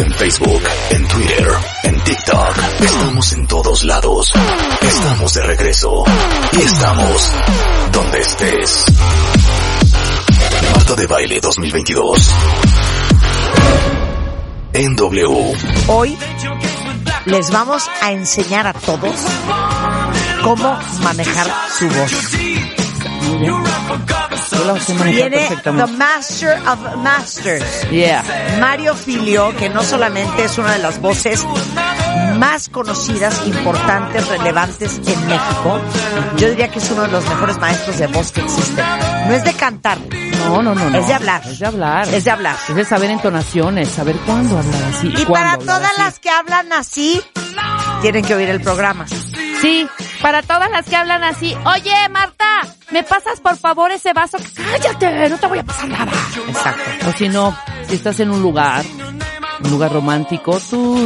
en Facebook, en Twitter, en TikTok. Estamos en todos lados. Estamos de regreso. Y estamos donde estés. Marta de Baile 2022. En W. Hoy les vamos a enseñar a todos cómo manejar su voz. Yo la sé manejar Viene The perfectamente. Master of Masters. Yeah. Mario Filio, que no solamente es una de las voces más conocidas, importantes, relevantes en México, yo diría que es uno de los mejores maestros de voz que existen. No es de cantar, No, no, no, no. Es de hablar. Es de hablar. es de hablar. Es de saber entonaciones, saber cuándo hablar así. Y cuándo para hablar todas así. las que hablan así, tienen que oír el programa. Sí, para todas las que hablan así. Oye, Marta, ¿me pasas por favor ese vaso? Cállate, no te voy a pasar nada. Exacto. O si no, si estás en un lugar, un lugar romántico, eso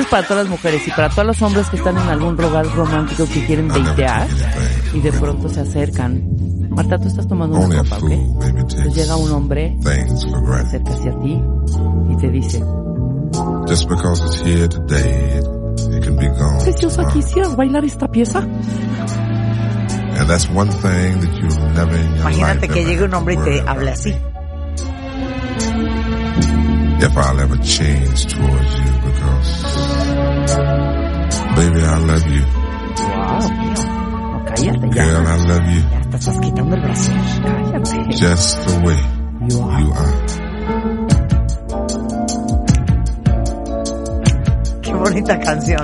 es para todas las mujeres y para todos los hombres que están en algún lugar romántico que quieren deitear y de pronto se acercan. Marta, tú estás tomando una copa, ¿ok? Entonces llega un hombre, se acerca hacia ti y te dice, Just because it's here today, it, it can be gone Preciosa, tomorrow. ¿quisieras bailar esta pieza? And that's one thing that you'll never in your Imagínate life que llegue un hombre y te hable así. If I'll ever change towards you because, baby, I love you. Wow, no, cállate ya. Girl, I love you Ya estás quitando el brasier. Cállate. just the way You are. you are. Bonita canción.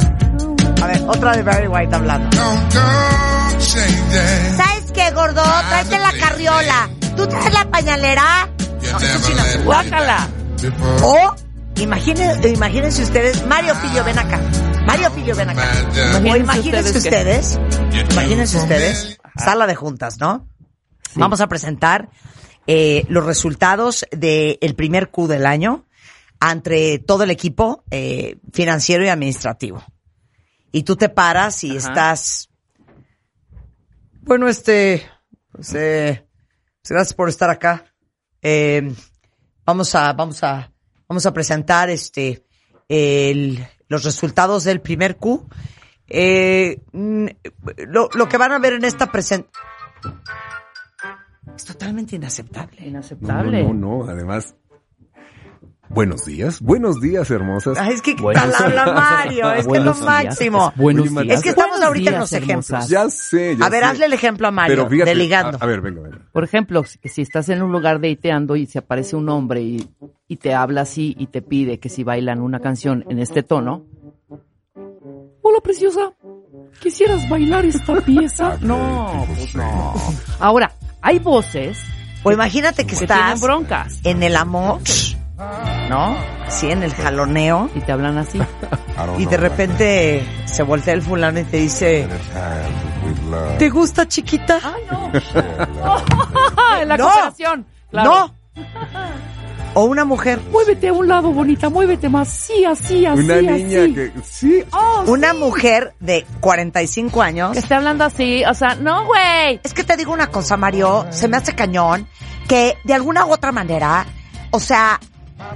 A ver, otra de Barry White hablando. ¿Sabes qué, gordo? Tráete la carriola. ¿Tú traes la pañalera? No, eso. Guácala. O, imaginen, imagínense ustedes, Mario Filio, ven acá. Mario Filio, ven acá. O Imagínense imagínense ustedes ustedes, imagínense ustedes, sala de juntas, ¿no? Vamos a presentar eh, los resultados del primer Q del año entre todo el equipo eh, financiero y administrativo. Y tú te paras y Ajá. estás... Bueno, este... Pues, eh, pues, gracias por estar acá. Eh, vamos a, vamos a, vamos a presentar este el- los resultados del primer Q. Eh, mm, lo, lo que van a ver en esta presentación es totalmente inaceptable. No, Inaceptable. no, no, no, además. Buenos días, buenos días, hermosas. Ay, es que Buenos tal habla. Mario, es que es lo máximo. Buenos días. Es que estamos Buenos ahorita en los ejemplos. hermosas. Ya sé, ya A ver, sé. hazle el ejemplo a Mario, Pero fíjate, de ligando. A, a ver, venga, venga. Por ejemplo, si estás en un lugar deiteando y se aparece un hombre y, y te habla así y te pide que si bailan una canción en este tono. Hola, preciosa. ¿Quisieras bailar esta pieza? No, pues no. Ahora, hay voces O imagínate que que tienen estás broncas en el amor, ¿no? Así en el jaloneo. y te hablan así. Y de repente se voltea el fulano y te dice. ¿te gusta chiquita? en la No. cooperación. Claro. No. O una mujer, Muévete a un lado, bonita, muévete más. Sí, así, así, Una niña así. que. Sí, una mujer de 45 años. Que esté hablando así, o sea, no, güey. Es que te digo una cosa, Mario, se me hace cañón que de alguna u otra manera, o sea,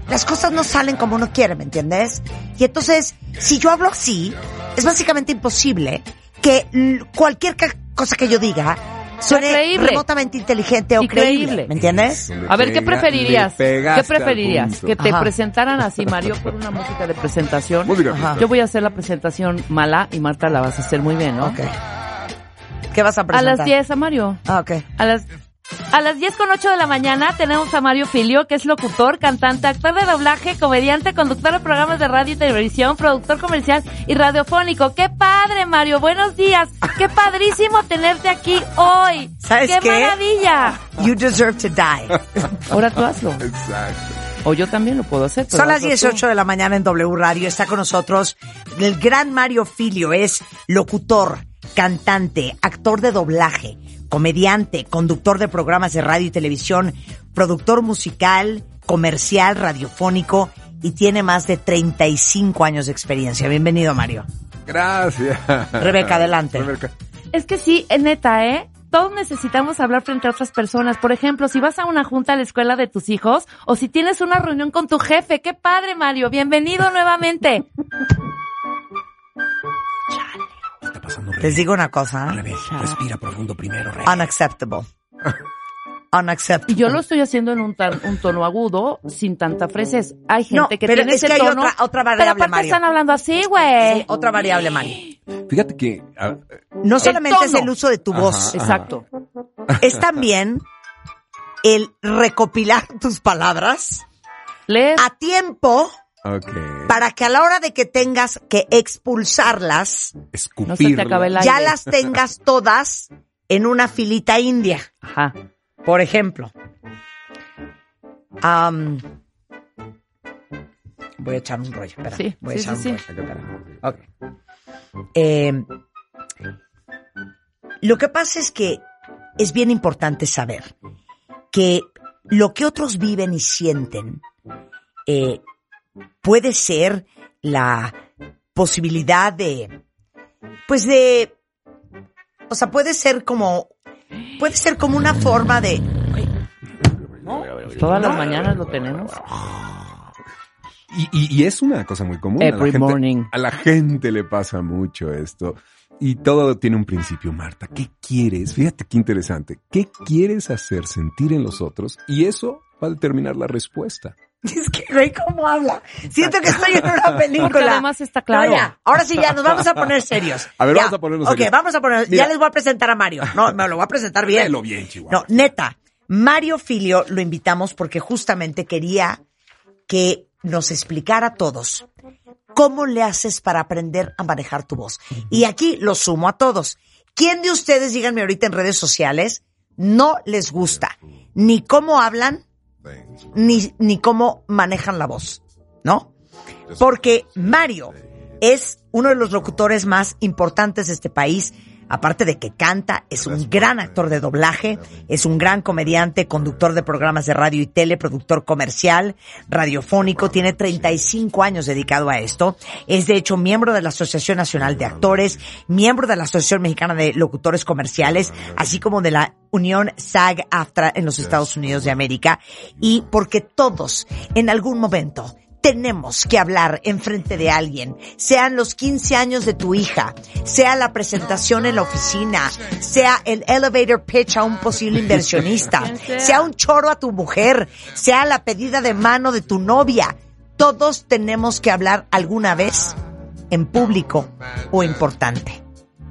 las cosas no salen como uno quiere, ¿me entiendes? Y entonces, si yo hablo así, es básicamente imposible que cualquier cosa que yo diga suene remotamente inteligente o creíble. ¿me entiendes? Le A ver, ¿qué pega- preferirías? le pegaste ¿Qué preferirías? punto. ¿Que te Ajá. presentaran así, Mario, con una música de presentación? Música. Ajá. Yo voy a hacer la presentación mala y Marta la vas a hacer muy bien, ¿no? Ok. ¿Qué vas a A presentar? las 10, a Mario. Ah, ok. A las, a las 10 con 8 de la mañana tenemos a Mario Filio, que es locutor, cantante, actor de doblaje, comediante, conductor de programas de radio y televisión, productor comercial y radiofónico. ¡Qué padre, Mario! Buenos días. ¡Qué padrísimo tenerte aquí hoy! ¿Sabes ¡Qué qué? maravilla! You deserve to die. Ahora tú hazlo. Exacto. O yo también lo puedo hacer. Son las hazlo tú. 18 de la mañana en W Radio. Está con nosotros el gran Mario Filio. Es locutor, cantante, actor de doblaje, comediante, conductor de programas de radio y televisión, productor musical, comercial, radiofónico y tiene más de 35 años de experiencia. Bienvenido, Mario. Gracias. Rebeca, adelante. Rebeca. Es que sí, neta, ¿eh? Todos necesitamos hablar frente a otras personas. Por ejemplo, si vas a una junta a la escuela de tus hijos o si tienes una reunión con tu jefe. ¡Qué padre, Mario! Bienvenido nuevamente. ¿Qué está pasando, Les digo una cosa. ¿eh? Rebe, respira profundo primero, Rebe. Unacceptable. Y Unacceptable. yo lo estoy haciendo en un, tan- un tono agudo, sin tanta freses. Hay gente No, que pero tiene es ese que hay tono. otra- otra pero variable, aparte Mario. están hablando así, güey. Sí, otra variable, Mario. Fíjate que... No solamente es el uso de tu Ajá. voz, Exacto. es también el recopilar tus palabras a tiempo para que a la hora de que tengas que expulsarlas, Escupirla. No se te acabe el aire. ya las tengas todas en una filita india. Ajá. Por ejemplo, voy a echar un rollo. Espera, Sí, voy a sí, echar sí, un sí. rollo. espera. Ok. Eh, lo que pasa es que es bien importante saber que lo que otros viven y sienten eh, puede ser la posibilidad de, pues de, o sea, puede ser como, puede ser como una forma de, Todas las mañanas lo tenemos. Y, y- y es una cosa muy común. a la Every gente- morning. A la gente le pasa mucho esto. Y todo tiene un principio, Marta. ¿Qué quieres? Fíjate qué interesante. ¿Qué quieres hacer sentir en los otros? Y eso va a determinar la respuesta. es que güey, ¿cómo habla? Siento que estoy en una Porque película. además está claro. No, ya. Ahora sí, ya nos vamos a poner serios. A ver, Ya. vamos a ponernos Ok, serios. vamos a poner. Mira. Ya les voy a presentar a Mario. No, me lo voy a presentar bien. Léelo bien, Chihuahua. No, neta. Mario Filio lo invitamos porque justamente quería que nos explicara a todos cómo le haces para aprender a manejar tu voz. Y aquí lo sumo a todos. ¿Quién de ustedes, díganme ahorita en redes sociales, no les gusta ni cómo hablan, ni, ni cómo manejan la voz? ¿No? Porque Mario es uno de los locutores más importantes de este país. Aparte de que canta, es un gran actor de doblaje, es un gran comediante, conductor de programas de radio y tele, productor comercial, radiofónico, tiene 35 años dedicado a esto. Es de hecho miembro de la Asociación Nacional de Actores, miembro de la Asociación Mexicana de Locutores Comerciales, así como de la Unión SAG-AFTRA en los Estados Unidos de América. Y porque todos, en algún momento, tenemos que hablar enfrente de alguien, sean los 15 años de tu hija, sea la presentación en la oficina, sea el elevator pitch a un posible inversionista, sea un choro a tu mujer, sea la pedida de mano de tu novia. Todos tenemos que hablar alguna vez en público o importante.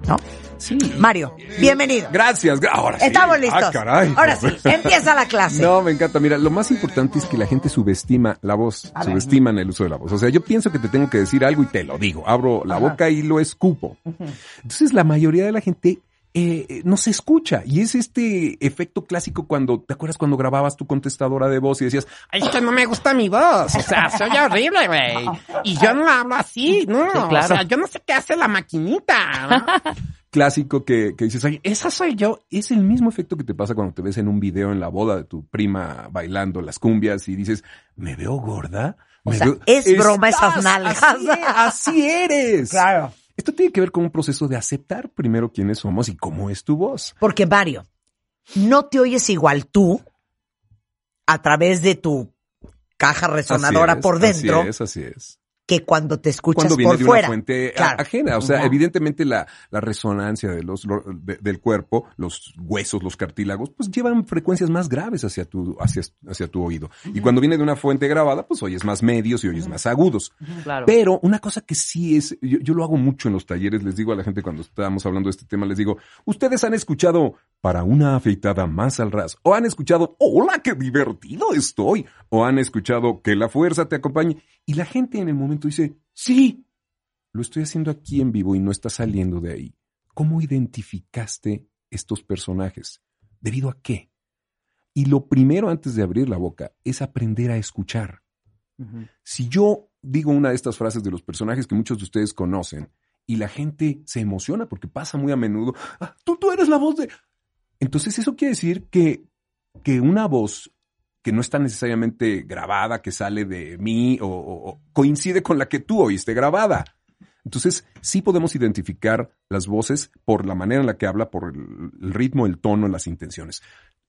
¿No? Sí. Mario, bienvenido. Gracias. gra- Ahora sí. Estamos listos. Ah, caray. Ahora sí, empieza la clase. No, me encanta. Mira, lo más importante es que la gente subestima la voz, A ver. subestiman el uso de la voz. O sea, yo pienso que te tengo que decir algo y te lo digo. Abro la Ajá. boca y lo escupo. Entonces, la mayoría de la gente eh, no se escucha. Y es este efecto clásico cuando, ¿te acuerdas cuando grababas tu contestadora de voz y decías, Ay, es que no me gusta mi voz. O sea, se oye horrible, güey. Y yo no hablo así, ¿no? Sí, claro. O sea, yo no sé qué hace la maquinita. ¿no? clásico que, que dices, ay, esa soy yo. Es el mismo efecto que te pasa cuando te ves en un video en la boda de tu prima bailando las cumbias y dices, ¿me veo gorda? O ¿Me sea, veo-?" es broma esas nalgas. Así, así eres. Claro. Esto tiene que ver con un proceso de aceptar primero quiénes somos y cómo es tu voz. Porque Mario, no te oyes igual tú a través de tu caja resonadora Así es, por dentro Así es, así es. Que cuando te escuchas Cuando viene por de fuera. una fuente Claro. ajena. O sea, evidentemente la, la resonancia de los, lo- de- del cuerpo, los huesos, los cartílagos, pues llevan frecuencias más graves hacia tu, hacia, hacia tu oído. Y cuando viene de una fuente grabada, pues oyes más medios y oyes más agudos. Claro. Pero una cosa que sí es, yo, yo lo hago mucho en los talleres, les digo a la gente cuando estábamos hablando de este tema, les digo, ustedes han escuchado para una afeitada más al ras, o han escuchado, hola, qué divertido estoy, o han escuchado que la fuerza te acompañe. Y la gente en el momento dice, sí, lo estoy haciendo aquí en vivo y no está saliendo de ahí. ¿Cómo identificaste estos personajes? ¿Debido a qué? Y lo primero antes de abrir la boca es aprender a escuchar. Si yo digo una de estas frases de los personajes que muchos de ustedes conocen y la gente se emociona porque pasa muy a menudo, "Ah, tú, tú eres la voz de... Entonces eso quiere decir que, que una voz que no está necesariamente grabada, que sale de mí o, o- coincide con la que tú oíste grabada. Entonces, sí podemos identificar las voces por la manera en la que habla, por el ritmo, el tono, las intenciones.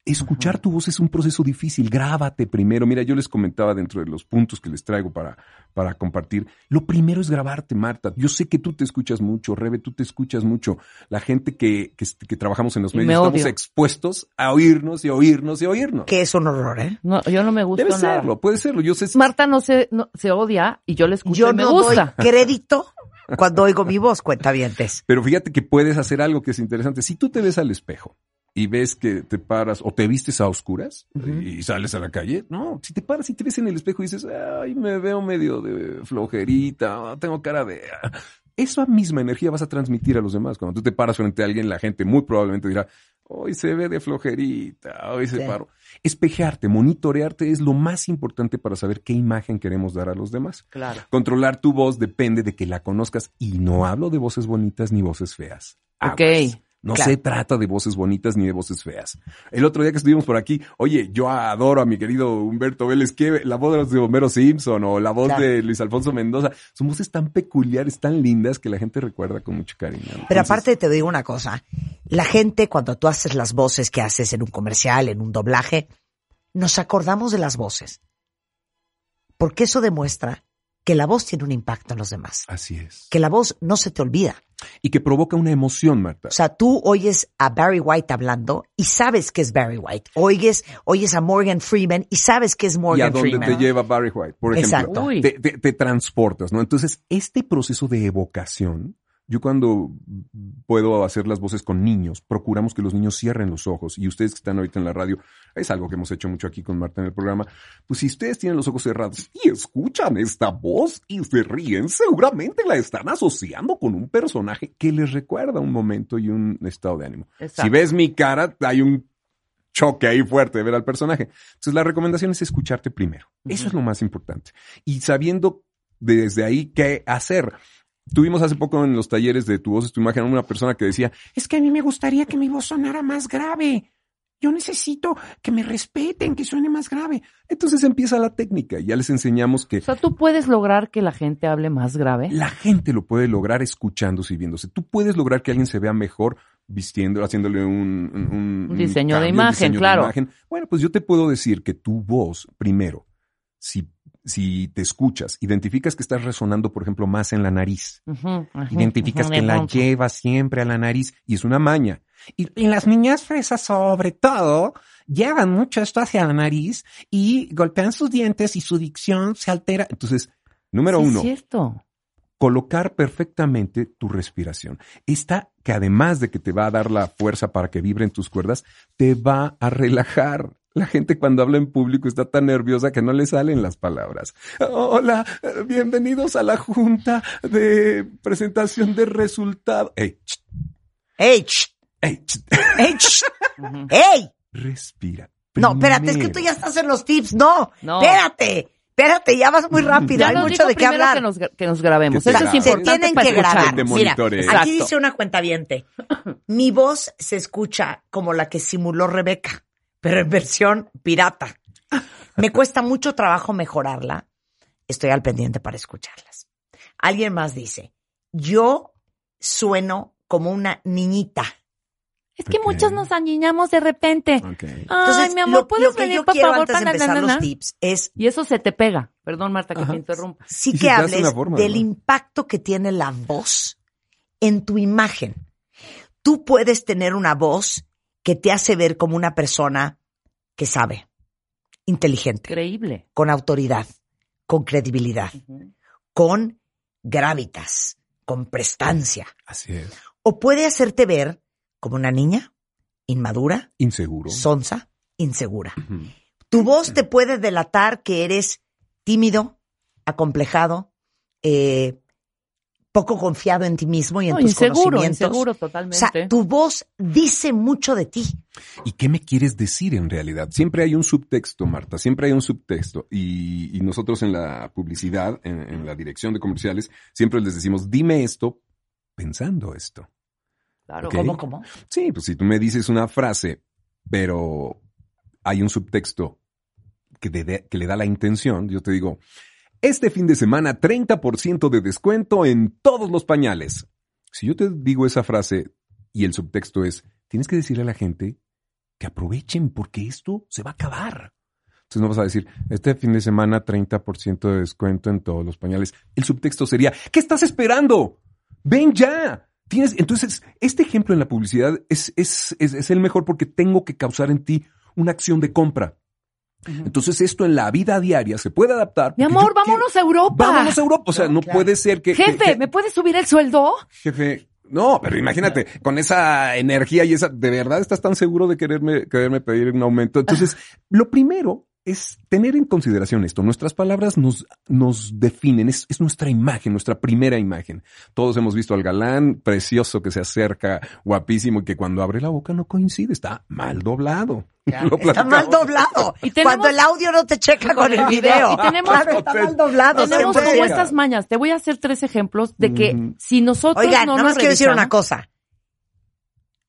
Escuchar tu voz es un proceso difícil. Grábate primero. Mira, yo les comentaba dentro de los puntos que les traigo para, para compartir. Lo primero es grabarte, Marta. Yo sé que tú te escuchas mucho, Rebe, tú te escuchas mucho. La gente que, que, que trabajamos en los Y me medios estamos expuestos a oírnos y oírnos y oírnos. Que es un horror, ¿eh? No, yo no me gusta Debe nada. serlo, puede serlo. Yo sé. Marta no se, no, se odia y yo le escucho Yo y me no gusta. doy crédito cuando oigo mi voz, cuentavientes. Pero fíjate que puedes hacer algo que es interesante. Si tú te ves al espejo y ves que te paras o te vistes a oscuras y sales a la calle, no, si te paras y te ves en el espejo y dices, ay, me veo medio de flojerita, tengo cara de... Esa misma energía vas a transmitir a los demás. Cuando tú te paras frente a alguien, la gente muy probablemente dirá, hoy se ve de flojerita, hoy se paró. Espejearte, monitorearte es lo más importante para saber qué imagen queremos dar a los demás. Claro. Controlar tu voz depende de que la conozcas y no hablo de voces bonitas ni voces feas. Ok. No Claro. se trata de voces bonitas ni de voces feas. El otro día que estuvimos por aquí, oye, yo adoro a mi querido Humberto Vélez, que la voz de Homero Simpson o la voz Claro. de Luis Alfonso Mendoza, son voces tan peculiares, tan lindas que la gente recuerda con mucho cariño. Pero aparte te digo una cosa, la gente cuando tú haces las voces que haces en un comercial, en un doblaje, nos acordamos de las voces. Porque eso demuestra que la voz tiene un impacto en los demás, Así es. que la voz no se te olvida. Y que provoca una emoción, Marta. O sea, tú oyes a Barry White hablando y sabes que es Barry White. Oyes, oyes a Morgan Freeman y sabes que es y a Morgan dónde Freeman. te lleva Barry White, por ejemplo. Exacto. Uy. te, te- te transportas, ¿no? Entonces, este proceso de evocación, yo cuando puedo hacer las voces con niños, procuramos que los niños cierren los ojos. Y ustedes que están ahorita en la radio, es algo que hemos hecho mucho aquí con Marta en el programa. Pues si ustedes tienen los ojos cerrados y escuchan esta voz y se ríen, seguramente la están asociando con un personaje que les recuerda un momento y un estado de ánimo. Exacto. Si ves mi cara, hay un choque ahí fuerte de ver al personaje. Entonces la recomendación es escucharte primero. Eso es lo más importante. Y sabiendo desde ahí qué hacer. Tuvimos hace poco en los talleres de Tu Voz es tu imagen una persona que decía, Es que a mí me gustaría que mi voz sonara más grave. Yo necesito que me respeten, que suene más grave. entonces empieza la técnica. Ya les enseñamos que O sea, tú puedes lograr que la gente hable más grave. la gente lo puede lograr escuchándose y viéndose. Tú puedes lograr que alguien se vea mejor vistiendo, haciéndole un, un- Un diseño de cambio, imagen, diseño de claro. imagen. Bueno, pues yo te puedo decir que tu voz, primero, si, si te escuchas, identificas que estás resonando, por ejemplo, más en la nariz. Identificas que la llevas siempre a la nariz y es una maña. Y, y las niñas fresas, sobre todo, llevan mucho esto hacia la nariz y golpean sus dientes y su dicción se altera. Entonces, número Sí, uno, Es cierto. colocar perfectamente tu respiración. Esta que además de que te va a dar la fuerza para que vibren tus cuerdas, te va a relajar. La gente cuando habla en público está tan nerviosa que no le salen las palabras. Hola, eh, bienvenidos a la junta de presentación de resultados. Ey, ch, ¡Ey! ch, ey, ch, ¡Ey! respira. No, espérate, es que primero. tú ya estás en los tips. No, No. espérate, espérate, ya vas muy rápido. Ya Hay mucho de qué primero hablar. Que nos, que nos grabemos. Que Eso es grabes. Se importante tienen para que grabar. Mira, aquí dice una cuentaviente. Mi voz se escucha como la que simuló Rebeca, pero en versión pirata. Me cuesta mucho trabajo mejorarla. Estoy al pendiente para escucharlas. Alguien más dice, yo sueno como una niñita. Es que Ok. muchos nos añiñamos de repente. Ay, Entonces, mi amor, ¿puedes lo que venir, yo por quiero favor, antes de para empezar na, na, los tips es Y eso se te pega. Perdón, Marta, que Ajá. te interrumpa. sí que hables forma, del ¿no? impacto que tiene la voz en tu imagen. Tú puedes tener una voz que te hace ver como una persona que sabe, inteligente, Increíble. con autoridad, con credibilidad, con gravitas, con prestancia. Así es. O puede hacerte ver como una niña inmadura, Inseguro. sonsa, insegura. Tu voz te puede delatar que eres tímido, acomplejado, eh, poco confiado en ti mismo y en No, tus inseguro, conocimientos. inseguro O totalmente. sea, tu voz dice mucho de ti. ¿Y qué me quieres decir en realidad? Siempre hay un subtexto, Marta, siempre hay un subtexto. Y, y nosotros en la publicidad, en, en la dirección de comerciales, siempre les decimos, dime esto pensando esto. Claro. ¿Cómo, cómo? Sí, pues si tú me dices una frase, pero hay un subtexto que, de- que le da la intención, yo te digo, este fin de semana 30% de descuento en todos los pañales. Si yo te digo esa frase y el subtexto es, tienes que decirle a la gente que aprovechen porque esto se va a acabar. Entonces no vas a decir, este fin de semana 30% de descuento en todos los pañales. El subtexto sería, ¿qué estás esperando? Ven ya. Tienes, entonces, este ejemplo en la publicidad es, es, es, es el mejor porque tengo que causar en ti una acción de compra. Entonces, esto en la vida diaria se puede adaptar. Mi amor, vámonos quiero- a Europa. Vámonos a Europa. O sea, no Claro. puede ser que. que- Jefe, que- ¿me puedes subir el sueldo? jefe. No, pero imagínate, con esa energía y esa, ¿de verdad estás tan seguro de quererme, quererme pedir un aumento? Entonces, lo primero es tener en consideración esto. Nuestras palabras nos, nos definen, es, es nuestra imagen, nuestra primera imagen. Todos hemos visto al galán precioso que se acerca, guapísimo, y que cuando abre la boca no coincide, está mal doblado. Está mal doblado. Y tenemos- Cuando el audio no te checa con el video. Y tenemos- Claro, está mal doblado. Tenemos como estas mañas. Te voy a hacer tres ejemplos de que si nosotros Oigan, no nada nos más quiero decir una cosa.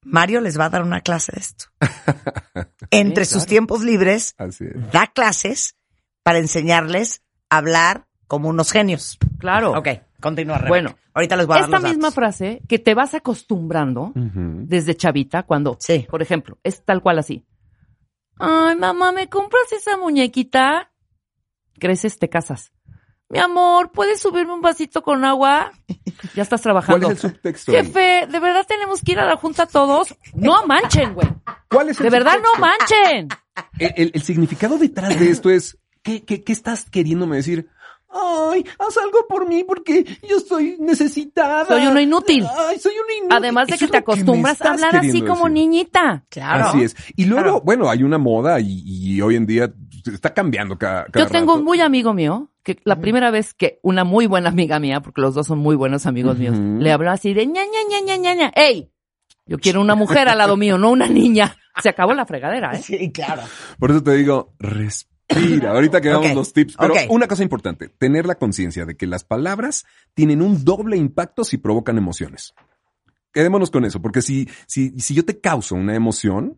Mario les va a dar una clase de esto. Entre Sí, sus tiempos libres, Así es. da clases para enseñarles a hablar como unos genios. Claro. Ok, continúa. Rebeca. Bueno, ahorita les voy a dar Esta los misma datos. frase que te vas acostumbrando desde chavita cuando, Sí. por ejemplo, es tal cual así. Ay, mamá, ¿me compras esa muñequita? Creces, te casas. Mi amor, ¿puedes subirme un vasito con agua? Ya estás ¿Cuál trabajando. es el subtexto? Jefe, ¿de verdad tenemos que ir a la junta todos? No manchen, güey. ¿Cuál es el De verdad, no manchen. El, el- el significado detrás de esto es, ¿qué, qué, qué estás queriéndome decir? Ay, haz algo por mí porque yo estoy necesitada. Soy una inútil. Ay, soy una inútil. Además de que te acostumbras a hablar así como decir. niñita. Claro. Así es. Y luego, Claro. bueno, hay una moda y, y hoy en día está cambiando cada, cada Yo tengo rato. un muy amigo mío que la primera vez que una muy buena amiga mía, porque los dos son muy buenos amigos míos, le habló así de ña, ña, ña, ña, ña, ña. ¡Ey! Yo quiero una mujer al lado mío, no una niña. Se acabó la fregadera, ¿eh? Sí, claro. Por eso te digo, respira. Ahorita que damos los tips. Pero una cosa importante, tener la conciencia de que las palabras tienen un doble impacto si provocan emociones. Quedémonos con eso, porque si, si, si yo te causo una emoción,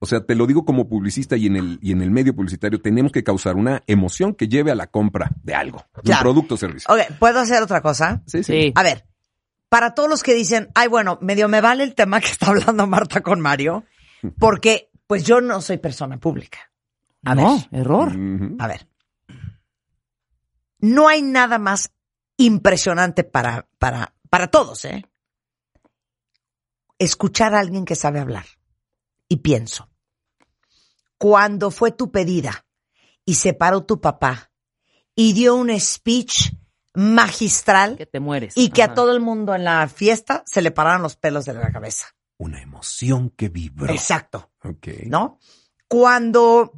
o sea, te lo digo como publicista y en el, y en el medio publicitario, tenemos que causar una emoción que lleve a la compra de algo, de Claro. un producto o servicio. Ok, ¿puedo hacer otra cosa? Sí, sí. Sí. A ver, para todos los que dicen, ay, bueno, medio me vale el tema que está hablando Marta con Mario, porque pues yo no soy persona pública. A no, ver, error. A ver. No hay nada más impresionante para, para, para todos, ¿eh? Escuchar a alguien que sabe hablar. Y pienso, cuando fue tu pedida y se paró tu papá y dio un speech magistral Que te mueres. y que a todo el mundo en la fiesta se le pararon los pelos de la cabeza. Una emoción que vibró. Exacto, Ok. ¿no? Cuando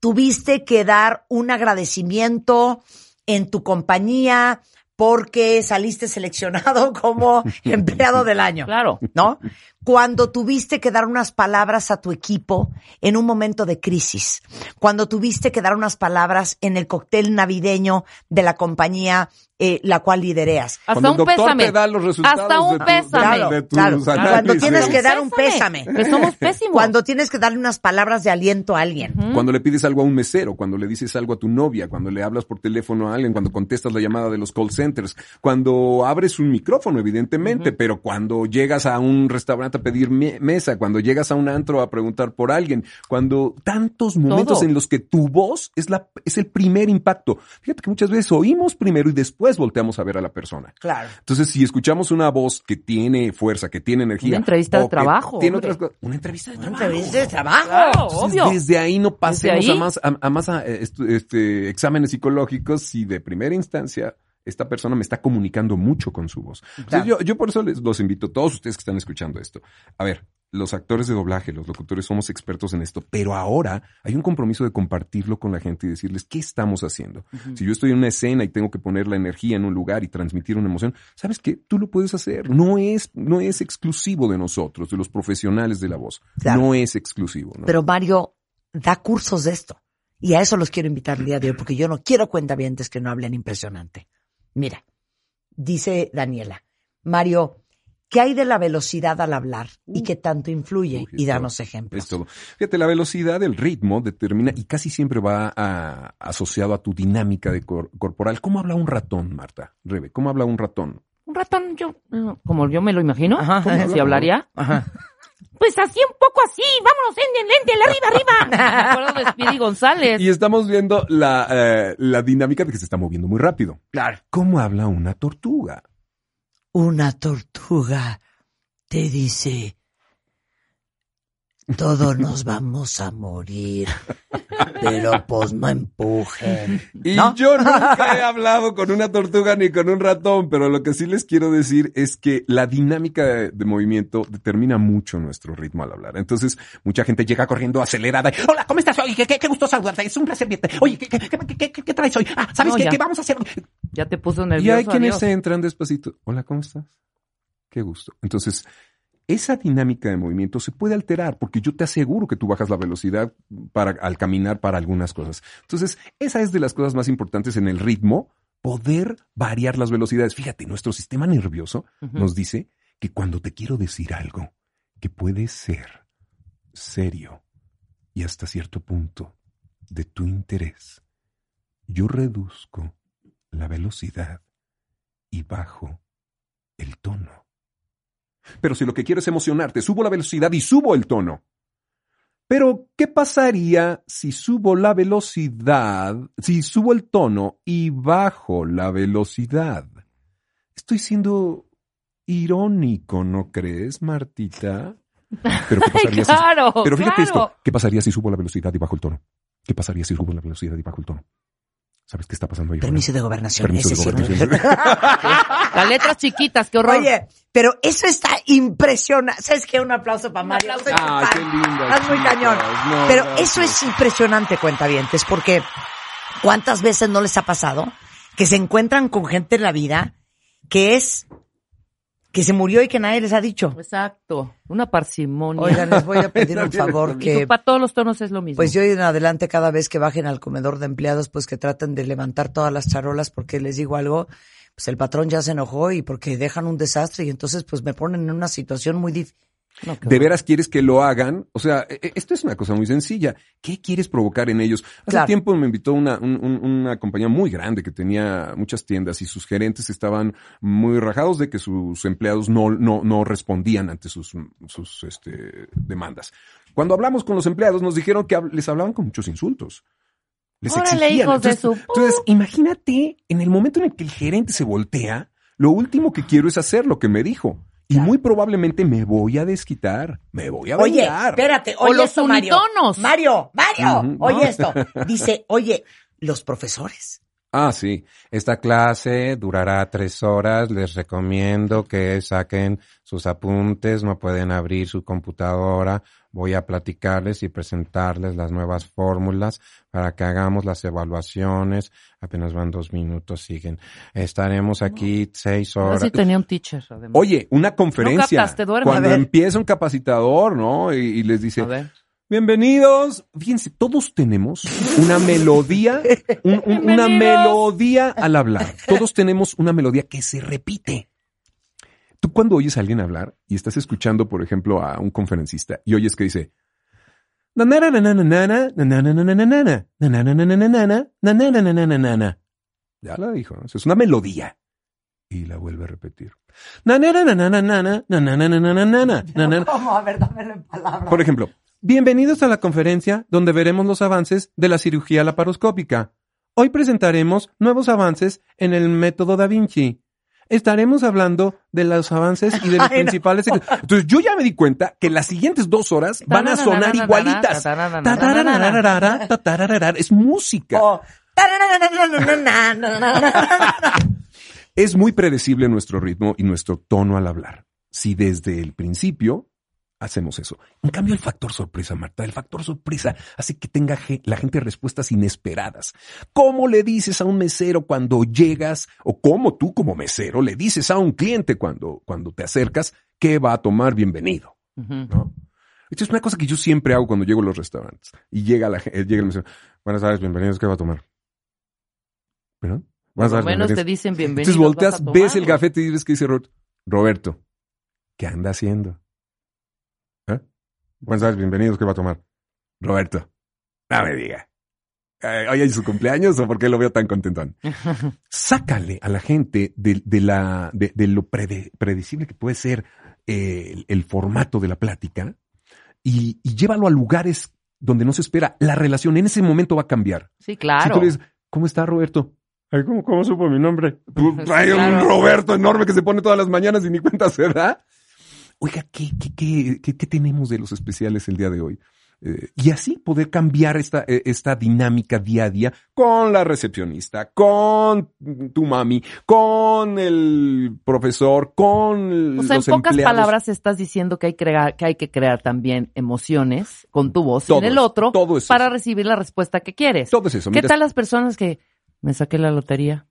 tuviste que dar un agradecimiento en tu compañía porque saliste seleccionado como empleado del año. Claro. ¿no? Cuando tuviste que dar unas palabras a tu equipo en un momento de crisis, cuando tuviste que dar unas palabras en el cóctel navideño de la compañía eh, la cual lidereas. Hasta Cuando el un doctor pésame. te da los resultados Hasta un de tu- pésame. Claro, de tus claro. Cuando tienes que dar un Pésame, pésame. Que somos pésimos. Cuando tienes que darle unas palabras de aliento a alguien. Cuando le pides algo a un mesero, cuando le dices algo a tu novia, cuando le hablas por teléfono a alguien, cuando contestas la llamada de los call centers, cuando abres un micrófono, evidentemente, pero cuando llegas a un restaurante a pedir me- mesa, cuando llegas a un antro a preguntar por alguien, cuando tantos momentos Todo. en los que tu voz es la es el primer impacto. Fíjate que muchas veces oímos primero y después volteamos a ver a la persona. Claro. Entonces, si escuchamos una voz que tiene fuerza, que tiene energía, Una entrevista de trabajo, tiene otras cosas, una entrevista de Una trabajo. entrevista de trabajo. Claro, Entonces, obvio. desde ahí no pasemos ahí. a más, a, a más a, eh, estu- este, exámenes psicológicos si de primera instancia esta persona me está comunicando mucho con su voz. Entonces, yo, yo por eso les los invito, todos ustedes que están escuchando esto. A ver, los actores de doblaje, los locutores somos expertos en esto, pero ahora hay un compromiso de compartirlo con la gente y decirles qué estamos haciendo. Si yo estoy en una escena y tengo que poner la energía en un lugar y transmitir una emoción, ¿sabes qué? Tú lo puedes hacer. No es, no es exclusivo de nosotros, de los profesionales de la voz. Claro. No es exclusivo. ¿no? Pero Mario da cursos de esto. Y a eso los quiero invitar el día de hoy, porque yo no quiero cuentavientes que no hablen impresionante. Mira, dice Daniela, Mario, ¿qué hay de la velocidad al hablar y qué tanto influye? Uy, y danos todo. ejemplos. Es todo. Fíjate, la velocidad, el ritmo determina y casi siempre va a- asociado a tu dinámica de cor- corporal. ¿Cómo habla un ratón, Marta? Rebe, ¿cómo habla un ratón? Un ratón, yo, eh, como yo me lo imagino, Ajá. ¿cómo si hablaría. Ajá. Pues así un poco así, vámonos, en lente, arriba, arriba. Me acuerdo de Speedy González. Y estamos viendo la, eh, la dinámica de que se está moviendo muy rápido. Claro. ¿Cómo habla una tortuga? Una tortuga te dice, todos nos vamos a morir, pero pues no empujen. Y ¿No? yo nunca he hablado con una tortuga ni con un ratón, pero lo que sí les quiero decir es que la dinámica de, de movimiento determina mucho nuestro ritmo al hablar. Entonces, mucha gente llega corriendo acelerada. y, Hola, ¿cómo estás? Oye, qué, qué, qué gusto saludarte. Es un placer verte. Oye, ¿qué, qué, qué, qué- qué- qué traes hoy? Ah, ¿sabes No, qué, vamos a hacer? Ya te puso Y nervioso. hay quienes adiós. entran despacito. Hola, ¿cómo estás? Qué gusto. Entonces, esa dinámica de movimiento se puede alterar porque yo te aseguro que tú bajas la velocidad para, al caminar para algunas cosas. Entonces, esa es de las cosas más importantes en el ritmo, poder variar las velocidades. Fíjate, nuestro sistema nervioso nos dice que cuando te quiero decir algo que puede ser serio y hasta cierto punto de tu interés, yo reduzco la velocidad y bajo el tono. Pero si lo que quiero es emocionarte, subo la velocidad y subo el tono. Pero, ¿qué pasaría si subo la velocidad, si subo el tono y bajo la velocidad? Estoy siendo irónico, ¿no crees, Martita? Pero, ¿qué pasaría si- Claro, pero fíjate claro. esto, ¿qué pasaría si subo la velocidad y bajo el tono? ¿Qué pasaría si subo la velocidad y bajo el tono? ¿Sabes qué está pasando ahí? Permiso de gobernación. Permiso de ese sí. gobernación. Las letras chiquitas, qué horror. Oye, pero eso está impresionante. ¿Sabes qué? Un aplauso para Mario. aplauso. Ah, qué linda. Estás muy cañón. No, Pero gracias. eso es impresionante, cuentavientes, porque ¿cuántas veces no les ha pasado que se encuentran con gente en la vida que es que se murió y que nadie les ha dicho? Exacto. Una parsimonia. Oigan, les voy a pedir un favor Y que tú, para todos los tonos es lo mismo. pues yo en adelante cada vez que bajen al comedor de empleados, pues que traten de levantar todas las charolas porque les digo algo, pues el patrón ya se enojó y porque dejan un desastre y entonces pues me ponen en una situación muy difícil. No, ¿De veras quieres que lo hagan? O sea, e- e- esto es una cosa muy sencilla. ¿Qué quieres provocar en ellos? Hace Claro. tiempo me invitó una, un- un- una compañía muy grande que tenía muchas tiendas y sus gerentes estaban muy rajados de que sus empleados no, no, no respondían ante sus, sus este, demandas. Cuando hablamos con los empleados nos dijeron que les hablaban con muchos insultos. Les Órale, exigían. hijos de su- entonces, imagínate, en el momento en el que el gerente se voltea, lo último que quiero es hacer lo que me dijo. Y muy probablemente me voy a desquitar. Me voy a Oye, vengar. espérate, O oye los esto, Mario. unitonos. Mario, Mario, oye no. esto. Dice, oye, los profesores. Ah, sí. Esta clase durará tres horas. Les recomiendo que saquen sus apuntes. No pueden abrir su computadora. Voy a platicarles y presentarles las nuevas fórmulas para que hagamos las evaluaciones. Apenas van dos minutos, siguen. Estaremos aquí seis horas. sí tenía un teacher, además. Oye, una conferencia. Cuando empieza un capacitador, ¿no? Y, y les dice, A ver. bienvenidos. Fíjense, todos tenemos una melodía, un- un- una melodía al hablar. Todos tenemos una melodía que se repite. Tú cuando oyes a alguien hablar y estás escuchando, por ejemplo, a un conferencista y oyes que dice. Ya la dijo, ¿no? es una melodía. Y la vuelve a repetir. ¿Cómo? A ver, dámelo en palabras. Por ejemplo, bienvenidos a la conferencia donde veremos los avances de la cirugía laparoscópica. Hoy presentaremos nuevos avances en el método Da Vinci. Estaremos hablando de los avances y de los Ay, no. principales. Entonces yo ya me di cuenta que las siguientes dos horas van a sonar igualitas. Es música. Oh. Es muy predecible nuestro ritmo y nuestro tono al hablar. Si desde el principio hacemos eso. En cambio, el factor sorpresa, Marta, el factor sorpresa hace que tenga la gente respuestas inesperadas. ¿Cómo le dices a un mesero cuando llegas, o cómo tú como mesero le dices a un cliente cuando, cuando te acercas que va a tomar bienvenido? ¿no? Esto es una cosa que yo siempre hago cuando llego a los restaurantes. Y llega, la, gen- llega el mesero. Buenas tardes, bienvenidos, ¿qué va a tomar? ¿Perdón? Buenas tardes, menos te dicen bienvenido. Entonces volteas, ves el gafete y ves que dice. Roberto, ¿qué anda haciendo? Buenas tardes, bienvenidos, ¿qué va a tomar? Roberto, no me diga. Eh, ¿Hoy es su cumpleaños o por qué lo veo tan contentón? Sácale a la gente de, de la, de, de lo prede- predecible que puede ser eh, el, el formato de la plática y, y llévalo a lugares donde no se espera. La relación en ese momento va a cambiar. Sí, Si claro. tú le dices, ¿cómo está Roberto? Ay, ¿cómo, cómo supo mi nombre? Pues, Sí, hay un. Roberto enorme que se pone todas las mañanas y ni cuenta se da. Oiga, ¿qué, qué, qué, qué, qué tenemos de los especiales el día de hoy? Eh, y así poder cambiar esta, eh, esta dinámica día a día con la recepcionista, con tu mami, con el profesor, con O sea, en pocas empleados. palabras estás diciendo que hay, crear, que hay que crear también emociones con tu voz Todo en el otro todo para recibir la respuesta que quieres. Todo es eso. ¿Qué Mira, tal las personas que me saqué la lotería?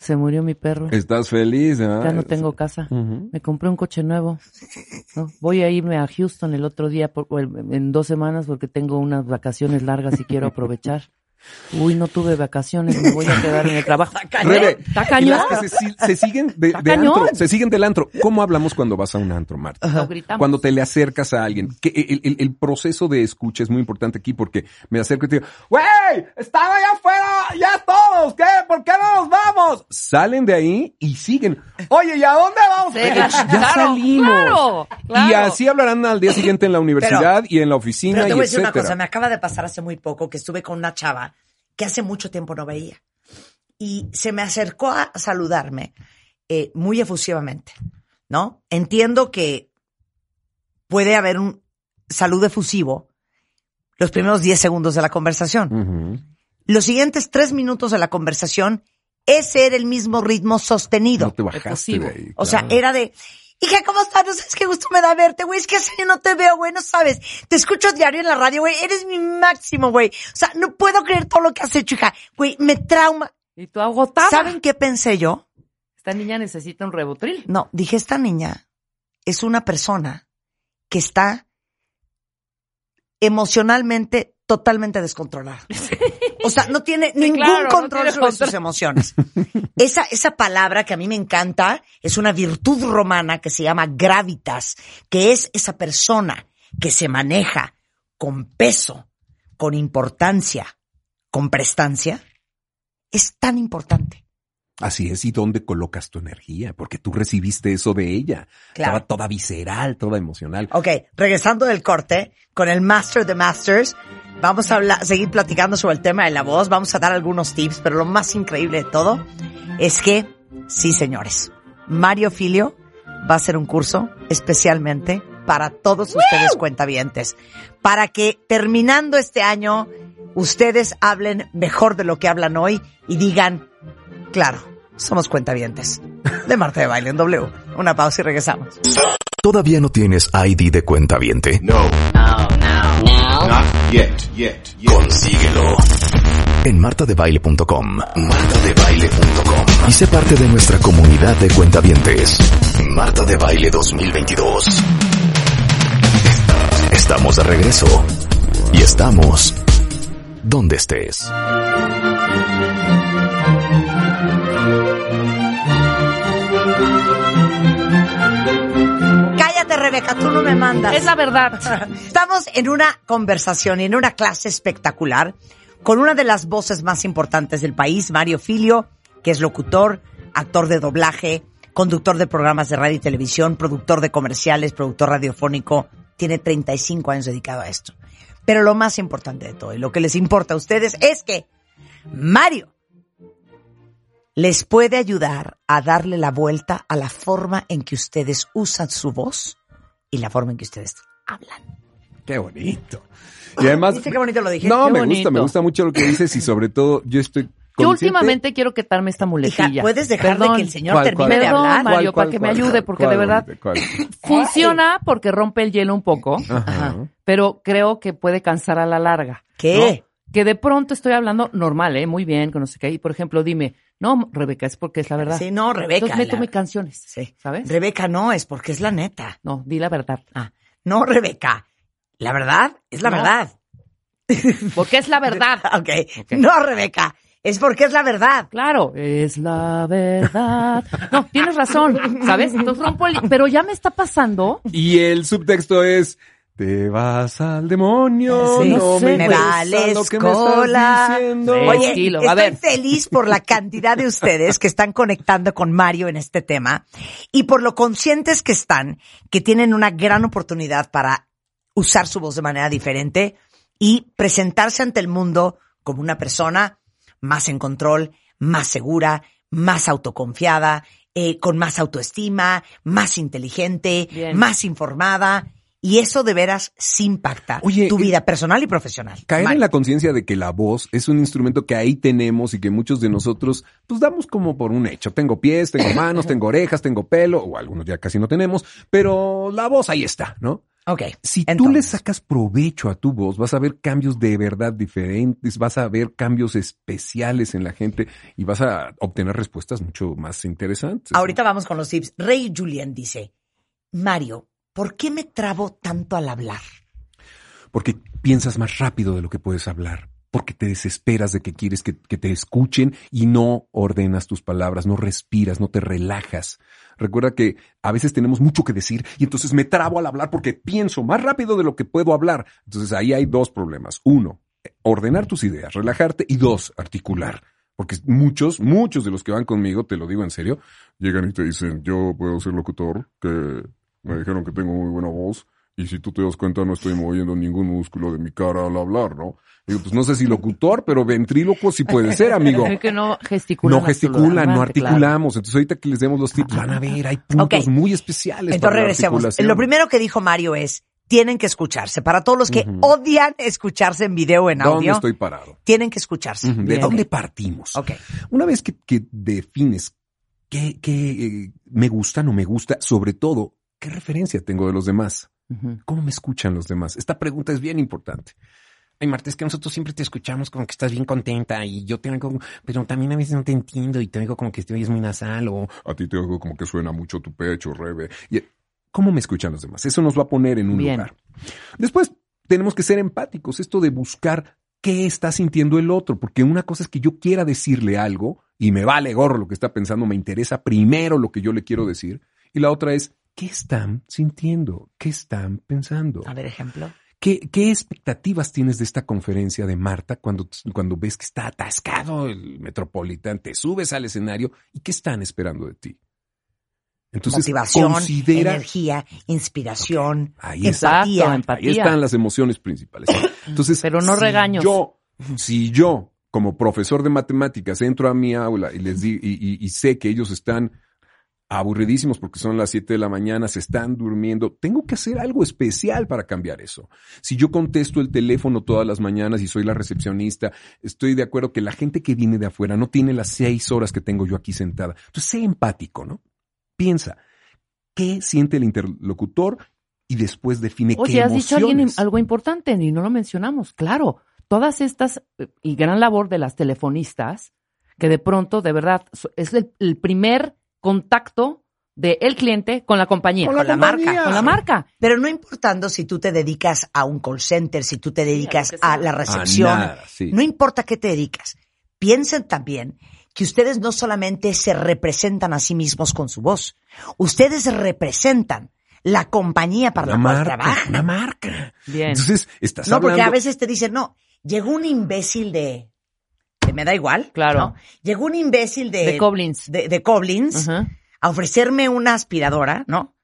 Se murió mi perro. Estás feliz, ¿no? Ya no tengo casa. Me compré un coche nuevo. ¿no? Voy a irme a Houston el otro día, por- en dos semanas, porque tengo unas vacaciones largas y quiero aprovechar. Uy, no tuve vacaciones, me voy a quedar en el trabajo. Rebe, ¿Está y cañón? las que se, si- se siguen de, Está de cañón. antro, se siguen del antro. ¿Cómo hablamos cuando vas a un antro, Marta? Cuando te le acercas a alguien. Que el, el- el proceso de escucha es muy importante aquí porque me acerco y te digo, ¡Güey! ¡Están allá afuera! ¡Ya todos! ¿Qué? ¿Por qué no nos vamos? Salen de ahí y siguen. Oye, ¿y a dónde vamos? Sí, Eh, ya claro, salimos. claro, claro. Y así hablarán al día siguiente en la universidad y en la oficina Pero te y voy a decir una etcétera. cosa, me acaba de pasar hace muy poco que estuve con una chava que hace mucho tiempo no veía. Y se me acercó a saludarme eh, muy efusivamente, ¿no? Entiendo que puede haber un saludo efusivo los primeros 10 segundos de la conversación. Los siguientes 3 minutos de la conversación, ese era el mismo ritmo sostenido. No te bajaste Efusivo. de ahí. O sea, era de, hija, ¿cómo estás? No sabes qué gusto me da verte, güey. Es que hace años no te veo, güey, no sabes. Te escucho diario en la radio, güey. Eres mi máximo, güey. O sea, no puedo creer todo lo que has hecho, hija. Güey, me trauma. Y tú agotada. ¿Saben qué pensé yo? Esta niña necesita un rebotril. No, dije, esta niña es una persona que está emocionalmente totalmente descontrolada. O sea, no tiene ningún claro, no control tiene sobre control. sus emociones. Esa, esa palabra que a mí me encanta es una virtud romana que se llama gravitas, que es esa persona que se maneja con peso, con importancia, con prestancia. Es tan importante. Así es, ¿y dónde colocas tu energía? Porque tú recibiste eso de ella. Claro. Estaba toda visceral, toda emocional. Ok, regresando del corte, con el Master de Masters, vamos a hablar, seguir platicando sobre el tema de la voz, vamos a dar algunos tips, pero lo más increíble de todo es que, sí señores, Mario Filio va a hacer un curso especialmente para todos ustedes cuentavientes, para que terminando este año, ustedes hablen mejor de lo que hablan hoy y digan, claro, somos cuentavientes. De Marta de Baile en W. Una pausa y regresamos. ¿Todavía no tienes ID de cuenta viente? No. Not yet, yet, yet. Consíguelo. En martadebaile.com. Martadebaile.com. Y sé parte de nuestra comunidad de cuentavientes. Marta de Baile 2022. Estamos de regreso. Y estamos donde estés. Tú no me mandas. Es la verdad. Estamos en una conversación y en una clase espectacular con una de las voces más importantes del país, Mario Filio, que es locutor, actor de doblaje, conductor de programas de radio y televisión, productor de comerciales, productor radiofónico. Tiene 35 años dedicado a esto. Pero lo más importante de todo y lo que les importa a ustedes es que Mario les puede ayudar a darle la vuelta a la forma en que ustedes usan su voz y la forma en que ustedes hablan. Qué bonito. Y además, ¿Viste qué bonito lo dije? no, Qué me bonito. gusta, me gusta mucho lo que dices y sobre todo yo estoy Yo últimamente quiero quitarme esta muletilla. Hija, ¿puedes dejar de que el señor ¿Cuál, termine cuál? de Perdón, hablar? Mario, para que me ayude, porque de verdad-? Funciona porque rompe el hielo un poco, Ajá. pero creo que puede cansar a la larga. ¿Qué? ¿no? Que de pronto estoy hablando normal, ¿eh? Muy bien, que no sé qué. Y por ejemplo, dime, no, Rebeca, es porque es la verdad. Sí, no, Rebeca. Entonces meto la- mis canciones, Sí. ¿sabes? Rebeca no, es porque es la neta. no, di la verdad. Ah, no, Rebeca. La verdad es la No. verdad. Porque es la verdad. ok. No, Rebeca. Es porque es la verdad. Claro, es la verdad. No, tienes razón, ¿sabes? Entonces rompo el... Pero ya me está pasando. Y el subtexto es, te vas al demonio, Sí. no sé, me, vales lo que me cola. estás diciendo. Sí. Oye, Tranquilo, a estoy ver. feliz por la cantidad de ustedes que están conectando con Mario en este tema y por lo conscientes que están, que tienen una gran oportunidad para usar su voz de manera diferente y presentarse ante el mundo como una persona más en control, más segura, más autoconfiada, eh, con más autoestima, más inteligente, Bien. más informada. Y eso de veras sí impacta Oye, tu eh, vida personal y profesional. Caer Mario. en la conciencia de que la voz es un instrumento que ahí tenemos y que muchos de nosotros pues damos como por un hecho. Tengo pies, tengo manos, tengo orejas, tengo pelo, o algunos ya casi no tenemos, pero la voz ahí está, ¿no? Ok. Si tú le sacas provecho a tu voz, vas a ver cambios de verdad diferentes, vas a ver cambios especiales en la gente y vas a obtener respuestas mucho más interesantes. Ahorita vamos con los tips. Rey Julian dice, Mario, ¿por qué me trabo tanto al hablar? Porque piensas más rápido de lo que puedes hablar. Porque te desesperas de que quieres que, te escuchen y no ordenas tus palabras, no respiras, no te relajas. Recuerda que a veces tenemos mucho que decir y entonces me trabo al hablar porque pienso más rápido de lo que puedo hablar. Entonces ahí hay dos problemas. Uno, ordenar tus ideas, relajarte y dos, articular. Porque muchos, muchos de los que van conmigo, te lo digo en serio, llegan y te dicen, yo puedo ser locutor, que me dijeron que tengo muy buena voz, y si tú te das cuenta no estoy moviendo ningún músculo de mi cara al hablar, ¿no? Digo, pues no sé si locutor, pero ventríloco sí puede ser, amigo. Es que no gesticulan. No gesticulan, no claro. articulamos. Entonces ahorita que les demos los tips, van a ver, hay puntos muy especiales. Entonces para regresemos. Lo primero que dijo Mario es, tienen que escucharse. Para todos los que odian escucharse en video o en ¿Dónde audio, estoy parado? tienen que escucharse. ¿De Bien. dónde partimos? Ok. Una vez que, que defines qué, qué eh, me gusta, no me gusta, sobre todo, qué referencia tengo de los demás, cómo me escuchan los demás. Esta pregunta es bien importante. Ay, Marta, es que nosotros siempre te escuchamos como que estás bien contenta y yo te oigo, pero también a veces no te entiendo y te oigo como que te oyes muy nasal o... A ti te oigo como que suena mucho tu pecho, Rebe. Y, ¿Cómo me escuchan los demás? Eso nos va a poner en un Bien. lugar. Después, tenemos que ser empáticos. Esto de buscar qué está sintiendo el otro, porque una cosa es que yo quiera decirle algo y me vale gorro lo que está pensando, me interesa primero lo que yo le quiero decir. Y la otra es, ¿qué están sintiendo? ¿Qué están pensando? A ver, ejemplo. ¿Qué, qué expectativas tienes de esta conferencia de Marta cuando, cuando ves que está atascado el Metropolitan? Te subes al escenario y ¿qué están esperando de ti? Entonces, Motivación, considera... energía, inspiración, Ahí está. Exacto, empatía. empatía. Ahí están las emociones principales. Entonces, Pero no si regaños. Yo, si yo, como profesor de matemáticas, entro a mi aula y les di, y, y- y sé que ellos están aburridísimos porque son las 7 de la mañana, se están durmiendo, tengo que hacer algo especial para cambiar eso. Si yo contesto el teléfono todas las mañanas y soy la recepcionista, estoy de acuerdo que la gente que viene de afuera no tiene las seis horas que tengo yo aquí sentada. Entonces, sé empático, ¿no? Piensa, ¿qué siente el interlocutor? Y después define Oye, qué has dicho alguien, algo importante y no lo mencionamos. Claro, todas estas eh, y gran labor de las telefonistas, que de pronto, de verdad, es el, el primer contacto del cliente con la compañía. Con la marca. Con la marca. Pero no importando si tú te dedicas a un call center, si tú te dedicas a la A recepción, nada, sí. no importa qué te dedicas. Piensen también que ustedes no solamente se representan a sí mismos con su voz, ustedes representan la compañía para Una la cual trabajan. una marca. Bien. Entonces, estás No, porque a veces te dicen, no, llegó un imbécil de... me da igual. Claro. ¿no? Llegó un imbécil de... De Koblenz. De, a ofrecerme una aspiradora, ¿no?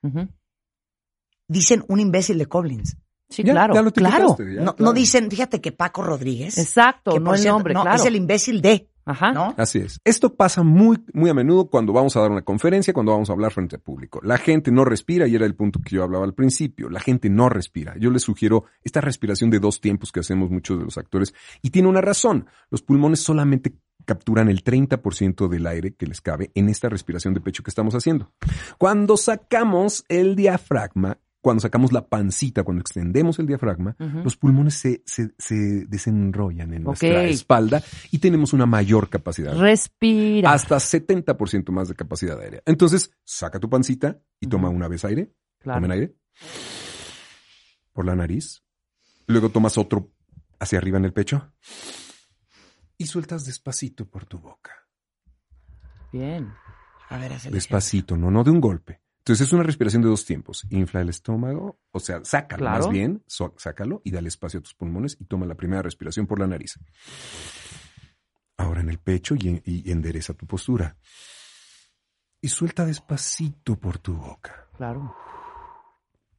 Dicen un imbécil de Koblenz. Sí, Ya, claro, ya lo claro. ya, No, claro. no dicen, fíjate que Paco Rodríguez. Exacto, que no el nombre, no, claro. es el imbécil de, Ajá. ¿no? Así es. Esto pasa muy, muy a menudo cuando vamos a dar una conferencia, cuando vamos a hablar frente al público. La gente no respira y era el punto que yo hablaba al principio. La gente no respira. Yo les sugiero esta respiración de dos tiempos que hacemos muchos de los actores y tiene una razón. Los pulmones solamente capturan el 30% del aire que les cabe en esta respiración de pecho que estamos haciendo. Cuando sacamos el diafragma, cuando sacamos la pancita, cuando extendemos el diafragma, los pulmones se, se- se desenrollan en nuestra espalda y tenemos una mayor capacidad. Respira. Hasta 70% más de capacidad aérea. Entonces, saca tu pancita y toma una vez aire. Claro. Tomen aire. Por la nariz. Luego tomas otro hacia arriba en el pecho. Y sueltas despacito por tu boca. Bien. A ver, el Despacito, no, no de un golpe. Entonces es una respiración de dos tiempos. Infla el estómago, o sea, sácalo Claro. más bien, sácalo y dale espacio a tus pulmones y toma la primera respiración por la nariz. Ahora en el pecho y, y endereza tu postura. Y suelta despacito por tu boca. Claro.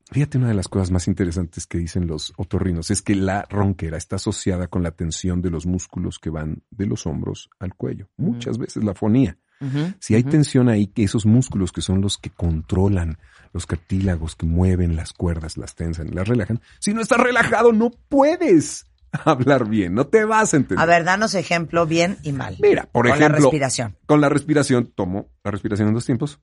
Fíjate, una de las cosas más interesantes que dicen los otorrinos es que la ronquera está asociada con la tensión de los músculos que van de los hombros al cuello. Muchas veces la fonía. Si hay tensión ahí, que esos músculos que son los que controlan los cartílagos, que mueven las cuerdas, las tensan, las relajan, si no estás relajado no puedes hablar bien, no te vas a entender. A ver, danos ejemplo bien y mal. Mira, por Con ejemplo, la respiración. con la respiración, tomo la respiración en dos tiempos.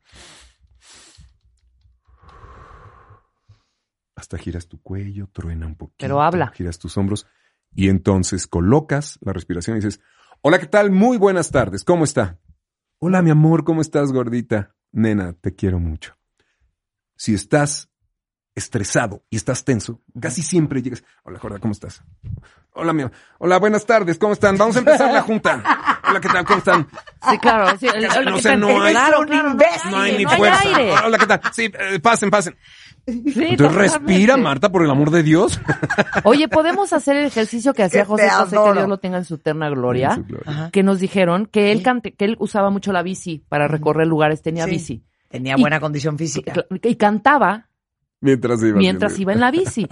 Hasta giras tu cuello, truena un poquito. Pero habla. Giras tus hombros y entonces colocas la respiración y dices, hola, ¿qué tal? Muy buenas tardes, ¿cómo está? Hola, mi amor, ¿cómo estás, gordita? Nena, te quiero mucho. Si estás estresado y estás tenso, casi siempre llegas, hola, gorda, ¿cómo estás? Hola, mi Hola, buenas tardes, ¿cómo están? Vamos a empezar la junta. Hola, ¿qué tal? ¿Cómo están? Sí, claro. Sí, el- el- No sé, no hay- claro, un claro, imbécil. No hay ni no hay fuerza. aire. Hola, ¿qué tal? Sí, eh, pasen, pasen. Sí, Entonces respira, Marta, por el amor de Dios. Oye, ¿podemos hacer el ejercicio que hacía José José, que. Dios lo tenga en su eterna gloria? Que nos dijeron que él, cante- que él usaba mucho la bici para recorrer lugares, tenía Sí. bici. Tenía Y- buena condición física. Y cantaba Mientras iba. mientras iba en la bici.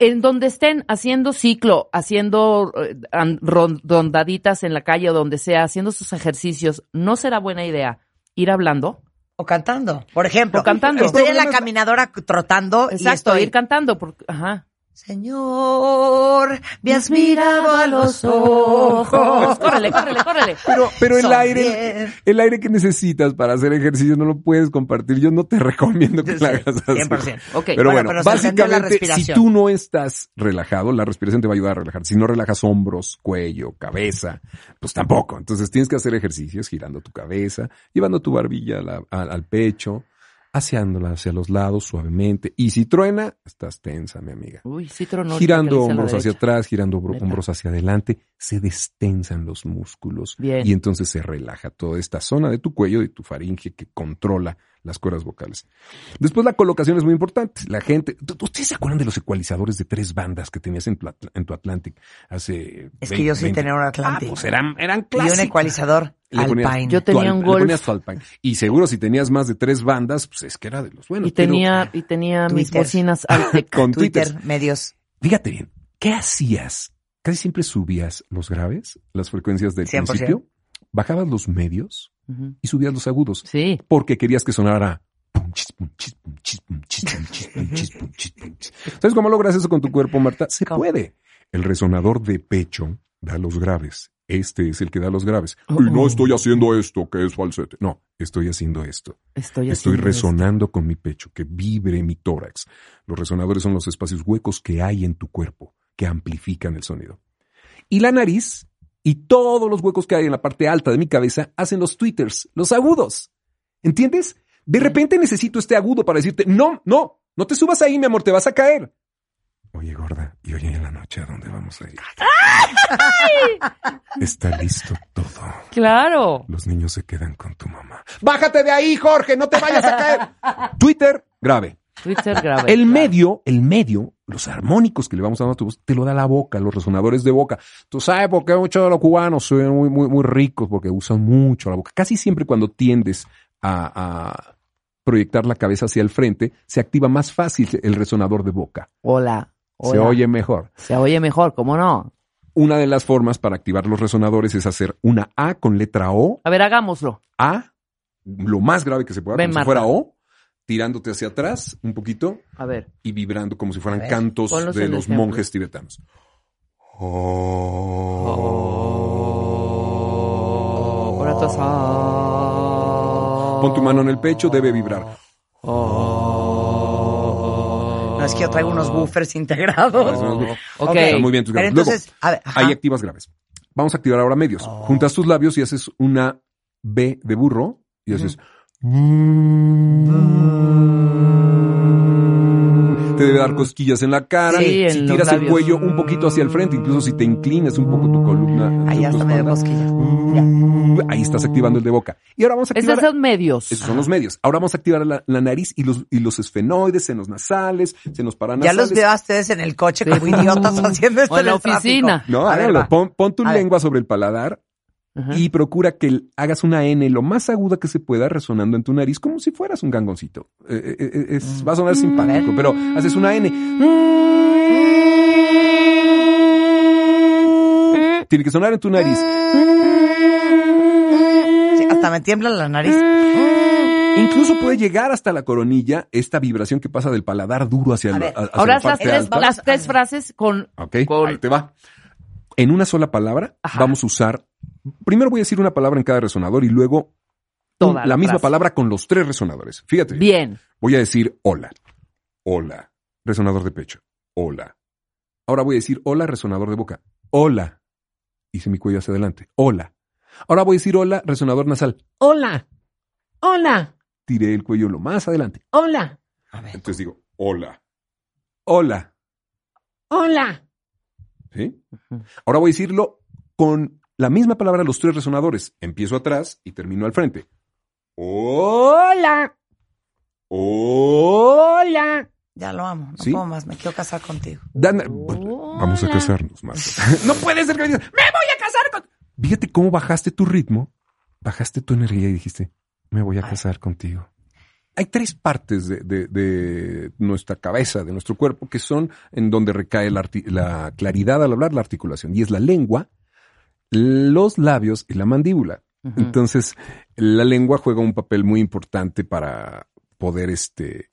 En donde estén haciendo ciclo, haciendo eh, rondaditas en la calle o donde sea, haciendo sus ejercicios, ¿no será buena idea ir hablando? O cantando. Por ejemplo, O cantando. estoy en la caminadora trotando y Exacto, estoy... ir cantando. Porque, ajá. Señor, me has mirado a los ojos. Córrele, córrele, córrele. Pero, pero el aire, el aire que necesitas para hacer ejercicio no lo puedes compartir. Yo no te recomiendo que Sí, lo hagas así. 100%. Ok. Pero Bueno, pero básicamente, si tú no estás relajado, la respiración te va a ayudar a relajar. Si no relajas hombros, cuello, cabeza, pues tampoco. Entonces tienes que hacer ejercicios girando tu cabeza, llevando tu barbilla a la- a- al pecho, aseándola hacia los lados suavemente. Y si truena, estás tensa, mi amiga. Uy, sí tronó. girando hombros hacia atrás, girando Neta. hombros hacia adelante, se destensan los músculos Bien. y entonces se relaja toda esta zona de tu cuello, de tu faringe que controla las cuerdas vocales. Después la colocación es muy importante. La gente, ¿tú- ¿ustedes se acuerdan de los ecualizadores de tres bandas que tenías en tu, Atl- en tu Atlantic hace Es que 20, yo sí 20? tenía un Ah, Atlantic. pues eran, eran y clásicos. un ecualizador Le ponías Alpine. Yo tenía al- un Golf. Alpine. Y seguro si tenías más de tres bandas, pues es que era de los buenos. y Pero tenía, y tenía mis bocinas Altec. con Twitter, Twitter. medios. Fíjate bien, ¿qué hacías? Casi siempre subías los graves, las frecuencias del 100%. principio, bajabas los medios y subías los agudos, Sí. porque querías que sonara pum, chis, pum, chis, pum, chis, pum, chis, pum, chis, pum, chis, pum, chis, pum, chis. ¿Sabes cómo logras eso con tu cuerpo, Marta? Se ¿Cómo? puede. El resonador de pecho da los graves. Este es el que da los graves. Oh, y no oh. estoy haciendo esto, que es falsete. No, estoy haciendo esto. Estoy, Estoy haciendo resonando con mi pecho, que vibre mi tórax. Los resonadores son los espacios huecos que hay en tu cuerpo, que amplifican el sonido. Y la nariz y todos los huecos que hay en la parte alta de mi cabeza hacen los tweeters, los agudos. ¿Entiendes? De repente necesito este agudo para decirte, no, no, no te subas ahí, mi amor, te vas a caer. Oye, gorda, y hoy en la noche, ¿a dónde vamos a ir? Está listo todo. Claro. Los niños se quedan con tu mamá. Bájate de ahí, Jorge, no te vayas a caer. Twitter, grave. El medio, el medio, los armónicos que le vamos dando a tu voz, te lo da la boca, los resonadores de boca. Tú sabes por qué muchos de los cubanos son muy, muy, muy ricos, porque usan mucho la boca. Casi siempre cuando tiendes a, a proyectar la cabeza hacia el frente, se activa más fácil el resonador de boca. Hola. Se oye mejor. Se oye mejor, ¿cómo no? Una de las formas para activar los resonadores es hacer una A con letra O A ver, hagámoslo. A, lo más grave que se pueda, Ven, como si fuera O, tirándote hacia atrás un poquito A ver. y vibrando como si fueran cantos ponlos de los ejemplo. monjes tibetanos. Oh. estás. Ah. Pon tu mano en el pecho, debe vibrar. No, es que yo traigo unos woofers integrados. Ok. Muy bien tus graves. Luego, entonces, a ver, ajá. ahí activas graves. Vamos a activar ahora medios. Juntas tus labios y haces una B de burro y haces. Te debe dar cosquillas en la cara. Sí, si tiras el cuello un poquito hacia el frente, incluso si te inclinas un poco tu columna. Ahí hasta me dio espalda, cosquilla. Ahí estás activando el de boca. Y ahora vamos a activar. Esos son medios. Esos son los medios. Ahora vamos a activar la, la nariz y los, y los esfenoides, senos nasales, senos Ya paranasales. los veo a ustedes en el coche como idiotas haciendo esto O en la tráfico. oficina. No, va. Pon, pon tu lengua sobre el paladar Ajá. y procura que el- hagas una N lo más aguda que se pueda resonando en tu nariz como si fueras un gangoncito. Eh, eh, eh, es- va a sonar simpático, pero haces una N. Tiene que sonar en tu nariz. Sí, hasta me tiembla la nariz. Incluso puede llegar hasta la coronilla esta vibración que pasa del paladar duro hacia, ver, hacia Ahora la las tres, alta. las tres frases con. Ok, con- ahí te va. En una sola palabra Ajá. vamos a usar. Primero voy a decir una palabra en cada resonador y luego un- Toda la, la misma palabra con los tres resonadores. Fíjate. Bien. Voy a decir hola. Hola. Resonador de pecho. Hola. Ahora voy a decir hola, resonador de boca. Hola. Hice mi cuello hacia adelante. Hola. Ahora voy a decir hola, resonador nasal. Hola. Hola. Tiré el cuello lo más adelante. Hola. Entonces digo hola. Hola. Hola. ¿Sí? Ahora voy a decirlo con la misma palabra los tres resonadores. Empiezo atrás y termino al frente. Hola. Hola. Ya lo amo. No ¿Sí? puedo más. Me quiero casar contigo. Vamos a casarnos, Marta. no puede ser que me digas, me voy a casar con... Fíjate cómo bajaste tu ritmo, bajaste tu energía y dijiste, me voy a casar contigo. Hay tres partes de, de- de nuestra cabeza, de nuestro cuerpo, que son en donde recae la claridad al hablar, la articulación. Y es la lengua, los labios y la mandíbula. Entonces, la lengua juega un papel muy importante para poder este,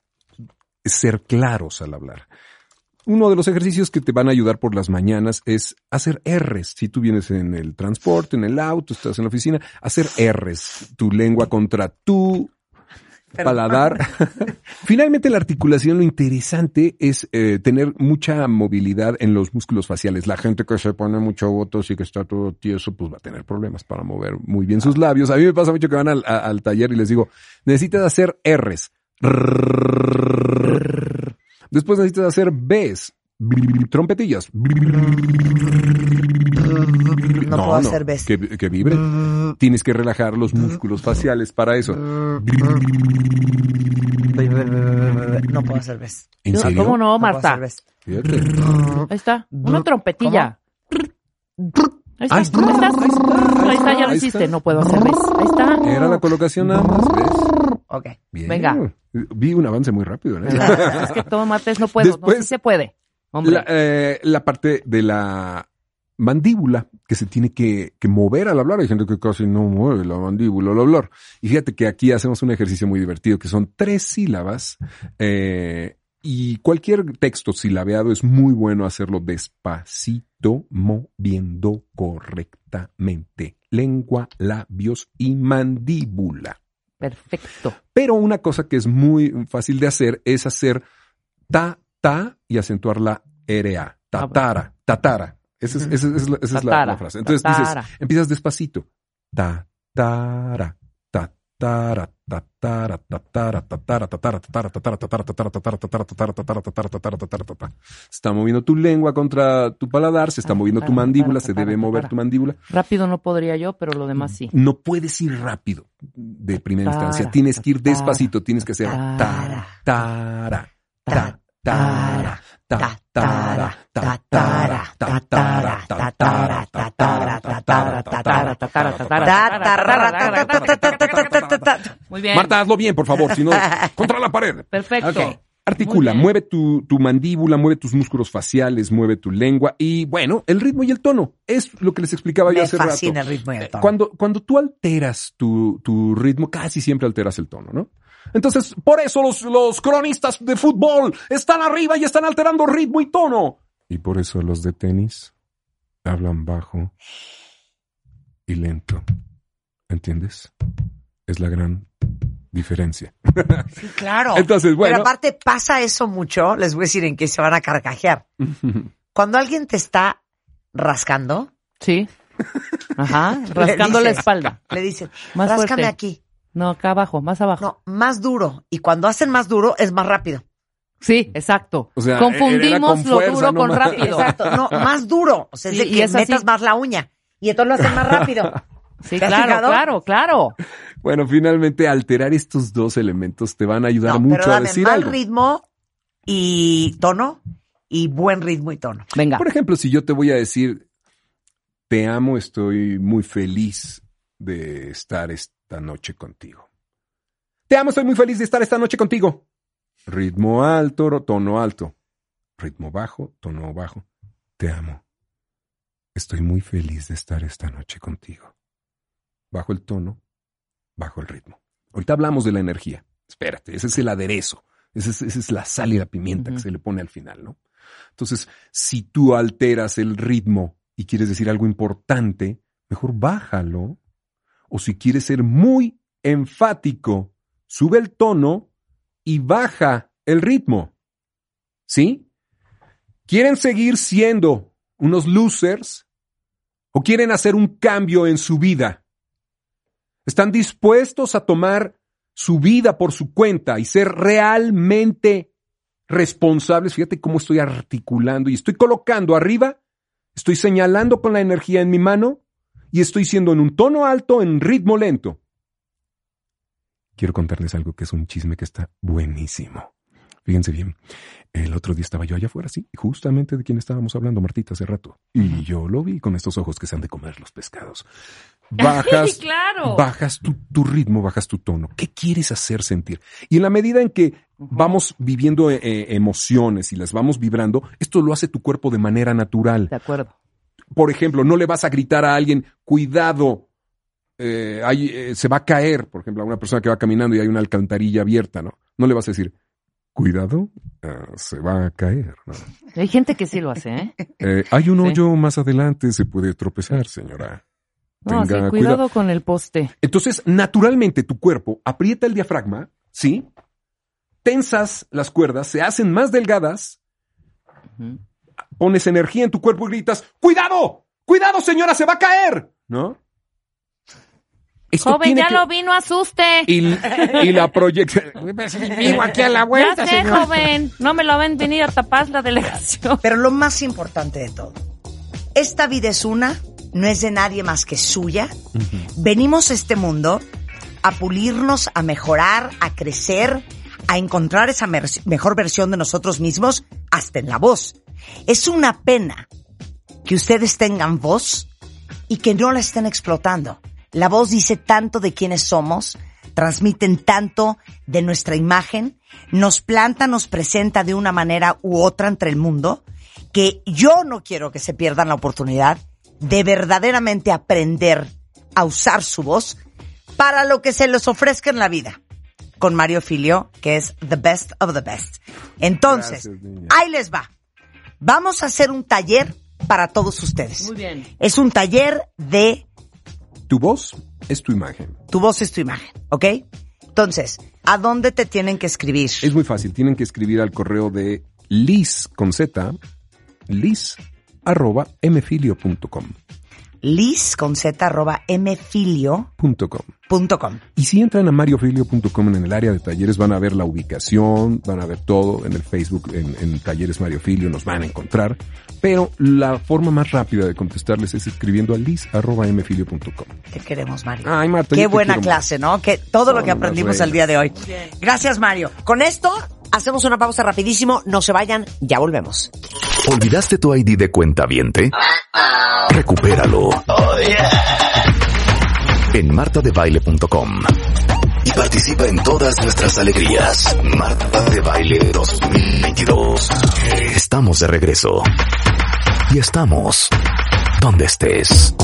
ser claros al hablar. Uno de los ejercicios que te van a ayudar por las mañanas es hacer R's. Si tú vienes en el transporte, en el auto, estás en la oficina, hacer R's. Tu lengua contra tu paladar. Finalmente, la articulación, lo interesante es eh, tener mucha movilidad en los músculos faciales. La gente que se pone mucho votos y que está todo tieso, pues va a tener problemas para mover muy bien sus labios. A mí me pasa mucho que van al, a- al taller y les digo, necesitas hacer R's. Después necesitas hacer B's. Trompetillas. No, puedo hacer B's. Que, que vibre. Tienes que relajar los músculos faciales para eso. No puedo hacer B's. ¿En No, serio? ¿Cómo no, No puedo Marta? Fíjate. Ahí está. Una trompetilla. Ahí está. Ahí Ahí está. está. Ahí está, ya lo Ahí hiciste. está. No puedo hacer ves. Ahí está. Era la colocación nada más, ¿ves? Ok. Bien. Venga. Vi un avance muy rápido. ¿eh? Es que todo mates no puedo. No, Después- sí se puede. Hombre. La, eh, la parte de la mandíbula que se tiene que, que mover al hablar. Hay gente que casi no mueve la mandíbula al hablar. Y fíjate que aquí hacemos un ejercicio muy divertido que son tres sílabas. eh, y cualquier texto silabeado es muy bueno hacerlo despacito, moviendo correctamente. Lengua, labios y mandíbula. Perfecto. Pero una cosa que es muy fácil de hacer es hacer ta, ta y acentuar la RA. Tatara, tatara. Esa es, esa es- esa es la, esa es la- la frase. Entonces tatara. dices, empiezas despacito. Ta, tara, tatara, tatara, tatara, tatara, tatara, tatara, tatara, tatara, tatara, tatara, tatara, tatara, tatara, tatara, tatara, tatara, tatara. Se está moviendo tu lengua contra tu paladar, se está moviendo tu mandíbula, se debe mover tu mandíbula. Rápido no podría yo, pero lo demás sí. No puedes ir rápido de primera instancia. Tienes que ir despacito. Tienes que hacer ta, tara, ta, tara, ta, tara, Muy bien. Marta, hazlo bien, por favor, si no, contra la pared. Perfecto. Articula, mueve tu, tu mandíbula, mueve tus músculos faciales, mueve tu lengua y bueno, el ritmo y el tono es lo que les explicaba yo hace rato. el ritmo y el tono. Cuando, cuando tú alteras tu, tu ritmo, casi siempre alteras el tono, ¿no? Entonces, por eso los, los cronistas de fútbol están arriba y están alterando ritmo y tono. Y por eso los de tenis hablan bajo y lento ¿Entiendes? Es la gran diferencia. Sí, claro. Entonces, bueno. Pero aparte pasa eso mucho, les voy a decir en qué se van a carcajear. Cuando alguien te está rascando, Sí. Ajá, rascando la espalda. Le dicen, Más ráscame fuerte. aquí. No, acá abajo, más abajo. No, más duro. Y cuando hacen más duro, es más rápido. Sí, exacto. O sea, Confundimos con lo fuerza, duro no con más. rápido. Exacto. No, más duro. O sea, es Sí, de y que es así. metas más la uña. Y entonces lo hacen más rápido. Sí, ¿Te has claro, fijado? claro, claro. Bueno, finalmente alterar estos dos elementos te van a ayudar No, mucho pero a decir mal algo. ritmo y tono y buen ritmo y tono. Venga. Por ejemplo, si yo te voy a decir, te amo, estoy muy feliz de estar esta noche contigo. Te amo, estoy muy feliz de estar esta noche contigo. Ritmo alto, tono alto. Ritmo bajo, tono bajo. Te amo. Estoy muy feliz de estar esta noche contigo. Bajo el tono, bajo el ritmo. Ahorita hablamos de la energía. Espérate, ese es el aderezo. Esa es, esa es la sal y la pimienta que se le pone al final, ¿no? Entonces, si tú alteras el ritmo y quieres decir algo importante, mejor bájalo. O si quieres ser muy enfático, sube el tono y baja el ritmo. ¿Sí? ¿Quieren seguir siendo unos losers? ¿O quieren hacer un cambio en su vida? ¿Están dispuestos a tomar su vida por su cuenta y ser realmente responsables? Fíjate cómo estoy articulando y estoy colocando arriba, estoy señalando con la energía en mi mano y estoy siendo en un tono alto, en ritmo lento. Quiero contarles algo que es un chisme que está buenísimo. Fíjense bien, el otro día estaba yo allá afuera, sí, justamente de quien estábamos hablando, Martita, hace rato. Y yo lo vi con estos ojos que se han de comer los pescados. Bajas, Sí, claro. bajas tu, tu ritmo, bajas tu tono. ¿Qué quieres hacer sentir? Y en la medida en que vamos viviendo eh, eh, emociones y las vamos vibrando, esto lo hace tu cuerpo de manera natural. De acuerdo. Por ejemplo, no le vas a gritar a alguien, cuidado, eh, hay, eh, se va a caer, por ejemplo, a una persona que va caminando y hay una alcantarilla abierta, ¿no? No le vas a decir, cuidado, ah, se va a caer, ¿no? Hay gente que sí lo hace, ¿eh? Eh, hay un Sí. hoyo más adelante, se puede tropezar, señora. No, sí, cuidado, cuidado. con el poste. Entonces, naturalmente tu cuerpo aprieta el diafragma, ¿sí? Tensas las cuerdas, se hacen más delgadas, Ujú. Pones energía en tu cuerpo y gritas, ¡Cuidado! ¡Cuidado, señora, se va a caer! ¿No? Esto Joven, ya que- lo vi, no asuste. Y, y la proyección... Vivo aquí a la Ya vuelta, sé, señor. joven. No me lo ven venir a tapar la delegación. Pero lo más importante de todo, esta vida es una, no es de nadie más que suya. Venimos a este mundo a pulirnos, a mejorar, a crecer, a encontrar esa mejor versión de nosotros mismos, hasta en la voz. Es una pena que ustedes tengan voz y que no la estén explotando. La voz dice tanto de quiénes somos, transmiten tanto de nuestra imagen, nos planta, nos presenta de una manera u otra entre el mundo, que yo no quiero que se pierdan la oportunidad de verdaderamente aprender a usar su voz para lo que se les ofrezca en la vida. Con Mario Filio, que es the best of the best. Entonces, Gracias, ahí les va. Vamos a hacer un taller para todos ustedes. Muy bien. Es un taller de Tu voz es tu imagen. tu voz es tu imagen, ¿ok? Entonces, ¿a dónde te tienen que escribir? Es muy fácil, tienen que escribir al correo de Liz con Z, Liz arroba mfilio.com. Liz con z arroba mfilio punto com. punto com. Y si entran a mariofilio.com en el área de talleres van a ver la ubicación, van a ver todo en el Facebook, en, en Talleres Mario Filio, nos van a encontrar. Pero la forma más rápida de contestarles es escribiendo a liz.mfilio.com. Te queremos, Mario. Ay, Marta, Qué buena quiero clase, ¿no? Que todo lo que aprendimos el día de hoy. Gracias, Mario. Con esto hacemos una pausa rapidísimo. No se vayan, ya volvemos. ¿Olvidaste tu ID de cuenta viente? Recupéralo. En martadebaile.com. Y participa en todas nuestras alegrías. Marta de Baile 2022. Estamos de regreso. Y estamos donde estés.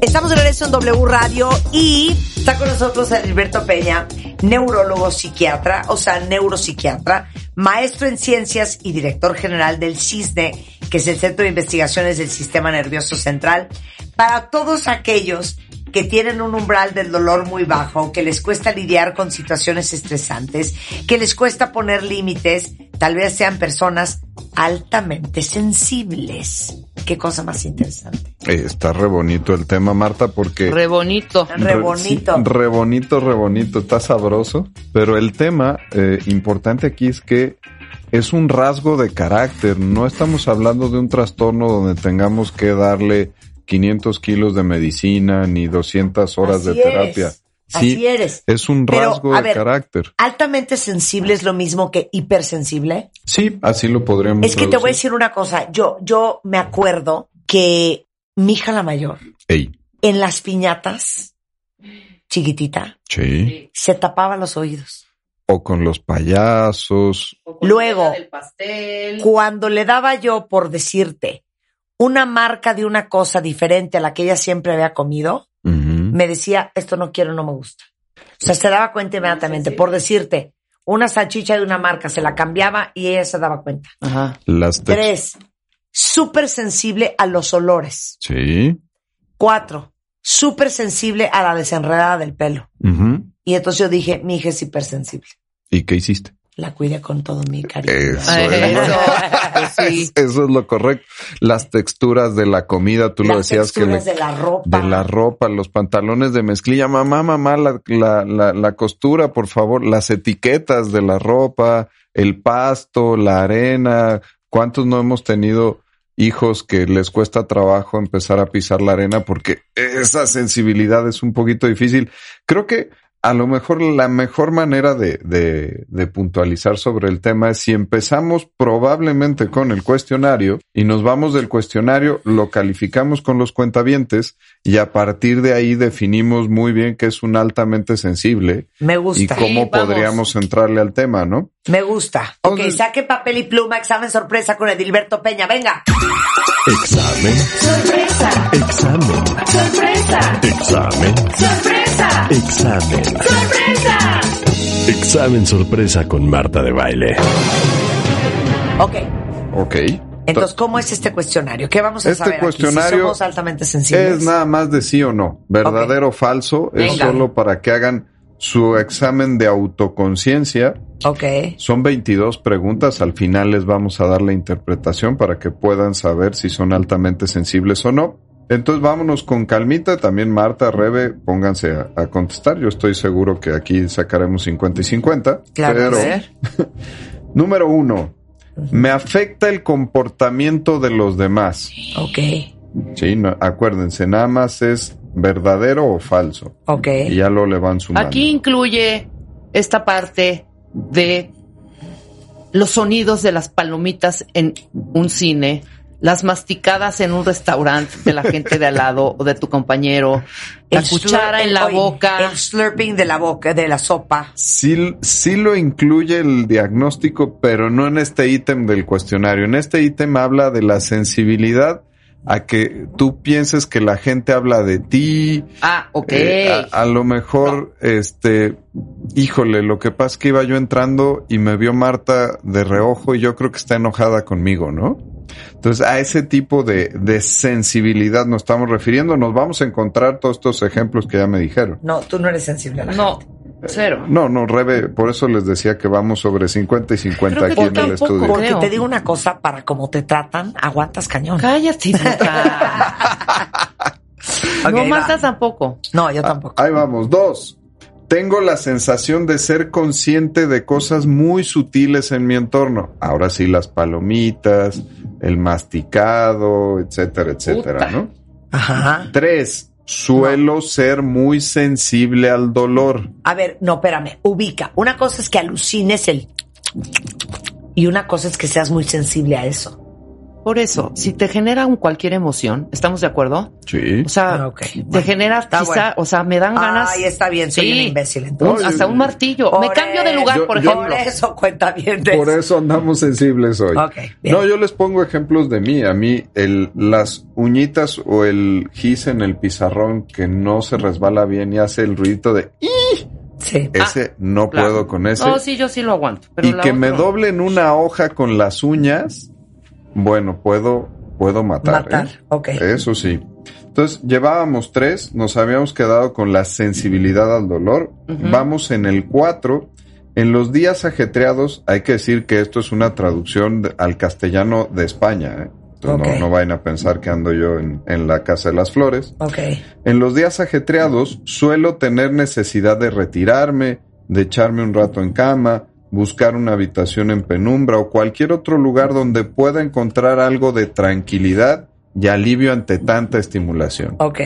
Estamos de regreso en W Radio y está con nosotros Alberto Peña, neurólogo psiquiatra, o sea, neuropsiquiatra, maestro en ciencias y director general del CISNE, que es el Centro de Investigaciones del Sistema Nervioso Central, para todos aquellos que tienen un umbral del dolor muy bajo, que les cuesta lidiar con situaciones estresantes, que les cuesta poner límites, tal vez sean personas altamente sensibles. Qué cosa más interesante. Eh, está re bonito el tema, Marta, porque... Re bonito. Re bonito. sí, re bonito, re bonito, está sabroso. Pero el tema eh, importante aquí es que es un rasgo de carácter. No estamos hablando de un trastorno donde tengamos que darle 500 kilos de medicina ni 200 horas Así de terapia. es. Así eres. Es un Pero, rasgo a de ver, carácter. Altamente sensible es lo mismo que hipersensible. Sí, así lo podríamos Es que te voy a decir una cosa. Yo, yo me acuerdo que mi hija la mayor, Ey, en las piñatas, chiquitita, sí. se tapaba los oídos. O con los payasos. Luego, Del pastel. cuando le daba yo, por decirte, una marca de una cosa diferente a la que ella siempre había comido, me decía, esto no quiero, no me gusta. O sea, se daba cuenta inmediatamente. Por decirte, una salchicha de una marca se la cambiaba y ella se daba cuenta. Ajá. Las Tres, súper sensible a los olores. Sí. Cuatro, súper sensible a la desenredada del pelo. Y entonces yo dije, mi hija es hipersensible. ¿Y qué hiciste? La cuidé con todo mi cariño. Eso, es, eso, sí. eso es lo correcto. Las texturas de la comida, tú lo decías que texturas de la ropa. de la ropa, los pantalones de mezclilla, mamá, mamá, la, la, la, la costura, por favor, las etiquetas de la ropa, el pasto, la arena. ¿Cuántos no hemos tenido hijos que les cuesta trabajo empezar a pisar la arena porque esa sensibilidad es un poquito difícil? Creo que a lo mejor la mejor manera de, de, de puntualizar sobre el tema es si empezamos probablemente con el cuestionario y nos vamos del cuestionario, lo calificamos con los cuentavientes y a partir de ahí definimos muy bien qué es un altamente sensible Me y gusta. cómo Sí, vamos. podríamos entrarle al tema, ¿no? Me gusta. Ok, saque papel y pluma, examen sorpresa con Edilberto Peña. Venga. Examen. Sorpresa. Examen. Sorpresa. Examen. Sorpresa. Examen. Sorpresa. Examen sorpresa con Marta de baile. Ok. Ok. Entonces, ¿cómo es este cuestionario? ¿Qué vamos a Este saber aquí? cuestionario Si somos altamente sensibles. Es nada más de sí o no, verdadero o falso, es solo para que hagan su examen de autoconciencia. Ok. Son 22 preguntas, al final les vamos a dar la interpretación para que puedan saber si son altamente sensibles o no. Entonces vámonos con calmita, también Marta, Rebe, pónganse a, a contestar, yo estoy seguro que aquí sacaremos 50 y 50. Claro. pero- número uno, me afecta el comportamiento de los demás. Ok. Sí, no- acuérdense, nada más es verdadero o falso. Ok. Y ya lo le van sumando. Aquí incluye esta parte de los sonidos de las palomitas en un cine, las masticadas en un restaurante de la gente de al lado o de tu compañero, la El cuchara en la oye, boca. El slurping de la boca, de la sopa. Sí, sí lo incluye el diagnóstico, pero no en este ítem del cuestionario. En este ítem habla de la sensibilidad a que tú pienses que la gente habla de ti. Ah, ok. Eh, a, a lo mejor, este, híjole, lo que pasa es que iba yo entrando y me vio Marta de reojo y yo creo que está enojada conmigo, ¿no? Entonces, a ese tipo de, de sensibilidad nos estamos refiriendo. Nos vamos a encontrar todos estos ejemplos que ya me dijeron. No, tú no eres sensible a la No, gente. cero. No, no, Rebe, por eso les decía que vamos sobre 50 y 50 Creo que aquí en el estudio. Porque creo. te digo una cosa, para cómo te tratan, aguantas cañón. Cállate, idiota. Ok, no. Marta tampoco. No, yo tampoco. Ahí vamos. Dos. Tengo la sensación de ser consciente de cosas muy sutiles en mi entorno. Ahora sí, las palomitas, el masticado, etcétera, etcétera, Puta. ¿no? Ajá. Tres. Suelo ser muy sensible al dolor. A ver, no, espérame, ubica. Una cosa es que alucines el... Y una cosa es que seas muy sensible a eso. Por eso, si te genera un cualquier emoción, ¿estamos de acuerdo? Sí. O sea, Ah, te Bueno, genera quizá, bueno. o sea, me dan ganas. Ay, está bien, soy Sí. un imbécil entonces. Un- hasta un martillo. Por me cambio de lugar, por ejemplo. Por eso cuenta bien de Por eso. andamos sensibles hoy. Ok, bien. No, yo les pongo ejemplos de mí. A mí, el, las uñitas o el gis en el pizarrón que no se resbala bien y hace el ruidito de "ih", Sí. ese no claro. puedo con ese. No, sí, yo sí lo aguanto. Pero y que me otra no. doblen una hoja con las uñas, bueno, puedo, puedo matar. Matar, ¿eh? ok. Eso sí. Entonces, llevábamos tres, nos habíamos quedado con la sensibilidad al dolor. Vamos en el cuatro. En los días ajetreados, hay que decir que esto es una traducción de- al castellano de España. ¿eh? Entonces, Ok. no, no vayan a pensar que ando yo en, en la Casa de las Flores. Ok. En los días ajetreados suelo tener necesidad de retirarme, de echarme un rato en cama, buscar una habitación en penumbra o cualquier otro lugar donde pueda encontrar algo de tranquilidad y alivio ante tanta estimulación. Ok.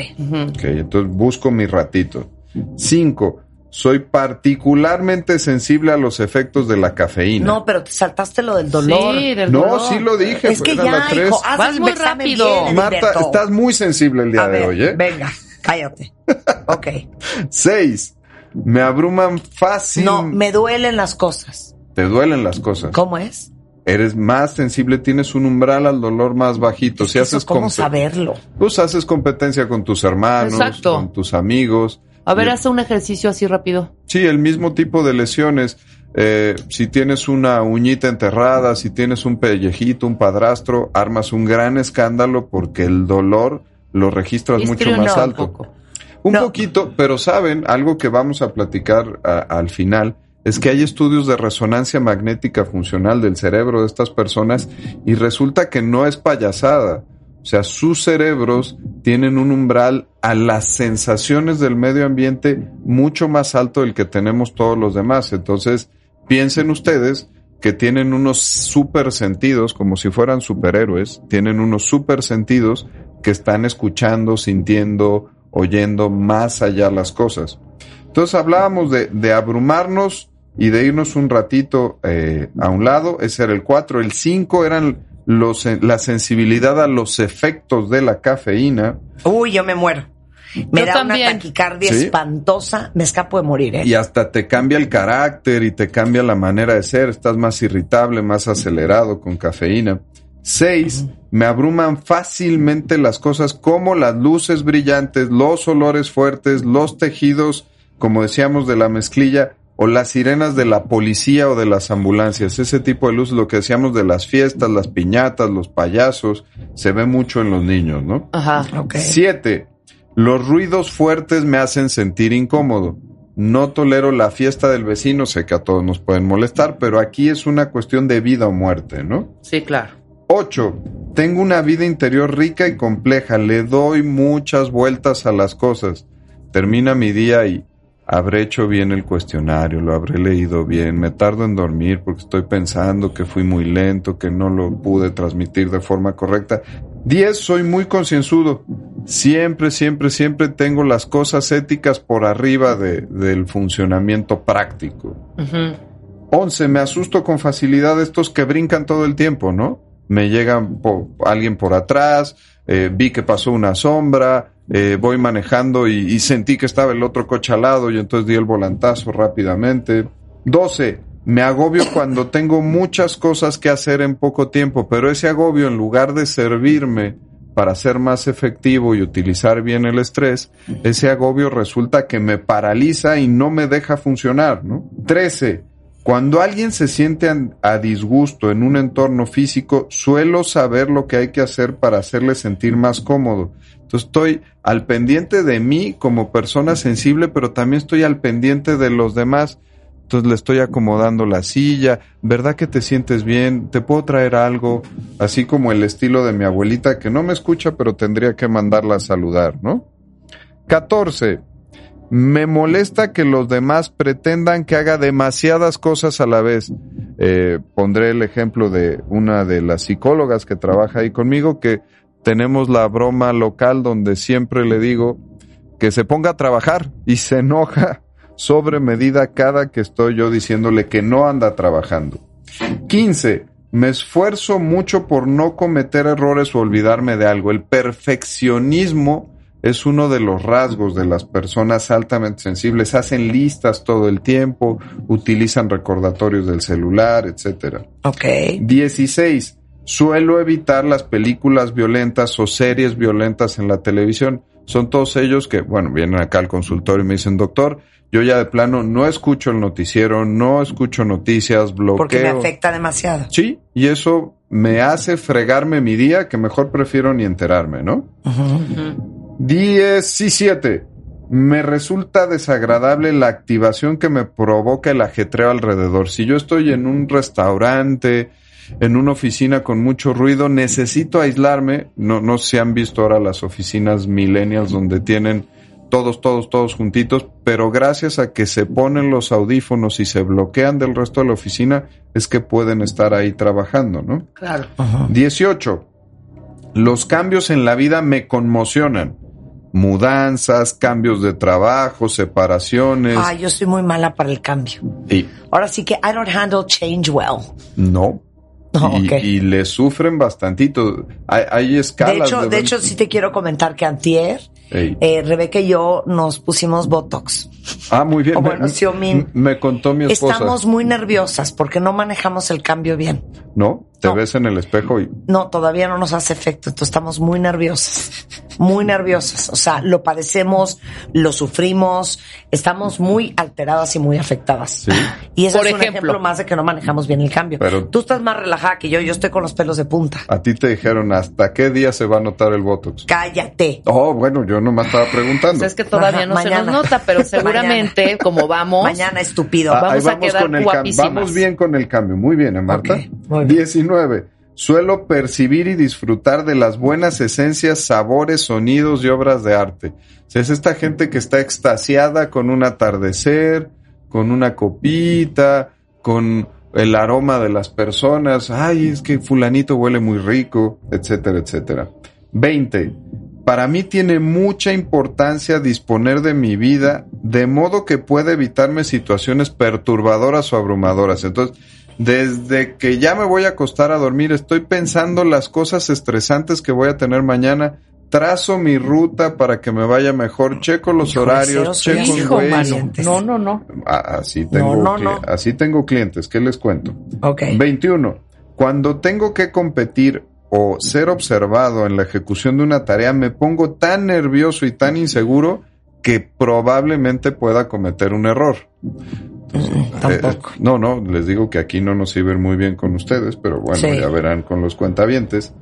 Ok, entonces busco mi ratito. Cinco, soy particularmente sensible a los efectos de la cafeína. No, pero te saltaste lo del dolor. Sí, del No, dolor. sí lo dije. Es que era la ya, tres. hijo, haz Vas muy rápido. bien, Marta, estás muy sensible el día A de ver, hoy, ¿eh? venga, cállate. Ok. Seis, me abruman fácil. No, me duelen las cosas. Te duelen las cosas. ¿Cómo es? Eres más sensible, tienes un umbral al dolor más bajito. Si haces ¿Cómo saberlo? Pues haces competencia con tus hermanos, Exacto. con tus amigos. A ver, Y- haz un ejercicio así rápido. Sí, el mismo tipo de lesiones. Eh, si tienes una uñita enterrada, si tienes un pellejito, un padrastro, armas un gran escándalo porque el dolor lo registras mucho más un alto. Un No. poquito, pero saben, algo que vamos a platicar a- al final es que hay estudios de resonancia magnética funcional del cerebro de estas personas y resulta que no es payasada. O sea, sus cerebros tienen un umbral a las sensaciones del medio ambiente mucho más alto del que tenemos todos los demás. Entonces, piensen ustedes que tienen unos super sentidos, como si fueran superhéroes, tienen unos super sentidos que están escuchando, sintiendo, oyendo más allá las cosas. Entonces hablábamos de, de abrumarnos y de irnos un ratito eh, a un lado, ese era el 4. El 5 eran los, la sensibilidad a los efectos de la cafeína Uy, yo me muero. Me Yo da también. una taquicardia Sí. espantosa. Me escapo de morir, ¿eh? y hasta te cambia el carácter y te cambia la manera de ser, estás más irritable, más acelerado con cafeína. 6. Me abruman fácilmente las cosas como las luces brillantes, los olores fuertes, los tejidos, como decíamos, de la mezclilla o las sirenas de la policía o de las ambulancias. Ese tipo de luz, lo que decíamos de las fiestas, las piñatas, los payasos, se ve mucho en los niños, ¿no? Ajá. Ok. Siete, los ruidos fuertes me hacen sentir incómodo. No tolero la fiesta del vecino, sé que a todos nos pueden molestar, pero aquí es una cuestión de vida o muerte, ¿no? Sí, claro. 8. Tengo una vida interior rica y compleja, le doy muchas vueltas a las cosas. Termina mi día y habré hecho bien el cuestionario, lo habré leído bien, me tardo en dormir porque estoy pensando que fui muy lento, que no lo pude transmitir de forma correcta. 10. Soy muy concienzudo. Siempre, siempre, siempre tengo las cosas éticas por arriba de- del funcionamiento práctico. Ujú. 11. Me asusto con facilidad estos que brincan todo el tiempo, ¿no? Me llega po- alguien por atrás, eh, vi que pasó una sombra, eh, voy manejando y, y sentí que estaba el otro coche al lado y entonces di el volantazo rápidamente. 12. Me agobio cuando tengo muchas cosas que hacer en poco tiempo, pero ese agobio en lugar de servirme para ser más efectivo y utilizar bien el estrés, ese agobio resulta que me paraliza y no me deja funcionar, ¿no? 13. Cuando alguien se siente a disgusto en un entorno físico, suelo saber lo que hay que hacer para hacerle sentir más cómodo. Entonces estoy al pendiente de mí como persona sensible, pero también estoy al pendiente de los demás. Entonces le estoy acomodando la silla, ¿verdad que te sientes bien? ¿Te puedo traer algo? Así como el estilo de mi abuelita que no me escucha, pero tendría que mandarla a saludar, ¿no? 14. Me molesta que los demás pretendan que haga demasiadas cosas a la vez. Eh, pondré el ejemplo de una de las psicólogas que trabaja ahí conmigo, que tenemos la broma local donde siempre le digo que se ponga a trabajar y se enoja sobre medida cada que estoy yo diciéndole que no anda trabajando. 15. Me esfuerzo mucho por no cometer errores o olvidarme de algo. El perfeccionismo es uno de los rasgos de las personas altamente sensibles. Hacen listas todo el tiempo, utilizan recordatorios del celular, etcétera. Ok. 16. Suelo evitar las películas violentas o series violentas en la televisión. Son todos ellos que, bueno, vienen acá al consultorio y me dicen, doctor, yo ya de plano no escucho el noticiero, no escucho noticias, bloqueo. Porque me afecta demasiado. Sí, y eso me hace fregarme mi día que mejor prefiero ni enterarme, ¿no? 17. Me resulta desagradable la activación que me provoca el ajetreo alrededor. Si yo estoy en un restaurante, en una oficina con mucho ruido, necesito aislarme. No, no se han visto ahora las oficinas millennials donde tienen todos, todos, todos juntitos, pero gracias a que se ponen los audífonos y se bloquean del resto de la oficina, es que pueden estar ahí trabajando, ¿no? Claro. 18. Los cambios en la vida me conmocionan. Mudanzas, cambios de trabajo, separaciones. Ah, yo soy muy mala para el cambio. Y Ahora sí que I don't handle change well. no. No, y, ok. y le sufren bastantito. Hay, hay De escalas. hecho, de hecho, sí te quiero comentar que antier, eh, Rebeca y yo nos pusimos Botox. Ah, muy bien. o Me- bueno, sí, o min. m- me contó mi esposa. Estamos muy nerviosas porque no manejamos el cambio bien. ¿No? Te No. ves en el espejo y No, todavía no nos hace efecto, entonces estamos muy nerviosas, muy nerviosas. O sea, lo padecemos, lo sufrimos, estamos muy alteradas y muy afectadas. Sí. Y eso Por es un ejemplo. más de que no manejamos bien el cambio. Pero- Tú estás más relajada que yo, yo estoy con los pelos de punta. a ti te dijeron hasta qué día se va a notar el Botox. Cállate. Oh, bueno, yo nomás estaba preguntando. Pues es que todavía Ajá, no se nos nota, pero seguramente, como vamos, Mañana, estúpido. Ah, vamos a quedar con el cambio. guapísimas. Vamos bien con el cambio. Muy bien, ¿eh, Marta? Ok, muy bien. 19. Suelo percibir y disfrutar de las buenas esencias, sabores, sonidos y obras de arte. O sea, es esta gente que está extasiada con un atardecer, con una copita, con el aroma de las personas. Ay, es que fulanito huele muy rico, etcétera, etcétera. 20. Para mí tiene mucha importancia disponer de mi vida de modo que pueda evitarme situaciones perturbadoras o abrumadoras. Entonces, desde que ya me voy a acostar a dormir, estoy pensando las cosas estresantes que voy a tener mañana, trazo mi ruta para que me vaya mejor, checo los Hijo, horarios, checo el hijo, Waze. mano. No, no, no. Así tengo, no, cli- no. así tengo clientes, ¿qué les cuento? Ok. 21. Cuando tengo que competir o ser observado en la ejecución de una tarea, me pongo tan nervioso y tan inseguro que probablemente pueda cometer un error. Tampoco. Eh, no, no, les digo que aquí no nos sirven muy bien con ustedes, pero bueno, Sí. ya verán con los cuentavientes.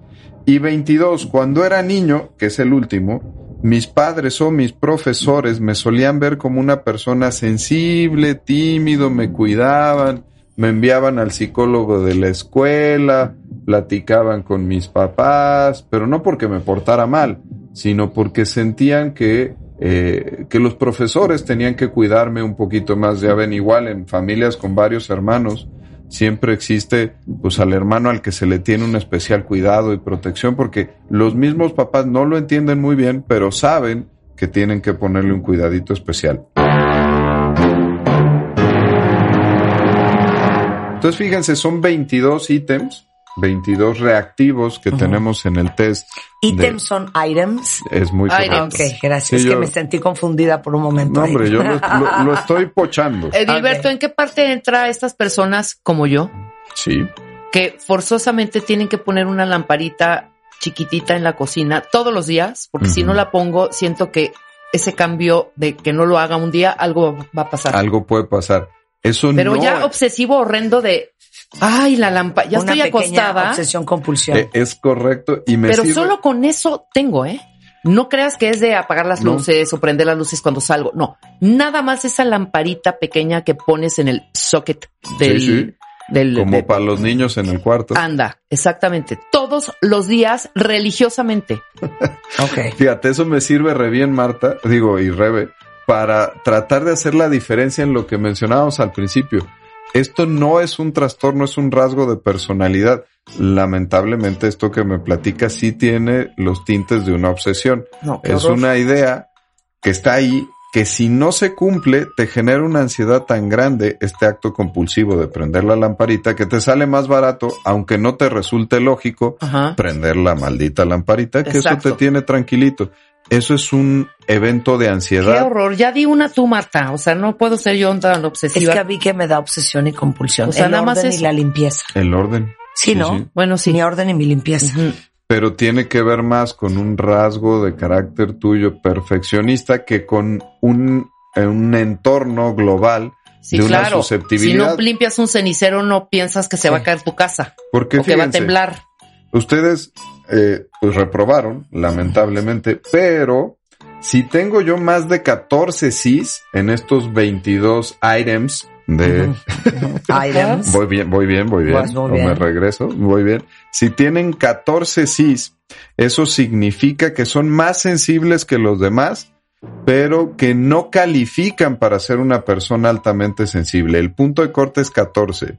Y 22, cuando era niño, que es el último, mis padres o mis profesores me solían ver como una persona sensible, tímido, me cuidaban, me enviaban al psicólogo de la escuela, platicaban con mis papás, pero no porque me portara mal, sino porque sentían que, eh, que los profesores tenían que cuidarme un poquito más. Ya ven, igual en familias con varios hermanos, siempre existe pues al hermano al que se le tiene un especial cuidado y protección porque los mismos papás no lo entienden muy bien, pero saben que tienen que ponerle un cuidadito especial. Entonces fíjense, son 22 ítems, 22 reactivos que tenemos en el test. de- Items son items. es muy Items. correcto. Ok, gracias. Sí, es que me sentí confundida por un momento. No, ahí. hombre, yo lo, lo- lo estoy pochando. Edilberto, Ok. ¿en qué parte entra estas personas como yo Sí. que forzosamente tienen que poner una lamparita chiquitita en la cocina todos los días? Porque si no la pongo, siento que ese cambio de que no lo haga un día, algo va a pasar. Algo puede pasar. Eso Pero no ya obsesivo, horrendo de, ay, la lámpara, ya Una estoy acostada, obsesión compulsión. eh, es correcto y me pero sirve- solo con eso tengo, ¿eh? No creas que es de apagar las No. luces o prender las luces cuando salgo. No, nada más esa lamparita pequeña que pones en el socket del... Sí, sí. del como de- para los niños en el cuarto. Anda, exactamente. Todos los días religiosamente. ok. Fíjate, eso me sirve re bien, Marta, digo, y Rebe, para tratar de hacer la diferencia en lo que mencionábamos al principio. Esto no es un trastorno, es un rasgo de personalidad. Lamentablemente esto que me platica sí tiene los tintes de una obsesión. No, Es horror. una idea que está ahí, que si no se cumple, te genera una ansiedad tan grande este acto compulsivo de prender la lamparita que te sale más barato, aunque no te resulte lógico, Ajá. prender la maldita lamparita, que Exacto. eso te tiene tranquilito. Eso es un evento de Qué ansiedad. horror. Ya di una tú, Marta. O sea, no puedo ser yo tan Es obsesiva. que a mí que me da obsesión y compulsión. O sea, el nada más orden eso. y la limpieza. El orden. Sí, ¿no? Bueno, sí. Mi orden y mi limpieza. Pero tiene que ver más con un rasgo de carácter tuyo perfeccionista que con un, eh, un entorno global Sí, de una claro. Si susceptibilidad. no limpias un cenicero, no piensas que se va a caer tu casa. Porque o que va a fíjense, temblar. Ustedes eh, pues reprobaron, lamentablemente, pero Si tengo yo más de 14 Cs en estos 22 items de... Items. voy bien, voy bien, voy bien. Vas muy O bien. me regreso, voy bien. Si tienen 14 Cs, eso significa que son más sensibles que los demás, pero que no califican para ser una persona altamente sensible. El punto de corte es 14.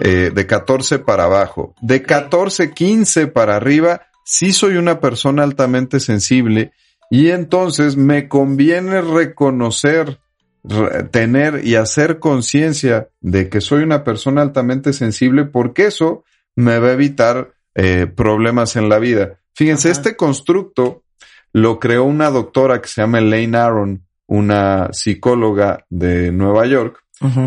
Eh, de 14 para abajo. De 14, 15 para arriba, sí soy una persona altamente sensible y entonces me conviene reconocer, re- tener y hacer conciencia de que soy una persona altamente sensible porque eso me va a evitar eh, problemas en la vida. Fíjense, este constructo lo creó una doctora que se llama Elaine Aron, una psicóloga de Nueva York,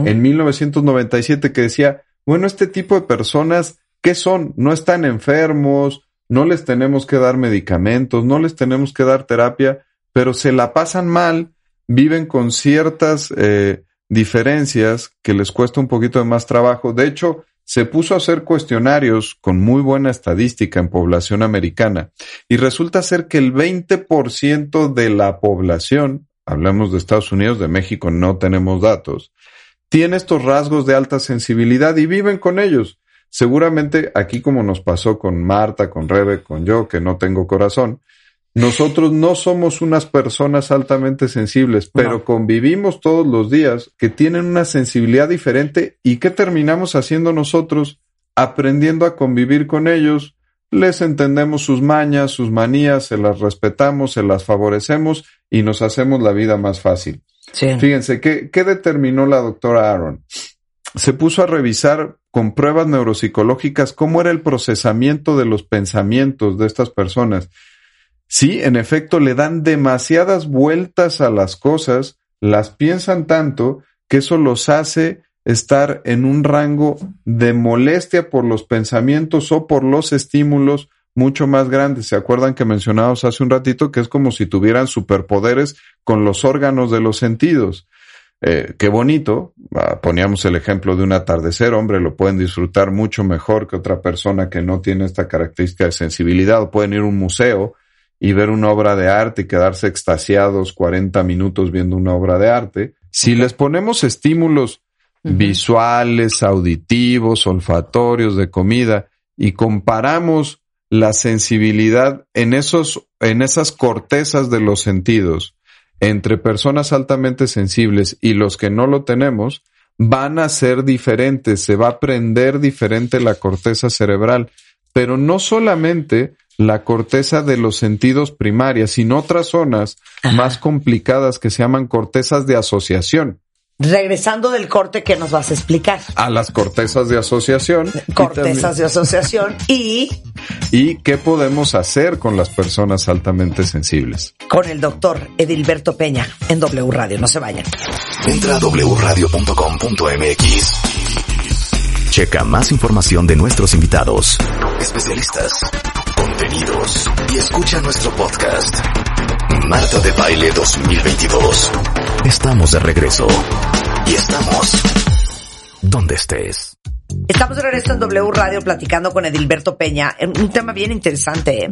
en 1997 que decía, bueno, este tipo de personas, ¿qué son? No están enfermos, no les tenemos que dar medicamentos, no les tenemos que dar terapia, pero se la pasan mal, viven con ciertas eh, diferencias que les cuesta un poquito de más trabajo. De hecho, se puso a hacer cuestionarios con muy buena estadística en población americana y resulta ser que el 20% de la población, hablamos de Estados Unidos, de México no tenemos datos, tiene estos rasgos de alta sensibilidad y viven con ellos. Seguramente aquí como nos pasó con Marta, con Rebe, con yo, que no tengo corazón, nosotros no somos unas personas altamente sensibles, pero convivimos todos los días que tienen una sensibilidad diferente y ¿qué terminamos haciendo nosotros? Aprendiendo a convivir con ellos, les entendemos sus mañas, sus manías, se las respetamos, se las favorecemos y nos hacemos la vida más fácil. Fíjense, ¿qué, qué determinó la doctora Aaron? Se puso a revisar con pruebas neuropsicológicas cómo era el procesamiento de los pensamientos de estas personas. Sí, en efecto, le dan demasiadas vueltas a las cosas, las piensan tanto que eso los hace estar en un rango de molestia por los pensamientos o por los estímulos mucho más grandes. ¿Se acuerdan que mencionábamos hace un ratito que es como si tuvieran superpoderes con los órganos de los sentidos? Eh, qué bonito. Ah, Poníamos el ejemplo de un atardecer, hombre, lo pueden disfrutar mucho mejor que otra persona que no tiene esta característica de sensibilidad. O pueden ir a un museo y ver una obra de arte y quedarse extasiados 40 minutos viendo una obra de arte. Si les ponemos estímulos visuales, auditivos, olfatorios, de comida, y comparamos la sensibilidad en esos, en esas cortezas de los sentidos entre personas altamente sensibles y los que no lo tenemos, van a ser diferentes, se va a prender diferente la corteza cerebral, pero no solamente la corteza de los sentidos primarias, sino otras zonas más complicadas que se llaman cortezas de asociación. Regresando del corte, ¿qué nos vas a explicar? A las cortezas de asociación. Cortezas también- de asociación y ¿Y qué podemos hacer con las personas altamente sensibles? con el doctor Edilberto Peña en W Radio. No se vayan. Entra a wradio.com.mx. Checa más información de nuestros invitados, especialistas, contenidos y escucha nuestro podcast. Marta de Baile 2022. Estamos de regreso. Y estamos donde estés. Estamos de regreso en W Radio platicando con Edilberto Peña. en Un tema bien interesante. ¿eh?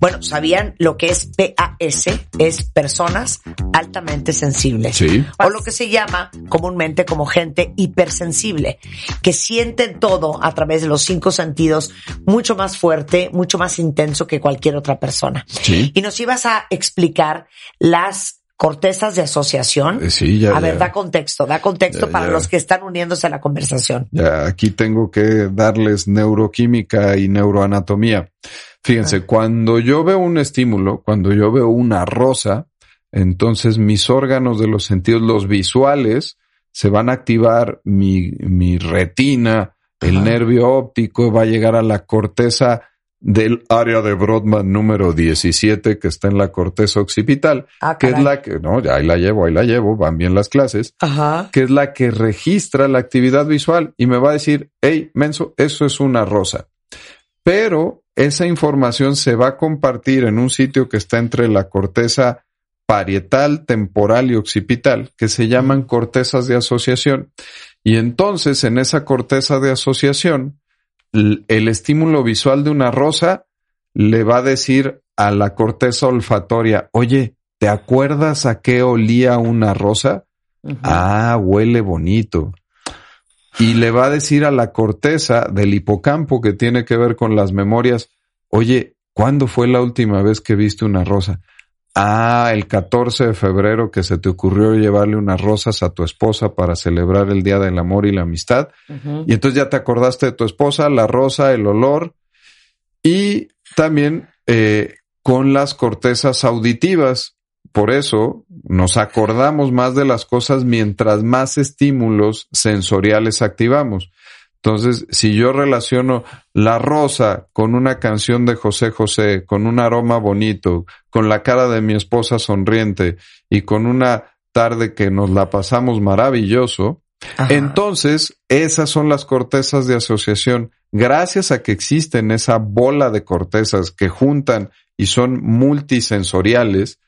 Bueno, ¿sabían lo que es PAS? Es personas altamente sensibles. Sí. O lo que se llama comúnmente como gente hipersensible, que sienten todo a través de los cinco sentidos mucho más fuerte, mucho más intenso que cualquier otra persona. Sí. Y nos ibas a explicar las cortezas de asociación. Eh, sí, ya, A ver, da contexto, da contexto Ya, para ya. los que están uniéndose a la conversación. Ya, aquí tengo que darles neuroquímica y neuroanatomía. Fíjense, cuando yo veo un estímulo, cuando yo veo una rosa, entonces mis órganos de los sentidos, los visuales, se van a activar mi, mi retina, el nervio óptico, va a llegar a la corteza del área de Brodmann número 17 que está en la corteza occipital, Ah, que es la que, no, ya ahí la llevo, ahí la llevo, van bien las clases Ajá. que es la que registra la actividad visual y me va a decir, hey, menso, eso es una rosa. Pero esa información se va a compartir en un sitio que está entre la corteza parietal, temporal y occipital, que se llaman cortezas de asociación. Y entonces en esa corteza de asociación, el estímulo visual de una rosa le va a decir a la corteza olfatoria, oye, ¿te acuerdas a qué olía una rosa? Ah, huele bonito. Y le va a decir a la corteza del hipocampo que tiene que ver con las memorias, oye, ¿cuándo fue la última vez que viste una rosa? Ah, el 14 de febrero que se te ocurrió llevarle unas rosas a tu esposa para celebrar el Día del Amor y la Amistad. Y entonces ya te acordaste de tu esposa, la rosa, el olor. Y también eh, con las cortezas auditivas. Por eso nos acordamos más de las cosas mientras más estímulos sensoriales activamos. Entonces, si yo relaciono la rosa con una canción de José José, con un aroma bonito, con la cara de mi esposa sonriente y con una tarde que nos la pasamos maravilloso, entonces esas son las cortezas de asociación. Gracias a que existen esa bola de cortezas que juntan y son multisensoriales,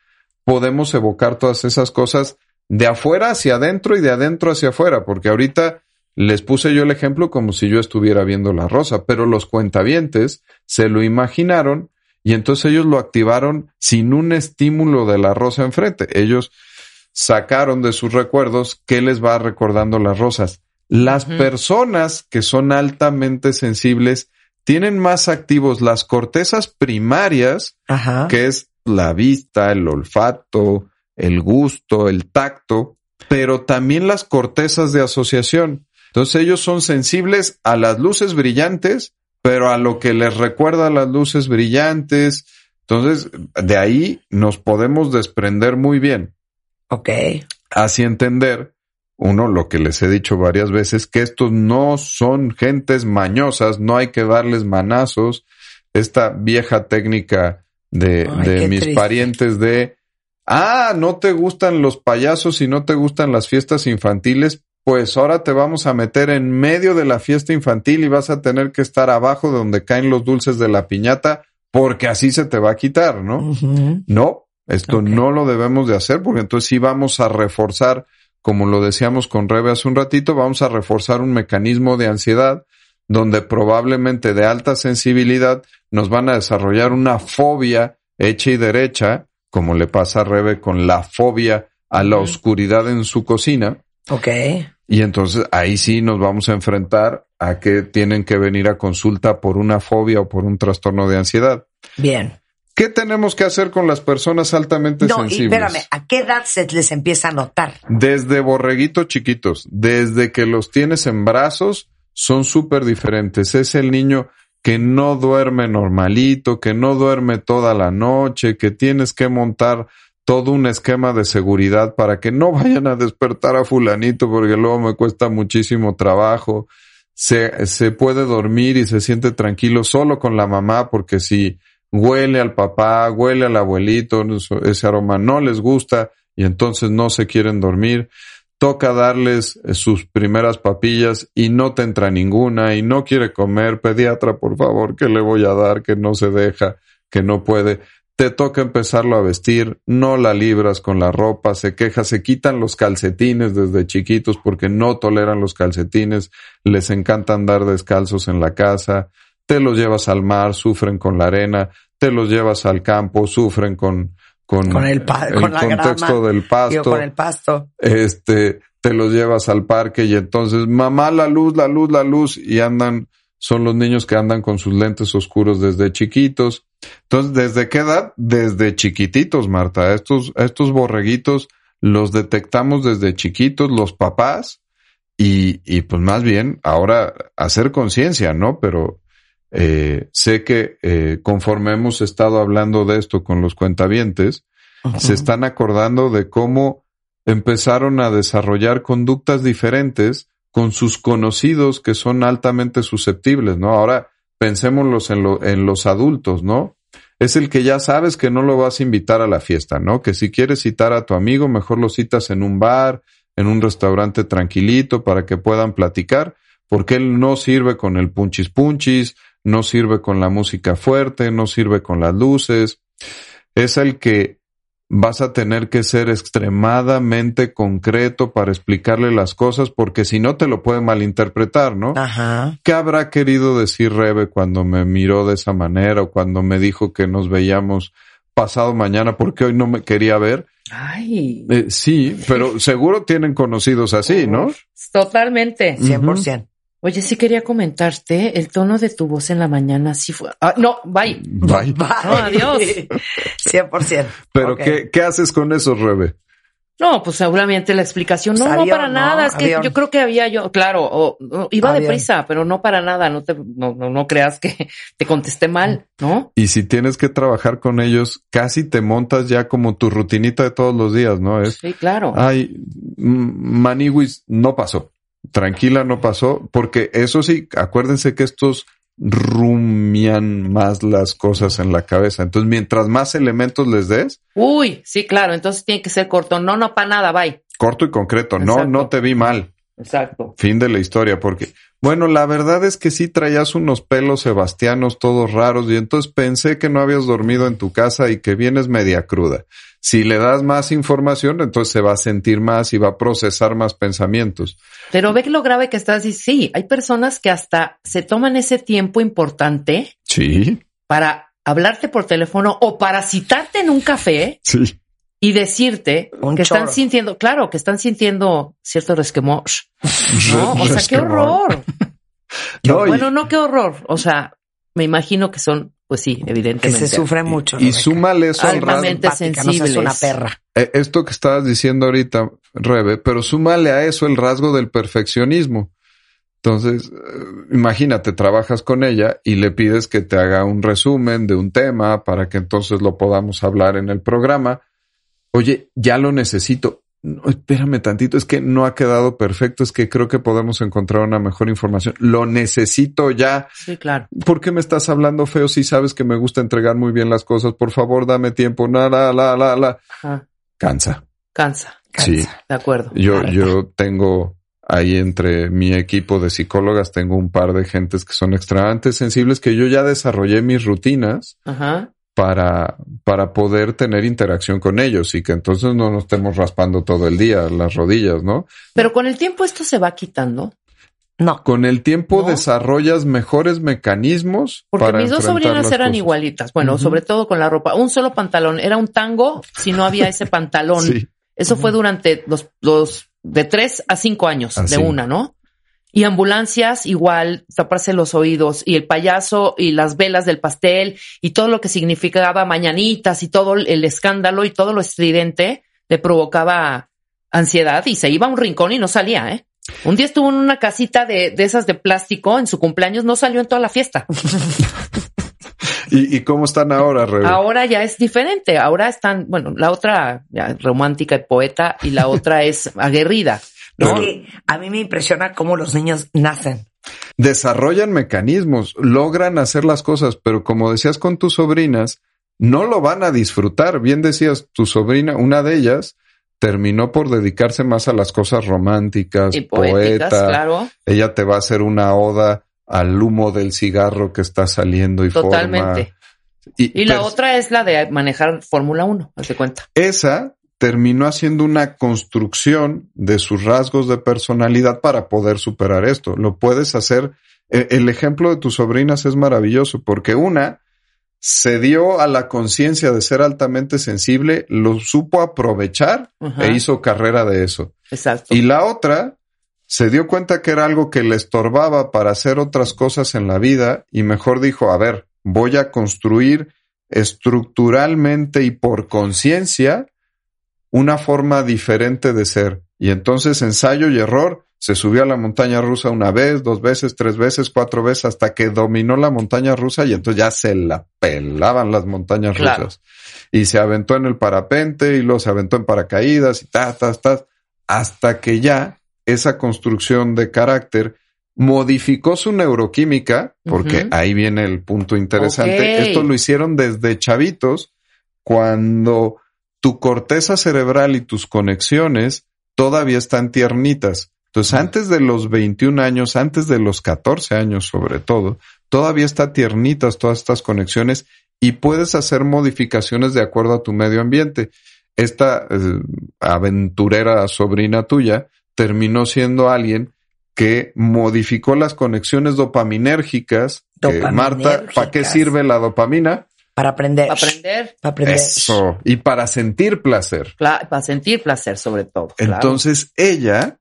podemos evocar todas esas cosas de afuera hacia adentro y de adentro hacia afuera, porque ahorita les puse yo el ejemplo como si yo estuviera viendo la rosa, pero los cuentavientes se lo imaginaron y entonces ellos lo activaron sin un estímulo de la rosa enfrente. Ellos sacaron de sus recuerdos qué les va recordando las rosas. Las personas que son altamente sensibles tienen más activos las cortezas primarias, que es la vista, el olfato, el gusto, el tacto, pero también las cortezas de asociación. Entonces ellos son sensibles a las luces brillantes, pero a lo que les recuerda las luces brillantes. Entonces, de ahí nos podemos desprender muy bien. Ok. Así entender, uno, lo que les he dicho varias veces, que estos no son gentes mañosas, no hay que darles manazos. Esta vieja técnica de, Ay, de mis triste. parientes de, ah, no te gustan los payasos y no te gustan las fiestas infantiles, pues ahora te vamos a meter en medio de la fiesta infantil y vas a tener que estar abajo de donde caen los dulces de la piñata porque así se te va a quitar, ¿no? No, esto no lo debemos de hacer porque entonces sí vamos a reforzar, como lo decíamos con Rebe hace un ratito, vamos a reforzar un mecanismo de ansiedad donde probablemente de alta sensibilidad nos van a desarrollar una fobia hecha y derecha, como le pasa a Rebe con la fobia a la oscuridad en su cocina. Ok. Y entonces ahí sí nos vamos a enfrentar a que tienen que venir a consulta por una fobia o por un trastorno de ansiedad. Bien. ¿Qué tenemos que hacer con las personas altamente No, sensibles? espérame, ¿a qué edad se les empieza a notar? Desde borreguitos chiquitos, desde que los tienes en brazos, son súper diferentes. Es el niño que no duerme normalito, que no duerme toda la noche, que tienes que montar todo un esquema de seguridad para que no vayan a despertar a fulanito porque luego me cuesta muchísimo trabajo. Se, se puede dormir y se siente tranquilo solo con la mamá porque si huele al papá, huele al abuelito, ese aroma no les gusta y entonces no se quieren dormir. Toca darles eh, sus primeras papillas y no te entra ninguna y no quiere comer. Pediatra, por favor, ¿qué le voy a dar? Que no se deja, que no puede. Te toca empezarlo a vestir, no la libras con la ropa, se queja, se quitan los calcetines desde chiquitos porque no toleran los calcetines, les encanta andar descalzos en la casa, te los llevas al mar, sufren con la arena, te los llevas al campo, sufren con, con, Con el pa- con la contexto grama, del pasto Digo, con el pasto. este, te los llevas al parque y entonces, mamá, la luz, la luz, la luz, y andan, son los niños que andan con sus lentes oscuros desde chiquitos. Entonces, ¿desde qué edad? Desde chiquititos, Marta. Estos, estos borreguitos los detectamos desde chiquitos, los papás, y, y pues más bien ahora hacer conciencia, ¿no? Pero eh, sé que eh, conforme hemos estado hablando de esto con los cuentavientes, se están acordando de cómo empezaron a desarrollar conductas diferentes con sus conocidos que son altamente susceptibles, ¿no? Ahora pensémoslos en, lo- en los adultos, ¿no? Es el que ya sabes que no lo vas a invitar a la fiesta, ¿no? Que si quieres citar a tu amigo, mejor lo citas en un bar, en un restaurante tranquilito para que puedan platicar, porque él no sirve con el punchis punchis, no sirve con la música fuerte, no sirve con las luces. Es el que vas a tener que ser extremadamente concreto para explicarle las cosas, porque si no te lo puede malinterpretar, ¿no? Ajá. ¿Qué habrá querido decir Rebe cuando me miró de esa manera o cuando me dijo que nos veíamos pasado mañana porque hoy no me quería ver. Ay, Eh, sí, pero seguro tienen conocidos así, ¿no? totalmente. 100%. Oye, sí quería comentarte, el tono de tu voz en la mañana sí fue... Ah, no, bye. Bye. No, adiós. 100%. Pero. ¿qué, ¿qué haces con eso, Rebe? No, pues seguramente la explicación. No, Pues no avión, para ¿no? nada. Es que Avión. yo creo que había yo, claro, o- o iba Avión. deprisa, pero no para nada. No te, no, no, no creas que te contesté mal, ¿no? Y si tienes que trabajar con ellos, casi te montas ya como tu rutinita de todos los días, ¿no? Es, Sí, claro. ay, Maniwis, no pasó. Tranquila, no pasó. Porque eso sí, acuérdense que estos rumian más las cosas en la cabeza. Entonces, mientras más elementos les des, Uy, sí, claro. Entonces tiene que ser corto. No, no para nada. Bye. corto y concreto. No, no te vi mal. Exacto. Fin de la historia, porque, bueno, la verdad es que sí traías unos pelos sebastianos todos raros y entonces pensé que no habías dormido en tu casa y que vienes media cruda. Si le das más información, entonces se va a sentir más y va a procesar más pensamientos. Pero ve que lo grave que estás y sí, hay personas que hasta se toman ese tiempo importante Sí, para hablarte por teléfono o para citarte en un café sí. Y decirte Un que están sintiendo, claro, que están sintiendo cierto resquemor. No, o sea, qué horror. No, y- bueno, no qué horror. O sea, me imagino que son, pues sí, Que evidentemente. se sufre mucho. y Rebeca. súmale eso al rasgo. No sensibles. una perra. Eh, Esto que estabas diciendo ahorita, Rebe, pero súmale a eso el rasgo del perfeccionismo. Entonces, eh, imagínate, trabajas con ella y le pides que te haga un resumen de un tema para que entonces lo podamos hablar en el programa. Oye, ya lo necesito. No, espérame tantito, es que no ha quedado perfecto, es que creo que podemos encontrar una mejor información. Lo necesito ya. Sí, claro. ¿Por qué me estás hablando feo si sabes que me gusta entregar muy bien las cosas? Por favor, dame tiempo. La, la, la, la, la. Ajá. Cansa. Cansa. Sí. De acuerdo. Yo, yo tengo ahí entre mi equipo de psicólogas, tengo un par de gentes que son extremadamente sensibles que yo ya desarrollé mis rutinas Ajá. Para, para poder tener interacción con ellos y que entonces no nos estemos raspando todo el día las rodillas, ¿no? Pero con el tiempo esto se va quitando. No. Con el tiempo ¿No? desarrollas mejores mecanismos Porque para mis dos sobrinas eran cosas. igualitas. Bueno, sobre todo con la ropa. Un solo pantalón. Era un tango si no había ese pantalón. Sí. Eso fue durante los, los de tres a cinco años Así. de una, ¿no? Y ambulancias igual, taparse los oídos y el payaso y las velas del pastel y todo lo que significaba mañanitas y todo el escándalo y todo lo estridente le provocaba ansiedad y se iba a un rincón y no salía, ¿eh? Un día estuvo en una casita de, de esas de plástico en su cumpleaños, no salió en toda la fiesta. ¿Y, y cómo están ahora, Rebe? Ahora ya es diferente. Ahora están, bueno, la otra ya, romántica y poeta y la otra es aguerrida. Es ¿no? que a mí me impresiona cómo los niños nacen. desarrollan mecanismos, logran hacer las cosas, pero como decías con tus sobrinas, no lo van a disfrutar. Bien decías, tu sobrina, una de ellas, terminó por dedicarse más a las cosas románticas, Y poéticas, poeta. claro. Ella te va a hacer una oda al humo del cigarro que está saliendo y Totalmente. forma. Y, Y la otra es la de manejar Fórmula 1, haz de cuenta. esa terminó haciendo una construcción de sus rasgos de personalidad para poder superar esto. Lo puedes hacer. e- El ejemplo de tus sobrinas es maravilloso porque una se dio a la conciencia de ser altamente sensible, lo supo aprovechar e hizo carrera de eso. Exacto. Y la otra se dio cuenta que era algo que le estorbaba para hacer otras cosas en la vida y mejor dijo, a ver, voy a construir estructuralmente y por conciencia una forma diferente de ser. Y entonces ensayo y error, se subió a la montaña rusa una vez, dos veces, tres veces, cuatro veces, hasta que dominó la montaña rusa y entonces ya se la pelaban las montañas Claro. rusas. Y se aventó en el parapente y luego se aventó en paracaídas y ta, ta, ta, hasta que ya esa construcción de carácter modificó su neuroquímica, porque ahí viene el punto interesante. Esto lo hicieron desde chavitos, cuando tu corteza cerebral y tus conexiones todavía están tiernitas. Entonces, antes de los 21 años, antes de los 14 años sobre todo, todavía está tiernitas todas estas conexiones y puedes hacer modificaciones de acuerdo a tu medio ambiente. Esta eh, aventurera sobrina tuya terminó siendo alguien que modificó las conexiones dopaminérgicas. Que, Marta, ¿para qué sirve la dopamina? Para aprender. Para aprender, Para aprender. Eso. Y para sentir placer. cla- para sentir placer sobre todo. claro. Entonces ella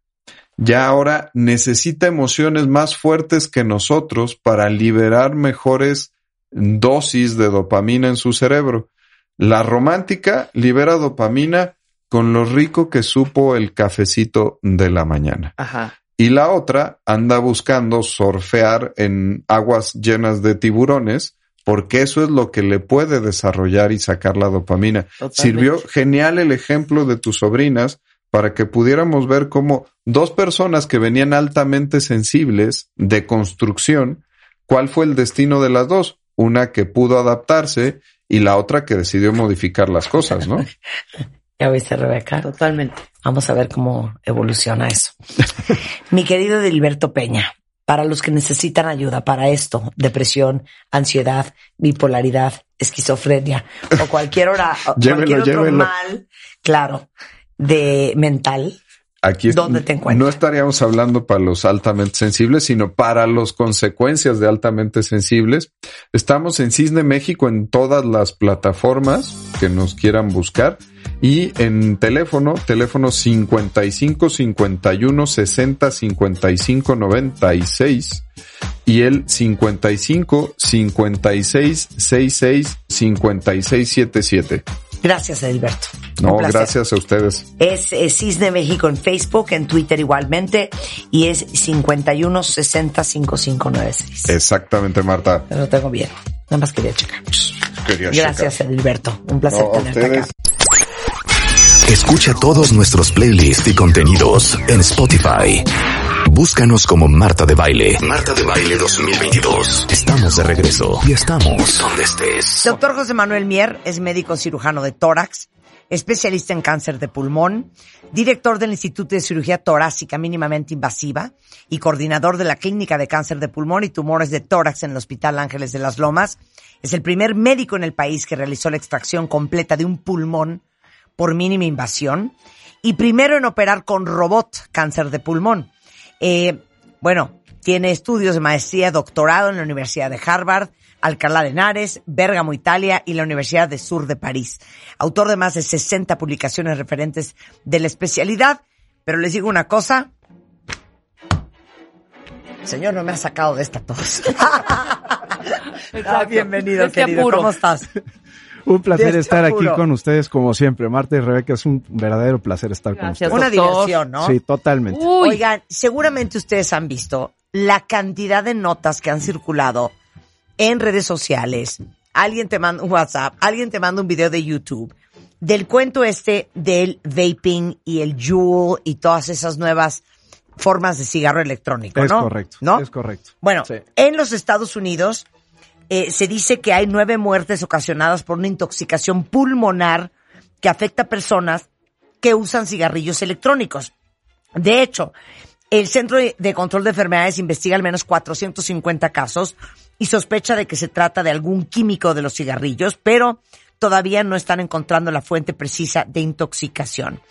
ya ahora necesita emociones más fuertes que nosotros para liberar mejores dosis de dopamina en su cerebro. La romántica libera dopamina con lo rico que supo el cafecito de la mañana. Ajá. Y la otra anda buscando surfear en aguas llenas de tiburones, porque eso es lo que le puede desarrollar y sacar la dopamina. Totalmente. Sirvió genial el ejemplo de tus sobrinas para que pudiéramos ver cómo dos personas que venían altamente sensibles de construcción, cuál fue el destino de las dos. Una que pudo adaptarse y la otra que decidió modificar las cosas, ¿no? Ya viste, Rebeca. Totalmente. Vamos a ver cómo evoluciona eso. Mi querido Dilberto Peña, para los que necesitan ayuda para esto, depresión, ansiedad, bipolaridad, esquizofrenia o cualquier hora, o cualquier otro mal, claro, de mental, Aquí ¿Dónde te encuentras? no estaríamos hablando para los altamente sensibles, sino para las consecuencias de altamente sensibles. Estamos en Cisne México en todas las plataformas que nos quieran buscar y en teléfono, teléfono 55 51 60 55 96 y el 55 56 66 56 77. Gracias Dilberto. No, gracias a ustedes. Es, Cisne México en Facebook, en Twitter igualmente, y es 51 60 5596. Exactamente, Marta. Lo tengo bien. Nada más quería checar. Quería Gracias, Edilberto. Un placer No, a tenerte ustedes. acá. Escucha todos nuestros playlists y contenidos en Spotify. Búscanos como Marta de Baile. Marta de Baile 2022. Estamos de regreso y estamos donde estés. Doctor José Manuel Mier es médico cirujano de tórax, especialista en cáncer de pulmón, director del Instituto de Cirugía Torácica Mínimamente Invasiva y coordinador de la Clínica de Cáncer de Pulmón y Tumores de Tórax en el Hospital Ángeles de las Lomas. Es el primer médico en el país que realizó la extracción completa de un pulmón por mínima invasión y primero en operar con robot cáncer de pulmón. Eh, bueno, tiene estudios de maestría, doctorado en la Universidad de Harvard, Alcalá de Henares, Bérgamo, Italia y la Universidad de Sur de París. Autor de más de 60 publicaciones referentes de la especialidad. Pero les digo una cosa. Señor, no me ha sacado de esta tos. Ah, bienvenido, Este querido. apuro. ¿Cómo estás? Un placer estar aquí con ustedes como siempre. Marta y Rebeca, es un verdadero placer estar Gracias, con Una doctor. diversión, ¿no? ustedes. Sí, totalmente. Uy, Oigan, seguramente ustedes han visto la cantidad de notas que han circulado en redes sociales. Alguien te manda un WhatsApp, alguien te manda un video de YouTube del cuento este del vaping y el Juul y todas esas nuevas formas de cigarro electrónico, Es ¿no? correcto. ¿No? Es correcto. Bueno, Sí. en los Estados Unidos eh, se dice que hay nueve muertes ocasionadas por una intoxicación pulmonar que afecta a personas que usan cigarrillos electrónicos. De hecho, el Centro de Control de Enfermedades investiga al menos 450 casos y sospecha de que se trata de algún químico de los cigarrillos, pero todavía no están encontrando la fuente precisa de intoxicación.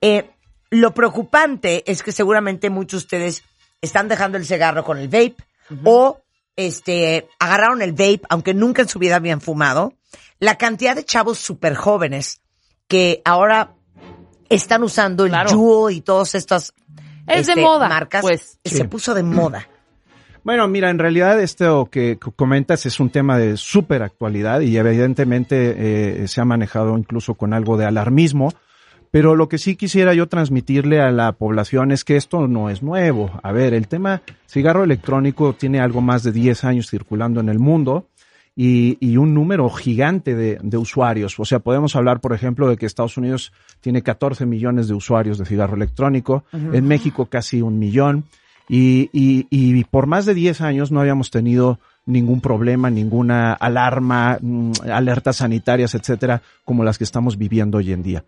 Eh, lo preocupante es que seguramente muchos de ustedes están dejando el cigarro con el vape o este agarraron el vape aunque nunca en su vida habían fumado. La cantidad de chavos súper jóvenes que ahora están usando el Claro. Juul y todas estas Es de este, moda, marcas pues. se puso de moda. Bueno, mira, en realidad esto que comentas es un tema de súper actualidad y evidentemente eh, se ha manejado incluso con algo de alarmismo, pero lo que sí quisiera yo transmitirle a la población es que esto no es nuevo. A ver, el tema cigarro electrónico tiene algo más de 10 años circulando en el mundo y, y un número gigante de, de usuarios. O sea, podemos hablar, por ejemplo, de que Estados Unidos tiene 14 millones de usuarios de cigarro electrónico, en México casi un millón. Y, y, y por más de 10 años no habíamos tenido ningún problema, ninguna alarma, mm, alertas sanitarias, etcétera, como las que estamos viviendo hoy en día.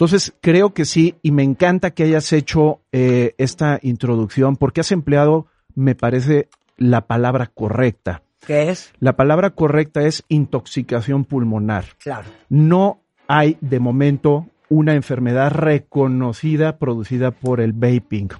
Entonces, creo que sí, y me encanta que hayas hecho eh, esta introducción, porque has empleado, me parece, la palabra correcta. ¿Qué es? La palabra correcta es intoxicación pulmonar. Claro. No hay de momento una enfermedad reconocida producida por el vaping.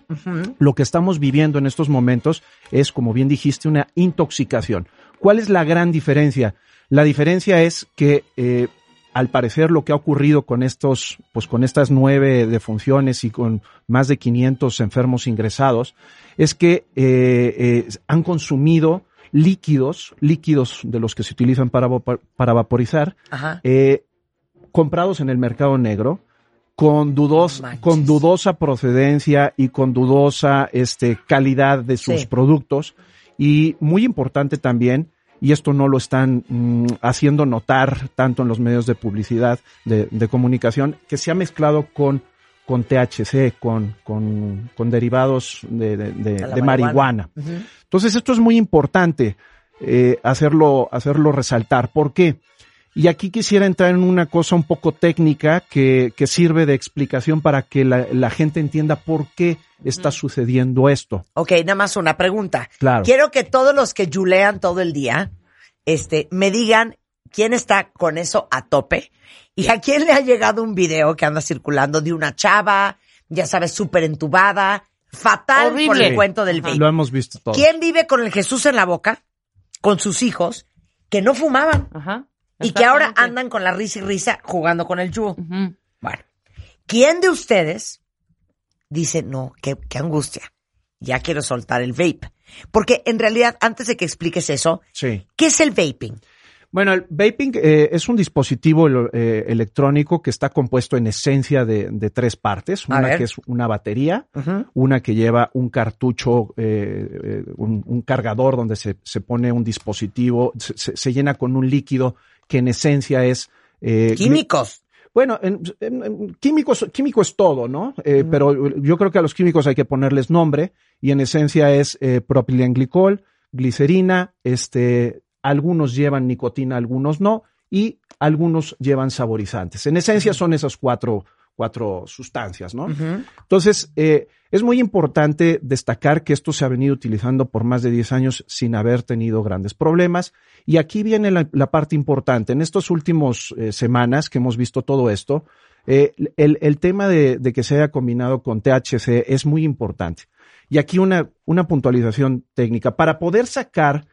Lo que estamos viviendo en estos momentos es, como bien dijiste, una intoxicación. ¿Cuál es la gran diferencia? La diferencia es que eh, al parecer lo que ha ocurrido con estos, pues con estas nueve defunciones y con más de 500 enfermos ingresados, es que eh, eh, han consumido líquidos, líquidos de los que se utilizan para, para vaporizar, eh, comprados en el mercado negro, con, dudos, con dudosa procedencia y con dudosa este, calidad de sus Sí. productos. Y muy importante también, y esto no lo están mm, haciendo notar tanto en los medios de publicidad, de, de comunicación, que se ha mezclado con, con THC, con, con, con derivados de, de- marihuana. Entonces esto es muy importante eh, hacerlo, hacerlo resaltar. ¿Por qué? Y aquí quisiera entrar en una cosa un poco técnica que, que sirve de explicación para que la, la gente entienda por qué está sucediendo esto. Ok, nada más una pregunta. Claro. Quiero que todos los que yulean todo el día, este, me digan quién está con eso a tope y a quién le ha llegado un video que anda circulando de una chava, ya sabes, súper entubada, fatal por Horrible. el cuento del vape. Lo hemos visto todo. ¿Quién vive con el Jesús en la boca, con sus hijos, que no fumaban Ajá. Y que ahora andan con la risa y risa jugando con el yugo? Bueno, ¿quién de ustedes dice, no, qué, qué angustia, ya quiero soltar el vape? Porque en realidad, antes de que expliques eso, Sí. ¿qué es el vaping? Bueno, el vaping eh, es un dispositivo eh, electrónico que está compuesto en esencia de, de tres partes. A Una que es una batería, una que lleva un cartucho, eh, un, un cargador donde se, se pone un dispositivo, se, se- se llena con un líquido que en esencia es... eh, Químicos. Bueno, en, en- en químicos, químico es todo, ¿no? Eh, Pero yo creo que a los químicos hay que ponerles nombre y en esencia es eh, propilenglicol, glicerina, este, algunos llevan nicotina, algunos no, y algunos llevan saborizantes. En esencia son esas cuatro, cuatro sustancias, ¿no? Entonces, eh, es muy importante destacar que esto se ha venido utilizando por más de 10 años sin haber tenido grandes problemas. Y aquí viene la, la parte importante. En estos últimos eh, semanas que hemos visto todo esto, eh, el, el tema de, de que se haya combinado con THC es muy importante. Y aquí una, una puntualización técnica. Para poder sacar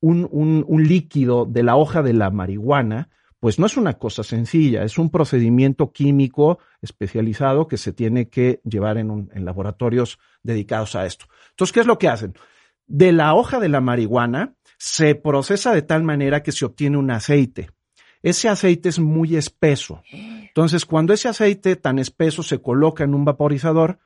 un, un- un líquido de la hoja de la marihuana, pues no es una cosa sencilla, es un procedimiento químico especializado que se tiene que llevar en, un- en laboratorios dedicados a esto. Entonces, ¿qué es lo que hacen? De la hoja de la marihuana se procesa de tal manera que se obtiene un aceite. Ese aceite es muy espeso. Entonces, cuando ese aceite tan espeso se coloca en un vaporizador,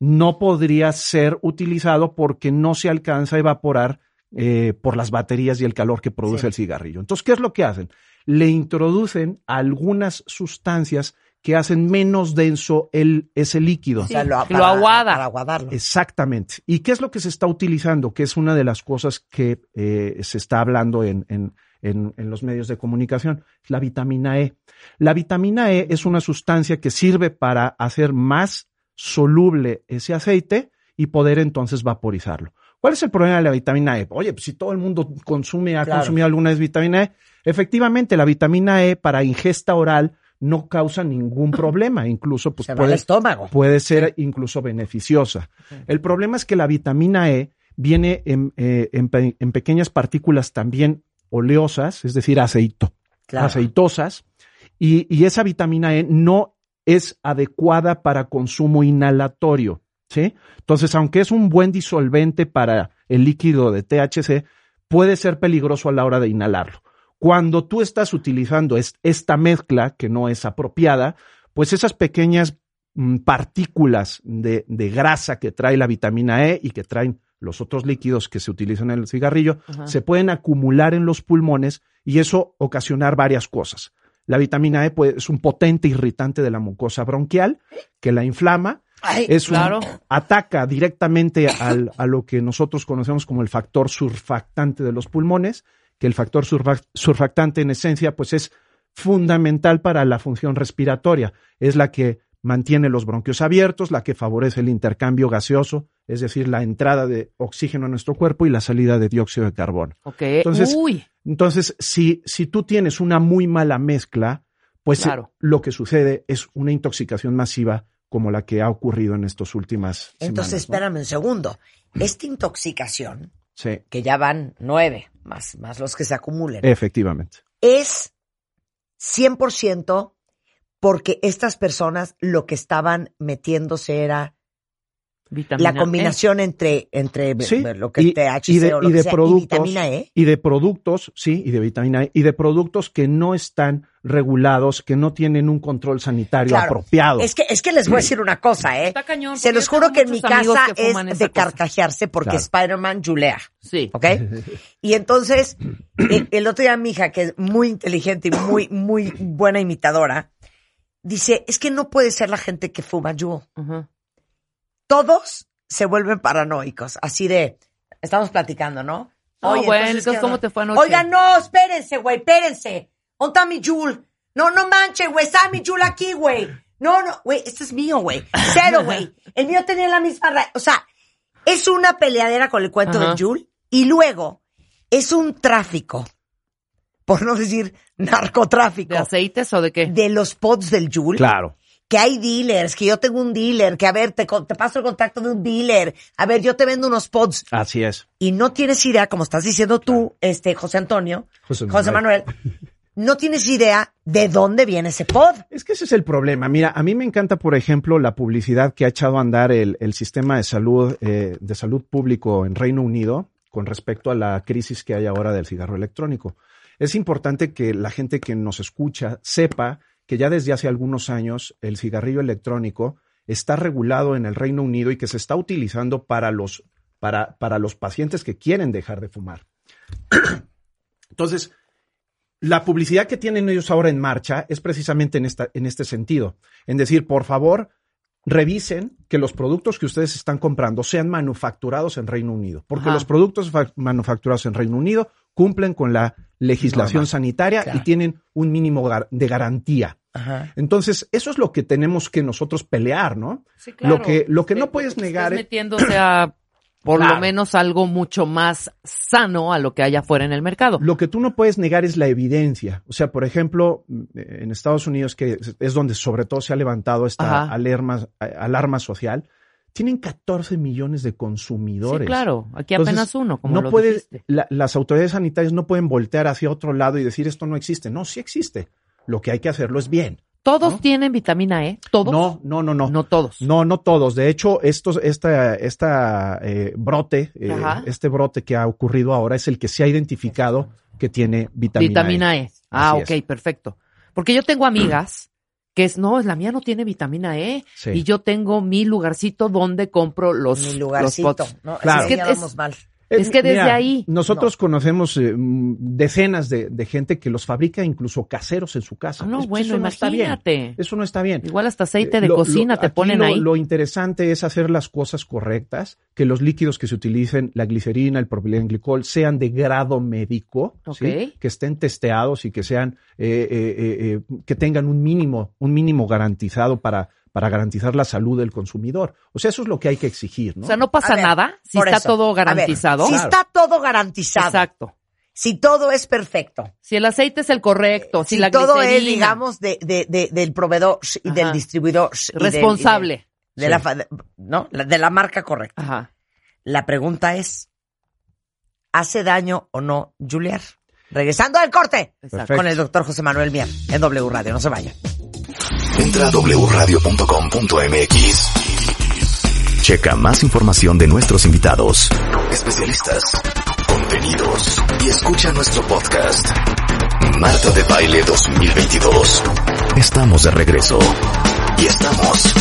no podría ser utilizado porque no se alcanza a evaporar eh, por las baterías y el calor que produce Sí. el cigarrillo. Entonces, ¿qué es lo que hacen? Le introducen algunas sustancias que hacen menos denso el, ese líquido. O sea, lo, que lo aguada. Para aguadarlo. Exactamente. ¿Y qué es lo que se está utilizando? Que es una de las cosas que eh, se está hablando en, en- en- en los medios de comunicación, la vitamina E. La vitamina E es una sustancia que sirve para hacer más soluble ese aceite y poder entonces vaporizarlo. ¿Cuál es el problema de la vitamina E? Oye, pues si todo el mundo consume, ha Claro. consumido alguna vez vitamina E, efectivamente la vitamina E para ingesta oral no causa ningún problema, incluso pues Se puede, estómago. puede ser incluso beneficiosa. El problema es que la vitamina E viene en, eh, en pequeñas partículas también oleosas, es decir, aceito, Claro. aceitosas, y, y esa vitamina E no es adecuada para consumo inhalatorio. ¿Sí? Entonces, aunque es un buen disolvente para el líquido de THC, puede ser peligroso a la hora de inhalarlo. Cuando tú estás utilizando es- esta mezcla que no es apropiada, pues esas pequeñas mm, partículas de, de grasa que trae la vitamina E y que traen los otros líquidos que se utilizan en el cigarrillo, se pueden acumular en los pulmones y eso ocasionar varias cosas. La vitamina E pues, es un potente irritante de la mucosa bronquial que la inflama, Ay, es un- claro. ataca directamente al- a lo que nosotros conocemos como el factor surfactante de los pulmones, que el factor surfa- surfactante en esencia pues es fundamental para la función respiratoria, es la que mantiene los bronquios abiertos, la que favorece el intercambio gaseoso, es decir, la entrada de oxígeno a nuestro cuerpo y la salida de dióxido de carbono. Ok. Entonces, Uy. Entonces, si, si tú tienes una muy mala mezcla, pues Claro. lo que sucede es una intoxicación masiva como la que ha ocurrido en estas últimas Entonces, semanas, ¿no? espérame un segundo. Esta intoxicación, Sí. que ya van nueve, más, más los que se acumulen, Efectivamente. es 100% porque estas personas lo que estaban metiéndose era Vitamina la combinación entre, entre Sí, lo que y, es THC y de, o lo y que de sea, productos, y vitamina E. y de productos, sí, y de vitamina E, y de productos que no están regulados, que no tienen un control sanitario Claro. apropiado. Es que, es que les voy a decir una cosa, ¿eh? Está cañón, Se los juro que en mi casa es de cosa. carcajearse porque Claro. Spider-Man julea, Sí. ¿ok? Y entonces, el, el otro día mi hija, que es muy inteligente y muy, muy buena imitadora, dice, es que no puede ser la gente que fuma Juul. Ajá. Todos se vuelven paranoicos, así de, estamos platicando, ¿no? No, Oye, bueno, entonces, entonces, ¿qué ¿cómo te fue anoche? Oigan, no, espérense, güey, espérense. ¿Dónde está mi Jul? No, no manches, güey, está mi Jul aquí, güey. No, no, güey, este es mío, güey. Cero, güey. El mío tenía la misma ra- O sea, es una peleadera con el cuento Ajá. del Jul y luego es un tráfico, por no decir narcotráfico, ¿De aceites o de qué? de los pods del Jul Claro. Que hay dealers, que yo tengo un dealer, que a ver, te, te paso el contacto de un dealer, a ver, yo te vendo unos pods. Así es. Y no tienes idea, como estás diciendo tú, este, José Antonio, José. Manuel, no tienes idea de dónde viene ese pod. Es que ese es el problema. Mira, a mí me encanta, por ejemplo, la publicidad que ha echado a andar el, el sistema de salud, eh, de salud público en Reino Unido con respecto a la crisis que hay ahora del cigarro electrónico. Es importante que la gente que nos escucha sepa que ya desde hace algunos años el cigarrillo electrónico está regulado en el Reino Unido y que se está utilizando para los, para, para los pacientes que quieren dejar de fumar. Entonces, la publicidad que tienen ellos ahora en marcha es precisamente en, esta, en este sentido. En decir, por favor, revisen que los productos que ustedes están comprando sean manufacturados en Reino Unido, porque Ajá. los productos fa- manufacturados en Reino Unido cumplen con la legislación sanitaria Claro. y tienen un mínimo de garantía. Ajá. Entonces, eso es lo que tenemos que nosotros pelear, ¿no? Sí, claro. Lo que, lo que Sí, no puedes negar Estás es... metiéndose a, por Claro. lo menos, algo mucho más sano a lo que hay afuera en el mercado. Lo que tú no puedes negar es la evidencia. O sea, por ejemplo, en Estados Unidos, que es donde sobre todo se ha levantado esta alarma, alarma social, tienen 14 millones de consumidores. Sí, claro. Aquí Entonces, apenas uno, como no lo puede- la- las autoridades sanitarias no pueden voltear hacia otro lado y decir esto no existe. No, sí existe. Lo que hay que hacerlo es bien. ¿Todos ¿no? tienen vitamina E? ¿Todos? No, no, no, no. No todos. No, no todos. De hecho, estos, esta, esta eh, brote, eh, este brote que ha ocurrido ahora es el que se ha identificado que tiene vitamina, vitamina E. E. Ah, Así ok, es. perfecto. Porque yo tengo amigas que es, no, la mía no tiene vitamina E. Sí. Y yo tengo mi lugarcito donde compro los, Mi los lugarcito. pots. No, Claro. es que es- mal. Es que desde mira, ahí- Nosotros conocemos eh, decenas de, de gente que los fabrica incluso caseros en su casa. Ah, no, Es- bueno, eso no está bien. imagínate. Eso no está bien. Igual hasta aceite de Eh, Lo- cocina lo- te ponen lo- ahí. Lo interesante es hacer las cosas correctas, que los líquidos que se utilicen, la glicerina, el propilenglicol, sean de grado médico, que estén testeados y que sean, eh, eh, eh, eh, que tengan un mínimo, un mínimo garantizado para, para garantizar la salud del consumidor. O sea, eso es lo que hay que exigir, ¿no? O sea, no pasa ver, nada si está eso. todo ver, garantizado. si Claro. está todo garantizado, Exacto. si todo es perfecto, Si el aceite es el correcto, si, si la todo es, digamos, de, de, de- del proveedor y Ajá. del distribuidor y del- y del- responsable. de, la, fa- de- ¿no? La- de la marca correcta. Ajá. La pregunta es, ¿hace daño o no Juliar? Regresando al corte con el doctor José Manuel Mier en W Radio. No se vayan. Entra a wradio.com.mx. Checa más información de nuestros invitados, especialistas, contenidos y escucha nuestro podcast. Marta de Baile 2022. Estamos de regreso. Y estamos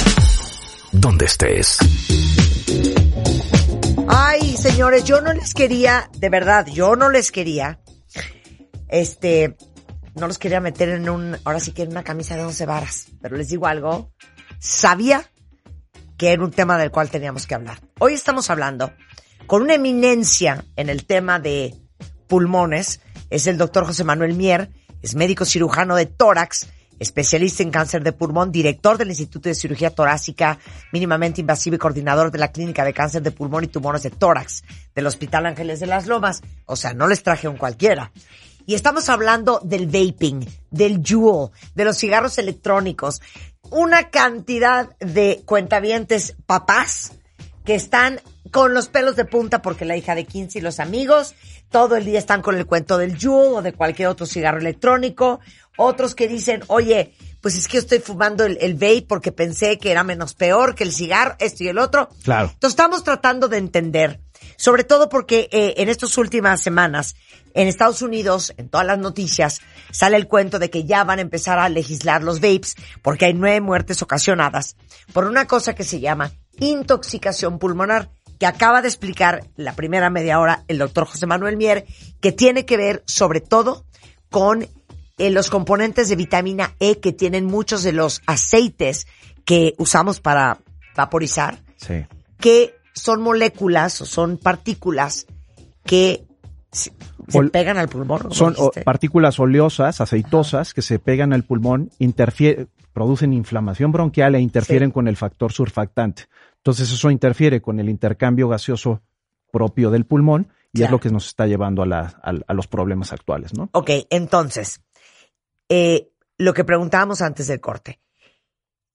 donde estés. Ay, señores, yo no les quería, de verdad, yo no les quería, este, no los quería meter en un, ahora sí que en una camisa de 11 varas, pero les digo algo, sabía que era un tema del cual teníamos que hablar. Hoy estamos hablando con una eminencia en el tema de pulmones, es el doctor José Manuel Mier, es médico cirujano de tórax, especialista en cáncer de pulmón, director del Instituto de Cirugía Torácica Mínimamente Invasiva y coordinador de la Clínica de Cáncer de Pulmón y Tumores de Tórax del Hospital Ángeles de las Lomas. O sea, no les traje un cualquiera. Y estamos hablando del vaping, del Juul, de los cigarros electrónicos, una cantidad de cuentavientes papás que están con los pelos de punta porque la hija de 15 y los amigos todo el día están con el cuento del Juul o de cualquier otro cigarro electrónico. Otros que dicen, oye, pues es que estoy fumando el, el vape porque pensé que era menos peor que el cigarro, esto y el otro. Claro. Entonces estamos tratando de entender, sobre todo porque eh, en estas últimas semanas, en Estados Unidos, en todas las noticias, sale el cuento de que ya van a empezar a legislar los vapes porque hay nueve muertes ocasionadas por una cosa que se llama intoxicación pulmonar, que acaba de explicar la primera media hora el doctor José Manuel Mier, que tiene que ver sobre todo con eh, los componentes de vitamina E que tienen muchos de los aceites que usamos para vaporizar, Sí. que son moléculas o son partículas que se, pegan al pulmón. Son Dijiste. partículas oleosas, aceitosas, que se pegan al pulmón, producen inflamación bronquial e interfieren Sí. con el factor surfactante. Entonces eso interfiere con el intercambio gaseoso propio del pulmón y es lo que nos está llevando a, la- a- a los problemas actuales, ¿no? Ok, entonces, eh, lo que preguntábamos antes del corte.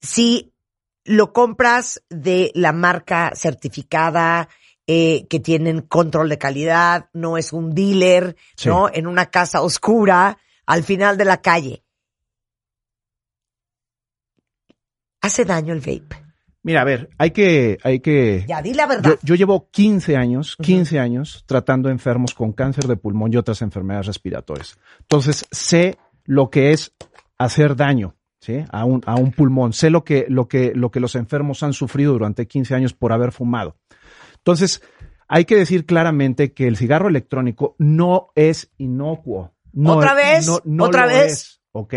Si lo compras de la marca certificada, eh, que tienen control de calidad, no es un dealer, Sí. ¿no? En una casa oscura, al final de la calle. ¿Hace daño el vape? Mira, a ver, hay que, hay que, Ya, di la verdad. Yo, yo llevo 15 años, 15 años tratando enfermos con cáncer de pulmón y otras enfermedades respiratorias. Entonces, sé lo que es hacer daño, ¿sí? A un, a un pulmón. Sé lo que, lo que, lo que los enfermos han sufrido durante 15 años por haber fumado. Entonces, hay que decir claramente que el cigarro electrónico no es inocuo. No ¿Otra es- vez? no- no ¿Otra vez? es, ¿Ok?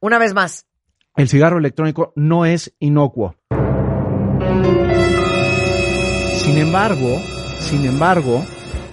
Una vez más. El cigarro electrónico no es inocuo. Sin embargo, sin embargo,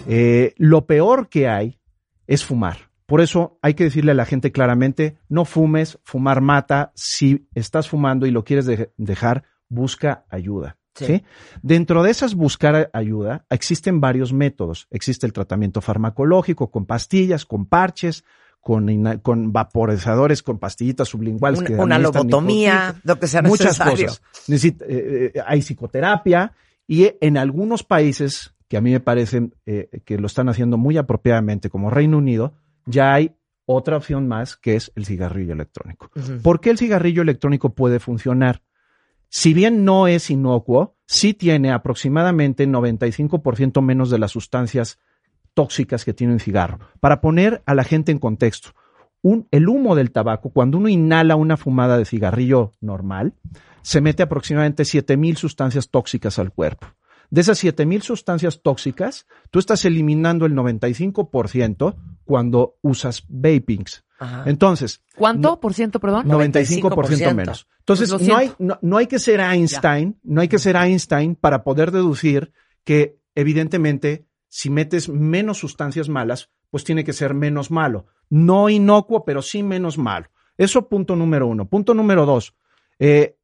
eh, lo peor que hay es fumar. Por eso hay que decirle a la gente claramente, no fumes, fumar mata. Si estás fumando y lo quieres de- dejar, busca ayuda. Sí. ¿sí? Dentro de esas buscar ayuda, existen varios métodos. Existe el tratamiento farmacológico con pastillas, con parches, con, con vaporizadores, con pastillitas sublinguales. Una, que una lobotomía, lo que sea muchas necesario. cosas. Necesita- eh, eh, hay psicoterapia y en algunos países que a mí me parecen eh, que lo están haciendo muy apropiadamente, como Reino Unido, ya hay otra opción más que es el cigarrillo electrónico. ¿Por qué el cigarrillo electrónico puede funcionar? Si bien no es inocuo, sí tiene aproximadamente 95% menos de las sustancias tóxicas que tiene un cigarro. Para poner a la gente en contexto, un- el humo del tabaco, cuando uno inhala una fumada de cigarrillo normal, se mete aproximadamente 7000 sustancias tóxicas al cuerpo. De esas 7000 sustancias tóxicas, tú estás eliminando el 95% cuando usas vapings. Ajá. Entonces, ¿Cuánto por ciento, perdón? 95% menos. Entonces, Pues lo no, hay, siento. no, no hay que ser Einstein, no hay que ser Einstein para poder deducir que evidentemente si metes menos sustancias malas, pues tiene que ser menos malo. No inocuo, pero sí menos malo. Eso punto número uno. Punto número dos. eh,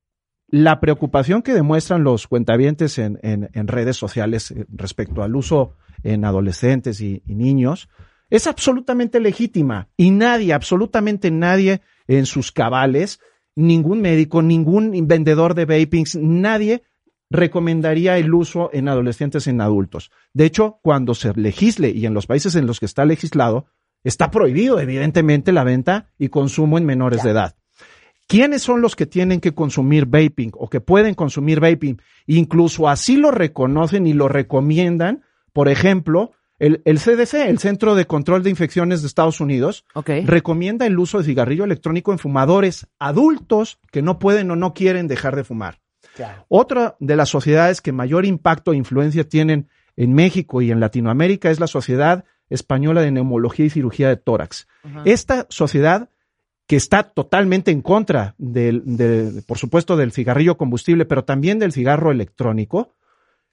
la preocupación que demuestran los cuentavientes en, en- en redes sociales eh, respecto al uso en adolescentes y, y niños es absolutamente legítima y nadie, absolutamente nadie en sus cabales, ningún médico, ningún vendedor de vapings, nadie recomendaría el uso en adolescentes y en adultos. De hecho, cuando se legisle y en los países en los que está legislado, está prohibido evidentemente la venta y consumo en menores de edad. ¿Quiénes son los que tienen que consumir vaping o que pueden consumir vaping? Incluso así lo reconocen y lo recomiendan. Por ejemplo, el, el CDC, el Centro de Control de Infecciones de Estados Unidos, recomienda el uso de cigarrillo electrónico en fumadores adultos que no pueden o no quieren dejar de fumar. Claro. Otra de las sociedades que mayor impacto e influencia tienen en México y en Latinoamérica es la Sociedad Española de Neumología y Cirugía de Tórax. Esta sociedad que está totalmente en contra del, de, por supuesto, del cigarrillo combustible, pero también del cigarro electrónico,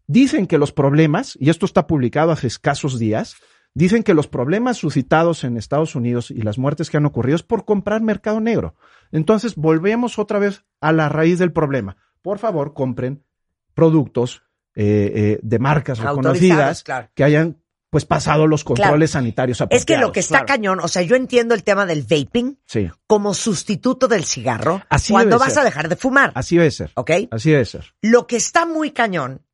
dicen que los problemas, y esto está publicado hace escasos días, dicen que los problemas suscitados en Estados Unidos y las muertes que han ocurrido es por comprar mercado negro. Entonces, volvemos otra vez a la raíz del problema. Por favor, compren productos eh, eh, de marcas reconocidas claro. que hayan pues pasado los controles sanitarios apropiados. Es que lo que está Claro. cañón, o sea, yo entiendo el tema del vaping Sí, como sustituto del cigarro Así cuando vas ser. a dejar de fumar, así debe ser. ¿ok? Así debe ser. Lo que está muy cañón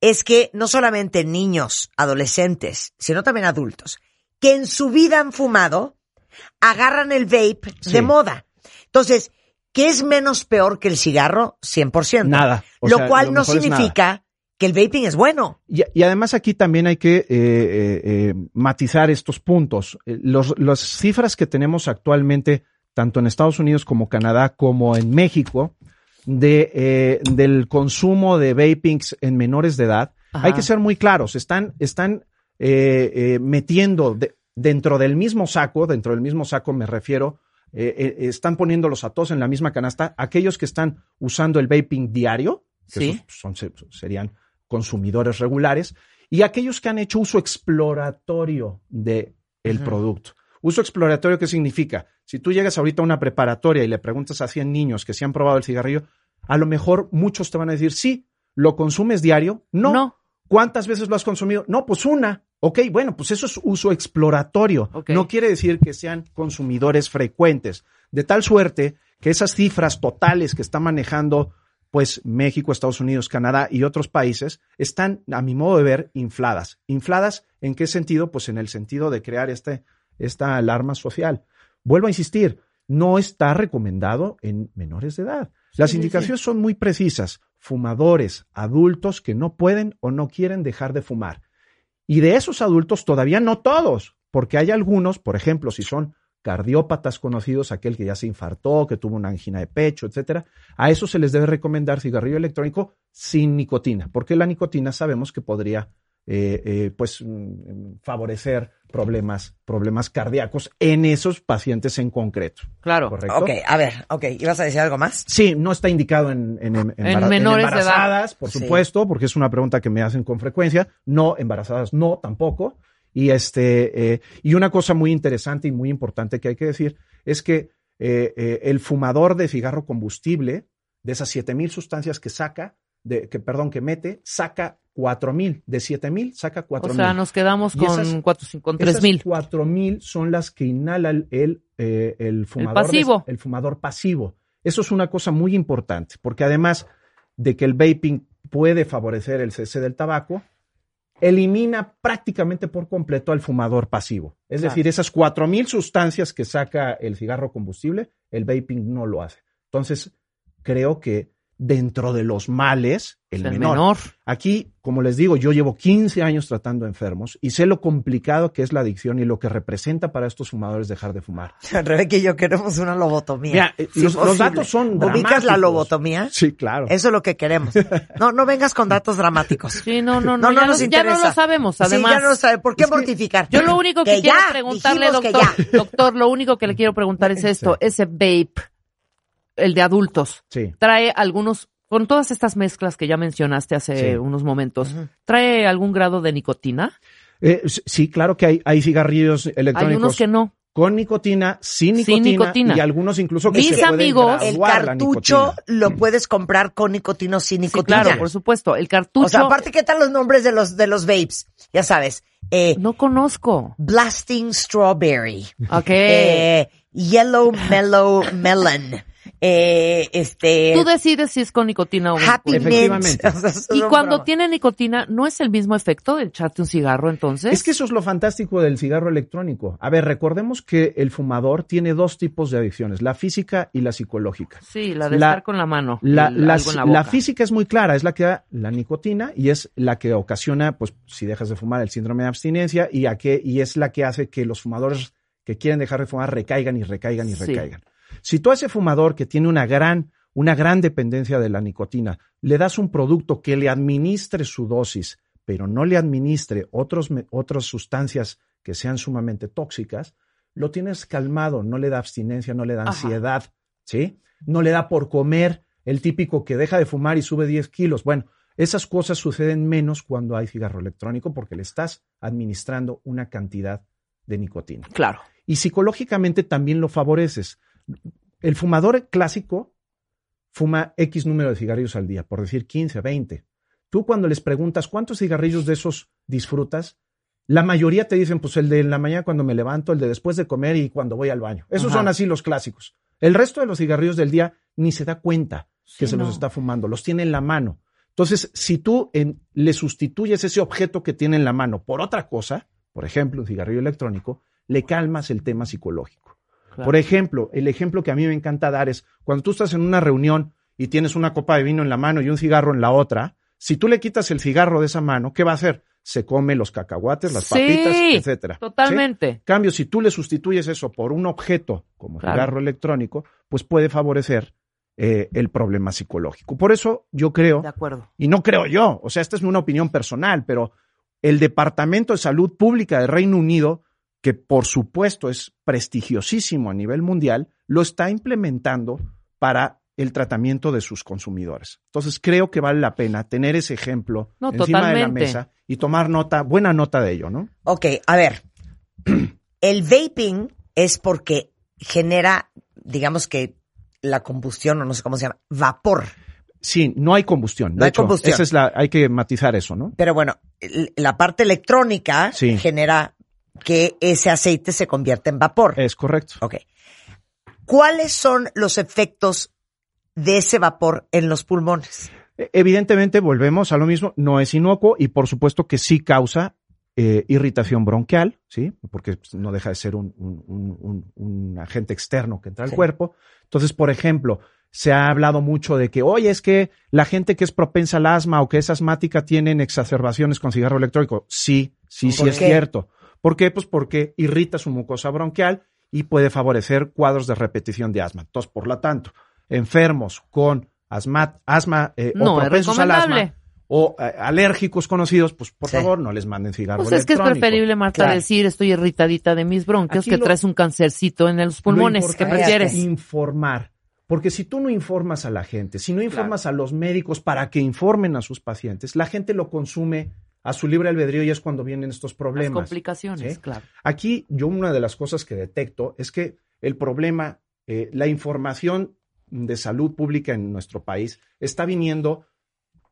es que no solamente niños, adolescentes, sino también adultos, que en su vida han fumado, agarran el vape Sí. de moda. Entonces, ¿qué es menos peor que el cigarro? 100%. Nada. O lo sea, cual lo no significa que el vaping es bueno. Y, y además aquí también hay que eh, eh, eh, matizar estos puntos. Los, las cifras que tenemos actualmente, tanto en Estados Unidos como Canadá, como en México, de, eh, del consumo de vapings en menores de edad, Ajá. hay que ser muy claros. Están, están metiendo de- dentro del mismo saco, dentro del mismo saco me refiero, están poniéndolos a todos en la misma canasta, aquellos que están usando el vaping diario, que Sí. esos son, se- serían consumidores regulares, y aquellos que han hecho uso exploratorio de el Ujú. producto. Uso exploratorio, ¿qué significa? Si tú llegas ahorita a una preparatoria y le preguntas a 100 niños que si han probado el cigarrillo, a lo mejor muchos te van a decir, sí, ¿lo consumes diario? No. No. ¿Cuántas veces lo has consumido? No, pues una. Ok, bueno, pues eso es uso exploratorio. No quiere decir que sean consumidores frecuentes. De tal suerte que esas cifras totales que está manejando pues México, Estados Unidos, Canadá y otros países están, a mi modo de ver, infladas. ¿Infladas en qué sentido? Pues en el sentido de crear este, esta alarma social. Vuelvo a insistir, no está recomendado en menores de edad. Las Sí, sí, indicaciones son muy precisas. Fumadores, adultos que no pueden o no quieren dejar de fumar. Y de esos adultos todavía no todos, porque hay algunos, por ejemplo, si son cardiópatas conocidos, aquel que ya se infartó, que tuvo una angina de pecho, etcétera, a eso se les debe recomendar cigarrillo electrónico sin nicotina, porque la nicotina sabemos que podría eh, eh, pues mm, favorecer problemas, problemas cardíacos en esos pacientes en concreto. Claro. ¿Correcto? Ok, a ver, ok. ¿Ibas a decir algo más? Sí, no está indicado en, en, en- embara- en menores de edad. embarazadas, por Sí. supuesto, porque es una pregunta que me hacen con frecuencia. No, embarazadas no, tampoco. Y este, eh, y una cosa muy interesante y muy importante que hay que decir es que eh, eh, el fumador de cigarro combustible, de esas 7000 sustancias que saca, de, que, perdón, que mete, saca 4000. De 7000 saca O 4000. sea, nos quedamos con, esas- cuatro, cinco- con Esas 3000. 4000 son las que inhala el, el, el fumador. pasivo. el fumador pasivo. Eso es una cosa muy importante, porque además de que el vaping puede favorecer el cese del tabaco, elimina prácticamente por completo al fumador pasivo. Es Claro. decir, esas 4000 sustancias que saca el cigarro combustible, el vaping no lo hace. Entonces, creo que dentro de los males, el, El menor. menor. Aquí, como les digo, yo llevo 15 años tratando enfermos y sé lo complicado que es la adicción y lo que representa para estos fumadores dejar de fumar. Rebeca y yo queremos una lobotomía. Mira, eh, Si los- datos son ¿Ubicas la dramáticos. lobotomía? Sí, claro. Eso es lo que queremos. No, no vengas con datos dramáticos. Sí, no, no, no, No, no ya, nos lo, ya no lo sabemos, Sí, además. ya no lo sabe. ¿Por qué mortificar? Yo lo único que, Que quiero ya, preguntarle, doctor, ya. doctor, lo único que le quiero preguntar es esto, ese vape, el de adultos, Sí. trae algunos, con todas estas mezclas que ya mencionaste hace Sí. unos momentos, ¿trae algún grado de nicotina? Eh, sí, claro que hay, hay cigarrillos electrónicos Hay unos que no. con nicotina, sin Sin nicotina, nicotina. y algunos incluso que Mis se pueden amigos- El cartucho nicotina. lo puedes comprar con nicotina o sin Sí, nicotina. claro, por supuesto. El cartucho O sea, aparte, ¿qué tal los nombres de los, de los vapes? Ya sabes. Eh, no conozco. Blasting Strawberry. Ok. Eh, Yellow Mellow Melon. Eh, este. Tú decides si es con nicotina o. Happy Mint. Efectivamente. O sea, eso Y cuando broma. tiene nicotina, ¿no es el mismo efecto de echarte un cigarro entonces? Es que eso es lo fantástico del cigarro electrónico. A ver, recordemos que el fumador tiene dos tipos de adicciones, la física y la psicológica. Sí, la de La- estar con la mano. La, el- la- algo en la la boca. física es muy clara, es la que da la nicotina y es la que ocasiona, pues, si dejas de fumar, el síndrome de abstinencia y, a que, y es la que hace que los fumadores que quieren dejar de fumar recaigan y recaigan y Sí. Si tú a ese fumador que tiene una gran, una gran dependencia de la nicotina, le das un producto que le administre su dosis, pero no le administre otros, otras sustancias que sean sumamente tóxicas, lo tienes calmado, no le da abstinencia, no le da Ajá. ansiedad, ¿sí? No le da por comer el típico que deja de fumar y sube 10 kilos. Bueno, esas cosas suceden menos cuando hay cigarro electrónico porque le estás administrando una cantidad de nicotina. Claro. Y psicológicamente también lo favoreces. El fumador clásico fuma X número de cigarrillos al día, por decir 15, 20. Tú cuando les preguntas cuántos cigarrillos de esos disfrutas, la mayoría te dicen, pues el de la mañana cuando me levanto, el de después de comer y cuando voy al baño. Esos Ajá. son así los clásicos. El resto de los cigarrillos del día ni se da cuenta que Sí, se no. los está fumando, los tiene en la mano. Entonces, si tú en- le sustituyes ese objeto que tiene en la mano por otra cosa, por ejemplo, un cigarrillo electrónico, le calmas el tema psicológico. Claro. Por ejemplo, el ejemplo que a mí me encanta dar es cuando tú estás en una reunión y tienes una copa de vino en la mano y un cigarro en la otra, si tú le quitas el cigarro de esa mano, ¿qué va a hacer? Se come los cacahuates, las Sí, papitas, etcétera. ¿sí? totalmente. Cambio, si tú le sustituyes eso por un objeto como Claro. cigarro electrónico, pues puede favorecer eh, el problema psicológico. Por eso yo creo, De acuerdo. y no creo yo, o sea, esta es una opinión personal, pero el Departamento de Salud Pública de Reino Unido, que por supuesto es prestigiosísimo a nivel mundial, lo está implementando para el tratamiento de sus consumidores. Entonces creo que vale la pena tener ese ejemplo No, encima de la mesa y tomar nota, buena nota de ello, ¿no? Ok, a ver. El vaping es porque genera, digamos que la combustión, o no sé cómo se llama, vapor. Sí, no hay combustión. De No hay hecho, combustión. Esa es la, hay que matizar eso, ¿no? Pero bueno, la parte electrónica Sí. genera que ese aceite se convierta en vapor. Es correcto. Ok. ¿Cuáles son los efectos de ese vapor en los pulmones? E- Evidentemente, volvemos a lo mismo, no es inocuo y por supuesto que sí causa eh, irritación bronquial, ¿sí? Porque pues, no deja de ser un, un- un- un- un agente externo que entra al Sí. cuerpo. Entonces, por ejemplo, se ha hablado mucho de que, oye, es que la gente que es propensa al asma o que es asmática tienen exacerbaciones con cigarro electrónico. Sí, sí, sí ¿Por es cierto. ¿Por qué? Pues porque irrita su mucosa bronquial y puede favorecer cuadros de repetición de asma. Entonces, por lo tanto, enfermos con asma, asma eh, No, o propensos al asma o eh, alérgicos conocidos, pues por Sí. favor no les manden cigarro Pues es que es preferible, Marta, Claro. decir estoy irritadita de mis bronquios Aquí que lo- traes un cancercito en los Lo pulmones. ¿Qué importante prefieres? es informar. Porque si tú no informas a la gente, si no informas a los médicos para que informen a sus pacientes, la gente lo consume a su libre albedrío y es cuando vienen estos Las problemas. complicaciones, ¿sí? claro. Aquí yo una de las cosas que detecto es que el problema, eh, la información de salud pública en nuestro país está viniendo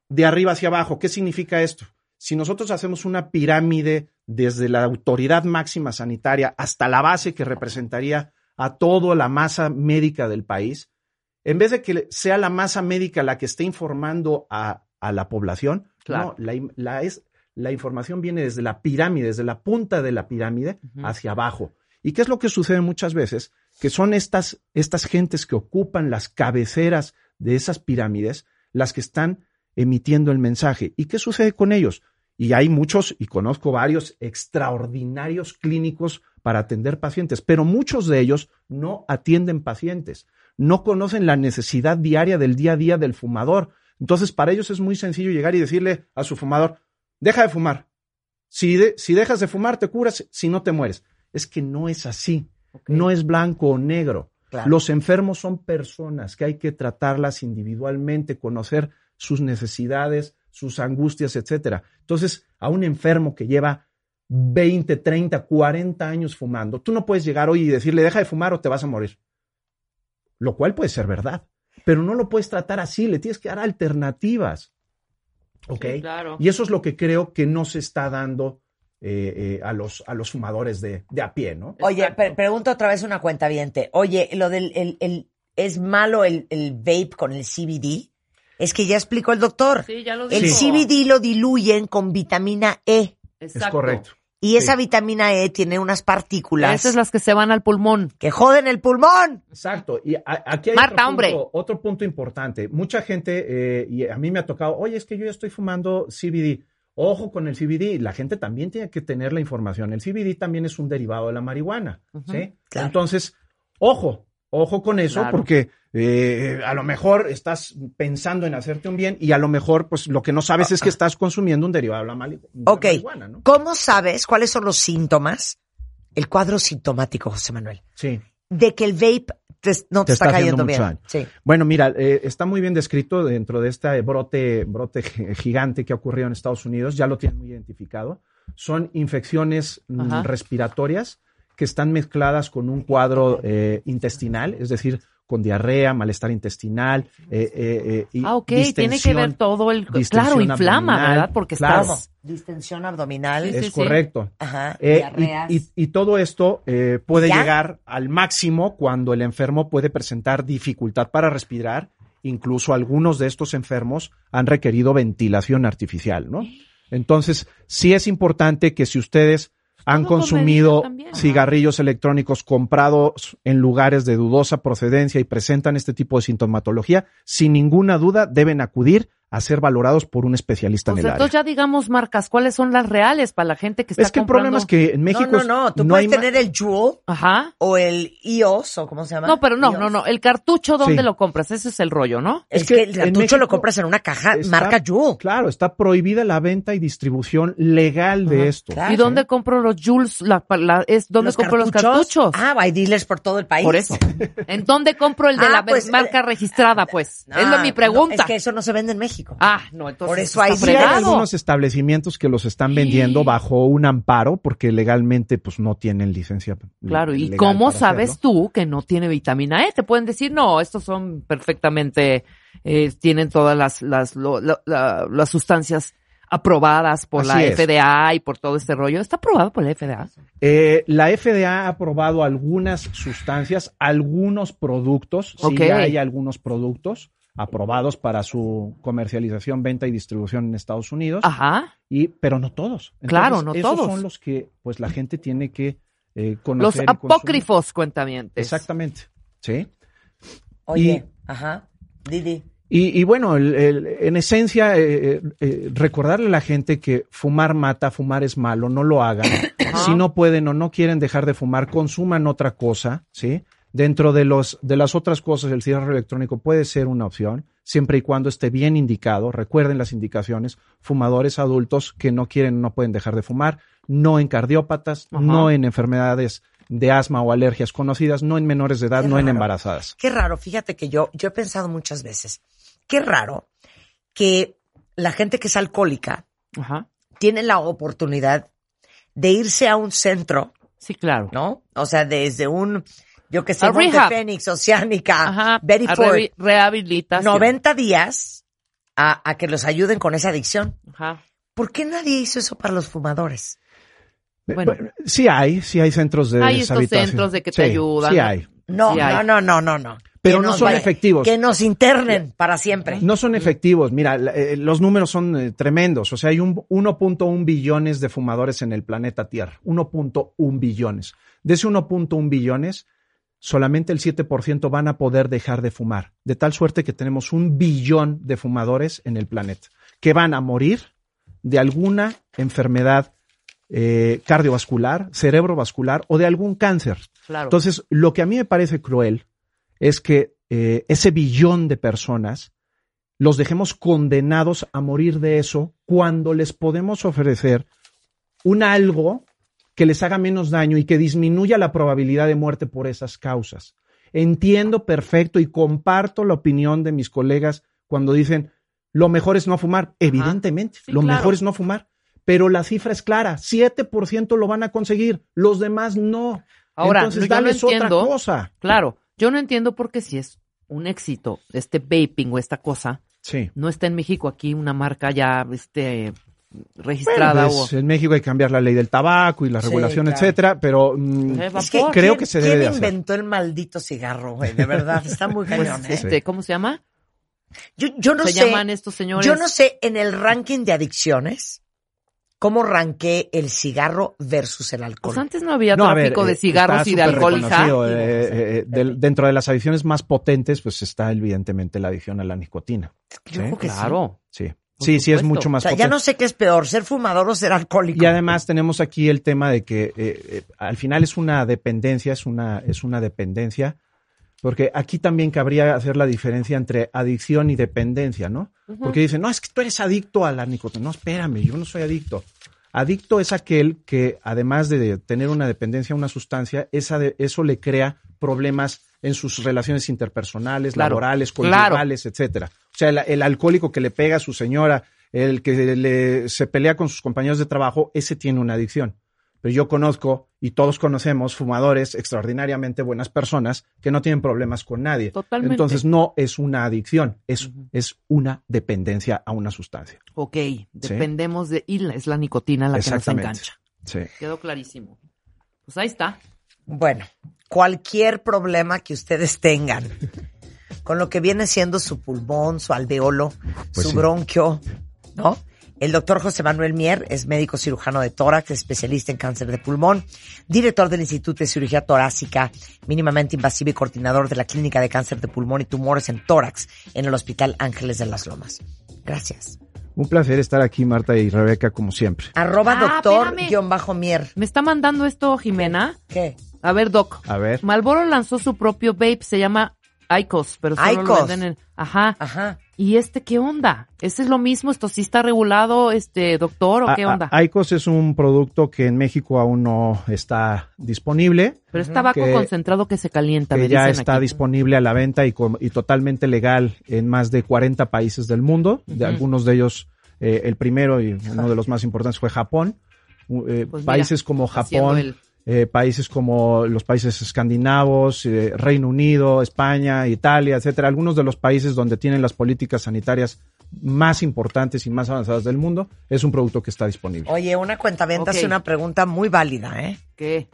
de arriba hacia abajo. ¿Qué significa esto? Si nosotros hacemos una pirámide desde la autoridad máxima sanitaria hasta la base que representaría a toda la masa médica del país, en vez de que sea la masa médica la que esté informando a, a la población, Claro. no, la es, la información viene desde la pirámide, desde la punta de la pirámide hacia abajo. ¿Y qué es lo que sucede muchas veces? Que son estas, estas gentes que ocupan las cabeceras de esas pirámides las que están emitiendo el mensaje. ¿Y qué sucede con ellos? Y hay muchos, y conozco varios extraordinarios clínicos para atender pacientes, pero muchos de ellos no atienden pacientes, no conocen la necesidad diaria del día a día del fumador. Entonces, para ellos es muy sencillo llegar y decirle a su fumador, deja de fumar. Si, de- si dejas de fumar, te curas, si no te mueres. Es que no es así. No es blanco o negro. Claro. Los enfermos son personas que hay que tratarlas individualmente, conocer sus necesidades, sus angustias, etcétera. Entonces, a un enfermo que lleva 20, 30, 40 años fumando, tú no puedes llegar hoy y decirle, deja de fumar o te vas a morir. Lo cual puede ser verdad, pero no lo puedes tratar así, le tienes que dar alternativas. ¿Ok? Sí, claro. Y eso es lo que creo que no se está dando eh, eh, a, los, a los fumadores de, de a pie, ¿no? Oye, pre- pregunto otra vez una cuenta Oye, lo del el, el- ¿es malo el, el vape con el CBD? Es que ya explicó el doctor. Sí, ya lo el dijo. CBD lo diluyen con vitamina E. Es Exacto. correcto. Y esa vitamina E tiene unas partículas Esas las que se van al pulmón. que joden el pulmón. Exacto. Y a- aquí hay Marta, otro, hombre. punto, otro punto importante. Mucha gente, eh, y a mí me ha tocado, oye, es que yo ya estoy fumando CBD. Ojo con el CBD. La gente también tiene que tener la información. El CBD también es un derivado de la marihuana. ¿sí? Claro. Entonces, ojo, ojo con eso, Claro. porque eh, a lo mejor estás pensando en hacerte un bien y a lo mejor, pues lo que no sabes es que estás consumiendo un derivado de la, Ok. marihuana, ¿no? ¿Cómo sabes cuáles son los síntomas? El cuadro sintomático, José Manuel. Sí. De que el vape te- no te, Te está, cayendo bien. Sí. Bueno, mira, eh, está muy bien descrito dentro de este brote, brote gi- gigante que ha ocurrido en Estados Unidos, ya lo tienen muy identificado. Son infecciones mm, Ajá. respiratorias que están mezcladas con un cuadro eh, intestinal, es decir, con diarrea, malestar intestinal. eh, eh, eh, y Ah, ok, tiene que ver todo el... Claro, inflama, abdominal, ¿verdad? Porque claro. estás... Distensión abdominal. Sí, Es sí. correcto. Ajá. Eh, diarreas. y, y- y todo esto eh, puede ¿Ya? llegar al máximo cuando el enfermo puede presentar dificultad para respirar incluso algunos de estos enfermos han requerido ventilación artificial, ¿no? Entonces, sí es importante que si ustedes han consumido cigarrillos electrónicos comprados en lugares de dudosa procedencia y presentan este tipo de sintomatología, sin ninguna duda deben acudir a ser valorados por un especialista Pues en el área. entonces ya digamos marcas, ¿cuáles son las reales para la gente que está Es que el comprando? problema es que en México no, es- no, no. Tú no puedes tener el Juul Ajá. o el iOS o cómo se llama. No, pero no, no, no. El cartucho, ¿dónde Sí. lo compras? Ese es el rollo, ¿no? Es, Es que, que el cartucho México lo compras en una caja está- marca Juul. Claro, está prohibida la venta y distribución legal de esto. claro. ¿Y dónde compro los Jules? La, la- es, ¿Dónde compro los cartuchos? Ah, hay dealers por todo el país. Por eso. ¿En dónde compro el de Ah, la pues, marca registrada, pues? es lo Ah, mi pregunta. no, es que eso no se vende en México. Ah, no, entonces Por eso hay Sí hay algunos establecimientos que los están vendiendo bajo un amparo porque legalmente pues no tienen licencia. Claro, ¿y cómo sabes hacerlo. tú que no tiene vitamina E? Te pueden decir, no, estos son perfectamente, eh, tienen todas las, las, lo- la- la- las sustancias aprobadas por la es. FDA y por todo este rollo. ¿Está aprobado por la FDA? Eh, la FDA ha aprobado algunas sustancias, algunos productos. Ok. Sí hay algunos productos aprobados para su comercialización, venta y distribución en Estados Unidos. Ajá. Y, pero no todos. Claro, no esos todos. son los que pues la gente tiene que eh, Los conocer. consumir. apócrifos, cuentamientos. Exactamente. Sí. Oye, ajá. Didi. Y, y bueno, el- el- en esencia, eh, eh, recordarle a la gente que fumar mata, fumar es malo, no lo hagan. si no pueden o no quieren dejar de fumar, consuman otra cosa, ¿sí? Dentro de, los, de las otras cosas, el cigarro electrónico puede ser una opción, siempre y cuando esté bien indicado. Recuerden las indicaciones, fumadores adultos que no quieren no pueden dejar de fumar, no en cardiópatas, Ajá. no en enfermedades de asma o alergias conocidas, no en menores de edad, Qué no en embarazadas. Qué raro, fíjate que yo, yo he pensado muchas veces, qué raro que la gente que es alcohólica Ajá. tiene la oportunidad de irse a un centro, Sí, claro. ¿no? O sea, desde un, yo que sé, A Monte rehab. Fénix, Oceánica, Ajá. Betty Ford, rehabilitación. 90 días a, a que los ayuden con esa adicción. Ajá. ¿Por qué nadie hizo eso para los fumadores? Bueno. Bueno, sí hay, sí hay centros de Hay estos centros de que te Sí, ayudan. Sí hay. No, Sí hay. no, no, no, no, no. Pero Que no son vaya- efectivos. Que nos internen para siempre. No son efectivos. Mira, eh, los números son eh, tremendos. O sea, hay un 1.1 billones de fumadores en el planeta Tierra. 1.1 billones. De ese 1.1 billones, solamente el 7% van a poder dejar de fumar. De tal suerte que tenemos un billón de fumadores en el planeta que van a morir de alguna enfermedad eh, cardiovascular, cerebrovascular o de algún cáncer. Claro. Entonces, lo que a mí me parece cruel es que eh, ese billón de personas los dejemos condenados a morir de eso cuando les podemos ofrecer un algo que les haga menos daño y que disminuya la probabilidad de muerte por esas causas. Entiendo perfecto y comparto la opinión de mis colegas cuando dicen lo mejor es no fumar. Evidentemente, Sí, lo claro. mejor es no fumar. Pero la cifra es clara, 7% lo van a conseguir, los demás no. Ahora, Entonces, yo no otra entiendo. cosa. Claro. Yo no entiendo por qué si es un éxito este vaping o esta cosa, Sí. no está en México aquí una marca ya este registrada Bueno, pues, o en México hay que cambiar la ley del tabaco y la Sí, regulación, claro. etcétera, pero mm, Es que creo ¿quién- que se debe de ¿Quién hacer. inventó el maldito cigarro, güey? De verdad, está muy pues, cañón, ¿eh? este, ¿cómo se llama? Yo, yo no se sé. llaman estos señores. Yo no sé en el ranking de adicciones cómo ranqué el cigarro versus el alcohol. Pues antes no había No, a ver, tráfico de eh, cigarros y de alcohol, reconocido, eh, eh, del- dentro de las adicciones más potentes, pues está evidentemente la adicción a la nicotina. Yo ¿sí? creo que sí. Claro. Sí, sí, sí es mucho O más sea, ya no sé qué es peor, ser fumador o ser alcohólico. Y además tenemos aquí el tema de que eh, eh, al final es una dependencia, es una, es una dependencia, porque aquí también cabría hacer la diferencia entre adicción y dependencia, ¿no? Porque dicen, no, es que tú eres adicto a la nicotina. No, espérame, yo no soy adicto. Adicto es aquel que, además de tener una dependencia a una sustancia, esa de- eso le crea problemas en sus relaciones interpersonales, Claro, laborales, claro. conyugales, etcétera. O sea, el, el alcohólico que le pega a su señora, el que le, se pelea con sus compañeros de trabajo, ese tiene una adicción. Pero yo conozco y todos conocemos fumadores extraordinariamente buenas personas que no tienen problemas con nadie. Totalmente. Entonces no es una adicción, es, es una dependencia a una sustancia. Ok, dependemos de... Y la- es la nicotina la que nos engancha. Sí. Quedó clarísimo. Pues ahí está. Bueno, cualquier problema que ustedes tengan con lo que viene siendo su pulmón, su alveolo, Pues su sí. bronquio, ¿no? El doctor José Manuel Mier es médico cirujano de tórax, especialista en cáncer de pulmón, director del Instituto de Cirugía Torácica, mínimamente invasiva y coordinador de la Clínica de Cáncer de Pulmón y Tumores en Tórax en el Hospital Ángeles de las Lomas. Gracias. Un placer estar aquí, Marta y Rebeca, como siempre. Arroba Ah, doctor espérame. guion bajo Mier. Me está mandando esto Jimena. ¿Qué? A ver, Doc. A ver. Malboro lanzó su propio vape, se llama Icos, pero solo lo Icos. venden en... Ajá. Ajá. ¿Y este qué onda? ¿Ese es lo mismo? ¿Esto sí está regulado, este doctor, o qué A- onda? a- Icos es un producto que en México aún no está disponible, pero es tabaco que- concentrado que se calienta, me que ya dicen está aquí. disponible a la venta y, totalmente legal en más de 40 países del mundo. De algunos de ellos, eh, el primero y uno de los más importantes fue Japón. Eh, Pues mira, países como Japón, el- eh, países como los países escandinavos, eh, Reino Unido, España, Italia, etcétera, algunos de los países donde tienen las políticas sanitarias más importantes y más avanzadas del mundo, es un producto que está disponible. Oye, una cuentaventa Ok. hace una pregunta muy válida, ¿eh? ¿Qué?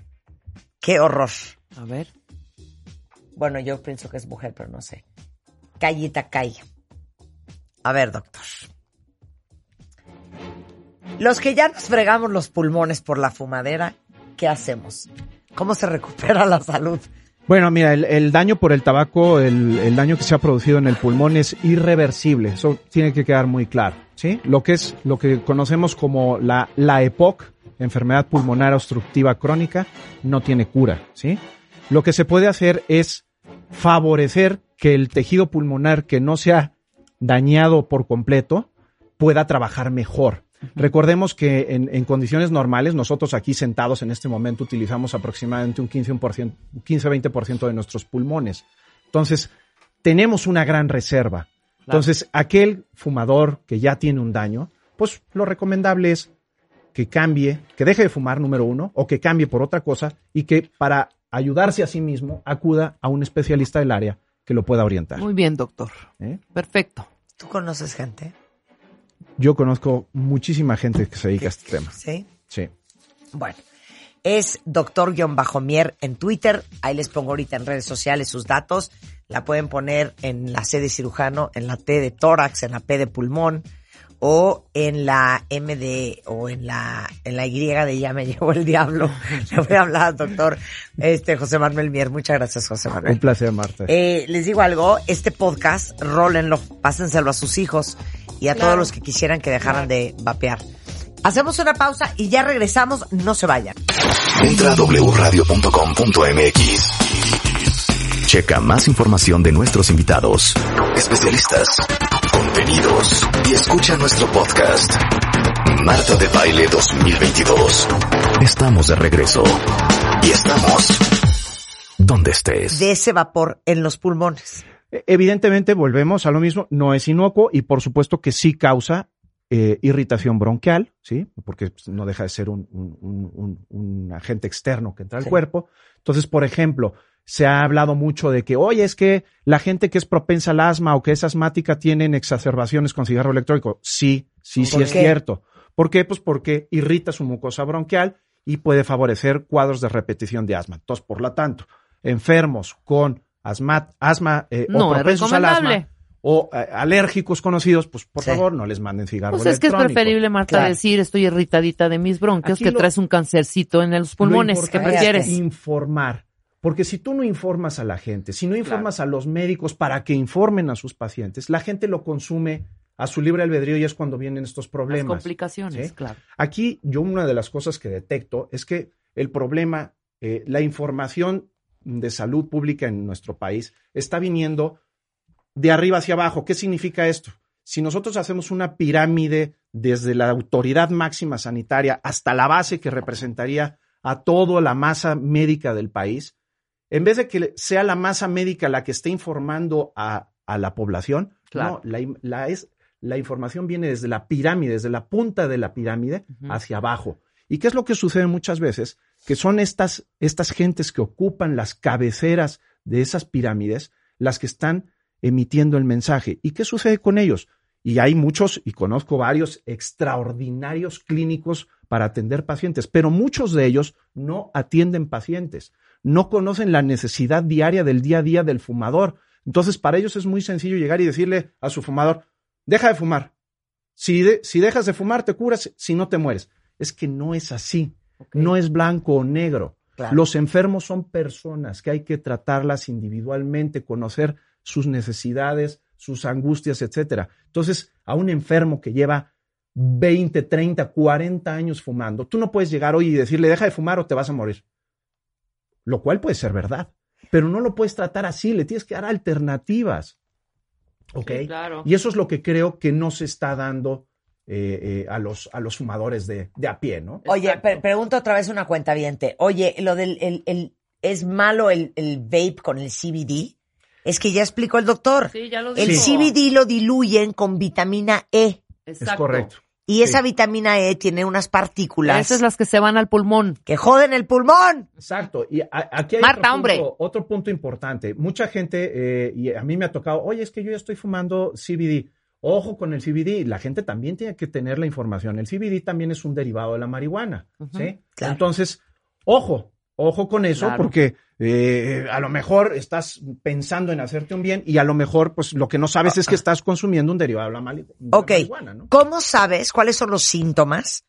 Qué horror. A ver. Bueno, yo pienso que es mujer, pero no sé. Callita Calla. A ver, doctor. Los que ya nos fregamos los pulmones por la fumadera, ¿qué hacemos? ¿Cómo se recupera la salud? Bueno, mira, el, daño por el tabaco, el, daño que se ha producido en el pulmón es irreversible. Eso tiene que quedar muy claro, ¿sí? Lo que es, lo que conocemos como la, la EPOC, enfermedad pulmonar obstructiva crónica, no tiene cura, ¿sí? Lo que se puede hacer es favorecer que el tejido pulmonar que no se ha dañado por completo pueda trabajar mejor. Recordemos que en, en condiciones normales, nosotros aquí sentados en este momento utilizamos aproximadamente un 15%, 15-20% de nuestros pulmones. Entonces, tenemos una gran reserva. Entonces, aquel fumador que ya tiene un daño, pues lo recomendable es que cambie, que deje de fumar, número uno, o que cambie por otra cosa y que para ayudarse a sí mismo acuda a un especialista del área que lo pueda orientar. Muy bien, doctor. ¿eh? Perfecto. ¿Tú conoces gente? Yo conozco muchísima gente que se dedica a este tema. ¿Sí? Sí. Bueno, es doctor-mier en Twitter. Ahí les pongo ahorita en redes sociales sus datos. La pueden poner en la C de cirujano, en la T de tórax, en la P de pulmón o en la M de o en la en la Y de ya me llevó el diablo. Le voy a hablar al doctor este José Manuel Mier. Muchas gracias, José Un Manuel. placer, Marta. Eh, les digo algo, este podcast, rólenlo, pásenselo a sus hijos y a todos los que quisieran que dejaran de vapear. Hacemos una pausa y ya regresamos, no se vayan. Entra a wradio.com.mx. Checa más información de nuestros invitados, especialistas, contenidos y escucha nuestro podcast. Marta de Baile 2022. Estamos de regreso. Y estamos donde estés. De ese vapor en los pulmones. E- Evidentemente, volvemos a lo mismo, no es inocuo y por supuesto que sí causa eh, irritación bronquial, ¿sí? Porque pues, no deja de ser un, un- un- un- un agente externo que entra al Sí. cuerpo. Entonces, por ejemplo, se ha hablado mucho de que, oye, es que la gente que es propensa al asma o que es asmática tienen exacerbaciones con cigarro electrónico. Sí, sí, sí ¿Por es cierto. ¿Por qué? Pues porque irrita su mucosa bronquial y puede favorecer cuadros de repetición de asma. Entonces, por lo tanto, enfermos con asma, asma eh, No, o propensos al asma o eh, alérgicos conocidos, pues por Sí. favor no les manden cigarro Pues es que es preferible, Marta, Claro. decir estoy irritadita de mis bronquios Aquí que lo- traes un cancercito en los Lo pulmones. ¿Qué importante prefieres? es informar. Porque si tú no informas a la gente, si no informas a los médicos para que informen a sus pacientes, la gente lo consume a su libre albedrío y es cuando vienen estos Las problemas. complicaciones, ¿sí? claro. Aquí yo una de las cosas que detecto es que el problema, eh, la información de salud pública en nuestro país está viniendo de arriba hacia abajo. ¿Qué significa esto? Si nosotros hacemos una pirámide desde la autoridad máxima sanitaria hasta la base que representaría a toda la masa médica del país, en vez de que sea la masa médica la que esté informando a, a la población, Claro. no, la, la es, la información viene desde la pirámide, desde la punta de la pirámide hacia abajo. ¿Y qué es lo que sucede muchas veces? Que son estas, estas gentes que ocupan las cabeceras de esas pirámides las que están emitiendo el mensaje. ¿Y qué sucede con ellos? Y hay muchos, y conozco varios extraordinarios clínicos para atender pacientes, pero muchos de ellos no atienden pacientes, no conocen la necesidad diaria del día a día del fumador. Entonces, para ellos es muy sencillo llegar y decirle a su fumador, deja de fumar. Si, de- si dejas de fumar, te curas, si no te mueres. Es que no es así. No es blanco o negro. Claro. Los enfermos son personas que hay que tratarlas individualmente, conocer sus necesidades, sus angustias, etcétera. Entonces, a un enfermo que lleva 20, 30, 40 años fumando, tú no puedes llegar hoy y decirle, deja de fumar o te vas a morir. Lo cual puede ser verdad, pero no lo puedes tratar así, le tienes que dar alternativas. ¿Ok? Sí, claro. Y eso es lo que creo que no se está dando eh, eh, a, los, a los fumadores de, de a pie, ¿no? Oye, pre- pregunto otra vez una cuenta Oye, lo del el, el- es malo el, el vape con el CBD. Es que ya explicó el doctor. Sí, ya lo el dijo. CBD lo diluyen con vitamina E. Exacto. Es correcto. Y esa vitamina E tiene unas partículas Esas las que se van al pulmón. que joden el pulmón. Exacto. Y a- aquí hay Marta, otro, hombre. punto, otro punto importante. Mucha gente, eh, y a mí me ha tocado, oye, es que yo ya estoy fumando CBD. Ojo con el CBD. La gente también tiene que tener la información. El CBD también es un derivado de la marihuana. ¿sí? Claro. Entonces, ojo, ojo con eso, Claro. porque eh, a lo mejor estás pensando en hacerte un bien y a lo mejor, pues lo que no sabes es que estás consumiendo un derivado de la, mali- de la Ok. marihuana, ¿no? ¿Cómo sabes cuáles son los síntomas?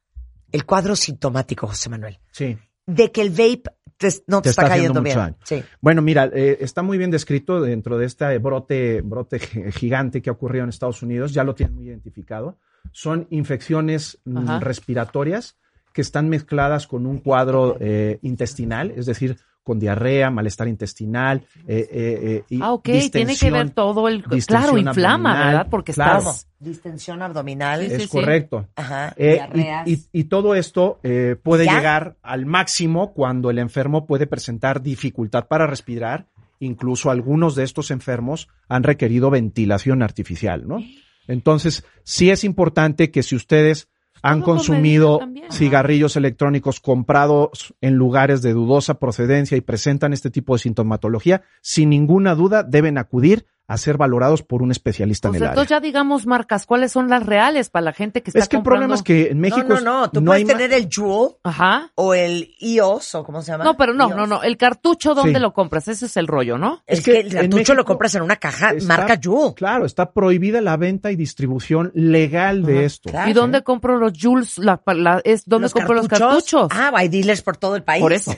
El cuadro sintomático, José Manuel. Sí. De que el vape te- no te, Te está, está cayendo bien. Sí. Bueno, mira, eh, está muy bien descrito dentro de este brote, brote gi- gigante que ha ocurrido en Estados Unidos, ya lo tienen muy identificado. Son infecciones mm, Ajá. respiratorias que están mezcladas con un cuadro eh, intestinal, es decir, con diarrea, malestar intestinal. eh, eh, eh, y Ah, ok, tiene que ver todo el... Claro, inflama, abdominal, ¿verdad? Porque claro. estás... Distensión abdominal. Sí, Es sí. correcto. Ajá. Eh, diarreas. y, y- y todo esto eh, puede ¿Ya? llegar al máximo cuando el enfermo puede presentar dificultad para respirar. Incluso algunos de estos enfermos han requerido ventilación artificial, ¿no? Entonces, sí es importante que si ustedes han consumido cigarrillos electrónicos comprados en lugares de dudosa procedencia y presentan este tipo de sintomatología, sin ninguna duda deben acudir a ser valorados por un especialista Pues en el área. entonces ya digamos marcas, ¿cuáles son las reales para la gente que está Es que el comprando? problema es que en México no, no, no. Tú no puedes tener el Juul Ajá. o el iOS o cómo se llama. No, pero no, iOS. no, no. El cartucho, ¿dónde Sí. lo compras? Ese es el rollo, ¿no? Es, Es que, que el cartucho México lo compras en una caja está- marca Juul. Claro, está prohibida la venta y distribución legal de Ajá. esto. Claro. ¿Y dónde compro los Jules? La, la- es, ¿Dónde compro los cartuchos? Ah, hay dealers por todo el país. Por eso.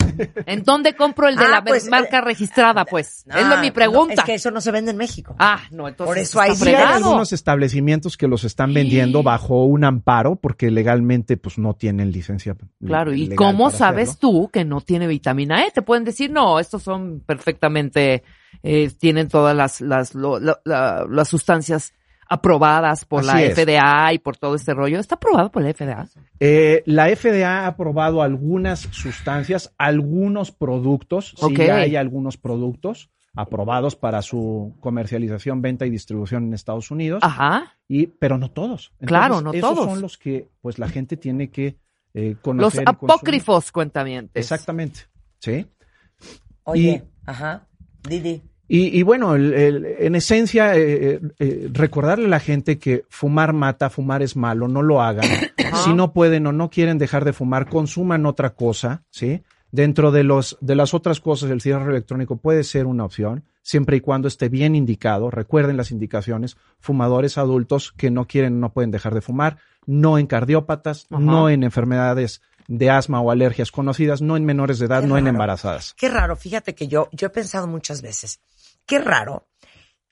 ¿En dónde compro el de Ah, la pues, marca registrada, pues? es Ah, lo mi no, pregunta. es que eso no se vende en México. Ah, no, entonces Por eso hay algunos establecimientos que los están vendiendo bajo un amparo porque legalmente pues no tienen licencia. Claro, ¿y cómo sabes hacerlo. tú que no tiene vitamina E? Te pueden decir, no, estos son perfectamente, eh, tienen todas las, las, lo- la- la- las sustancias aprobadas por la es. FDA y por todo este rollo. ¿Está aprobado por la FDA? Eh, la FDA ha aprobado algunas sustancias, algunos productos. Ok. Sí hay algunos productos aprobados para su comercialización, venta y distribución en Estados Unidos. Ajá. Y, pero no todos. Claro, no esos todos. son los que pues la gente tiene que eh, Los conocer. consumir. apócrifos, cuentamientos. Exactamente. Sí. Oye, ajá. Didi. Y, y bueno, el- el- en esencia, eh, eh, recordarle a la gente que fumar mata, fumar es malo, no lo hagan. si no pueden o no quieren dejar de fumar, consuman otra cosa, ¿sí? Dentro de, los, de las otras cosas, el cigarro electrónico puede ser una opción, siempre y cuando esté bien indicado. Recuerden las indicaciones. Fumadores adultos que no quieren no pueden dejar de fumar, no en cardiópatas, Ajá. no en enfermedades de asma o alergias conocidas, no en menores de edad, Qué no en embarazadas. Qué raro, fíjate que yo, yo he pensado muchas veces, qué raro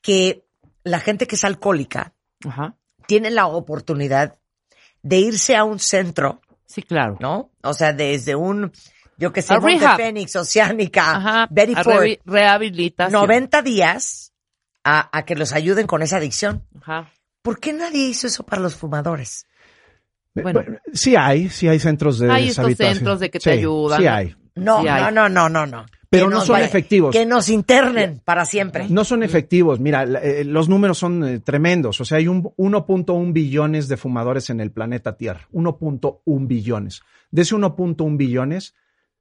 que la gente que es alcohólica Ajá. tiene la oportunidad de irse a un centro, Sí, claro. ¿no? O sea, desde un, yo que sé, A Monte. Fénix, Oceánica, Ajá. Betty A Ford, rehabilitación. 90 días a, a que los ayuden con esa adicción. Ajá. ¿Por qué nadie hizo eso para los fumadores? Bueno. Sí hay, sí hay centros de Hay estos centros de que te Sí, ayudan. Sí hay. No, Sí no, hay. no, no, no, no. Pero no son vaya- efectivos. Que nos internen para siempre. No son efectivos. Mira, eh, los números son eh, tremendos. O sea, hay un 1.1 billones de fumadores en el planeta Tierra. 1.1 billones. De ese 1.1 billones,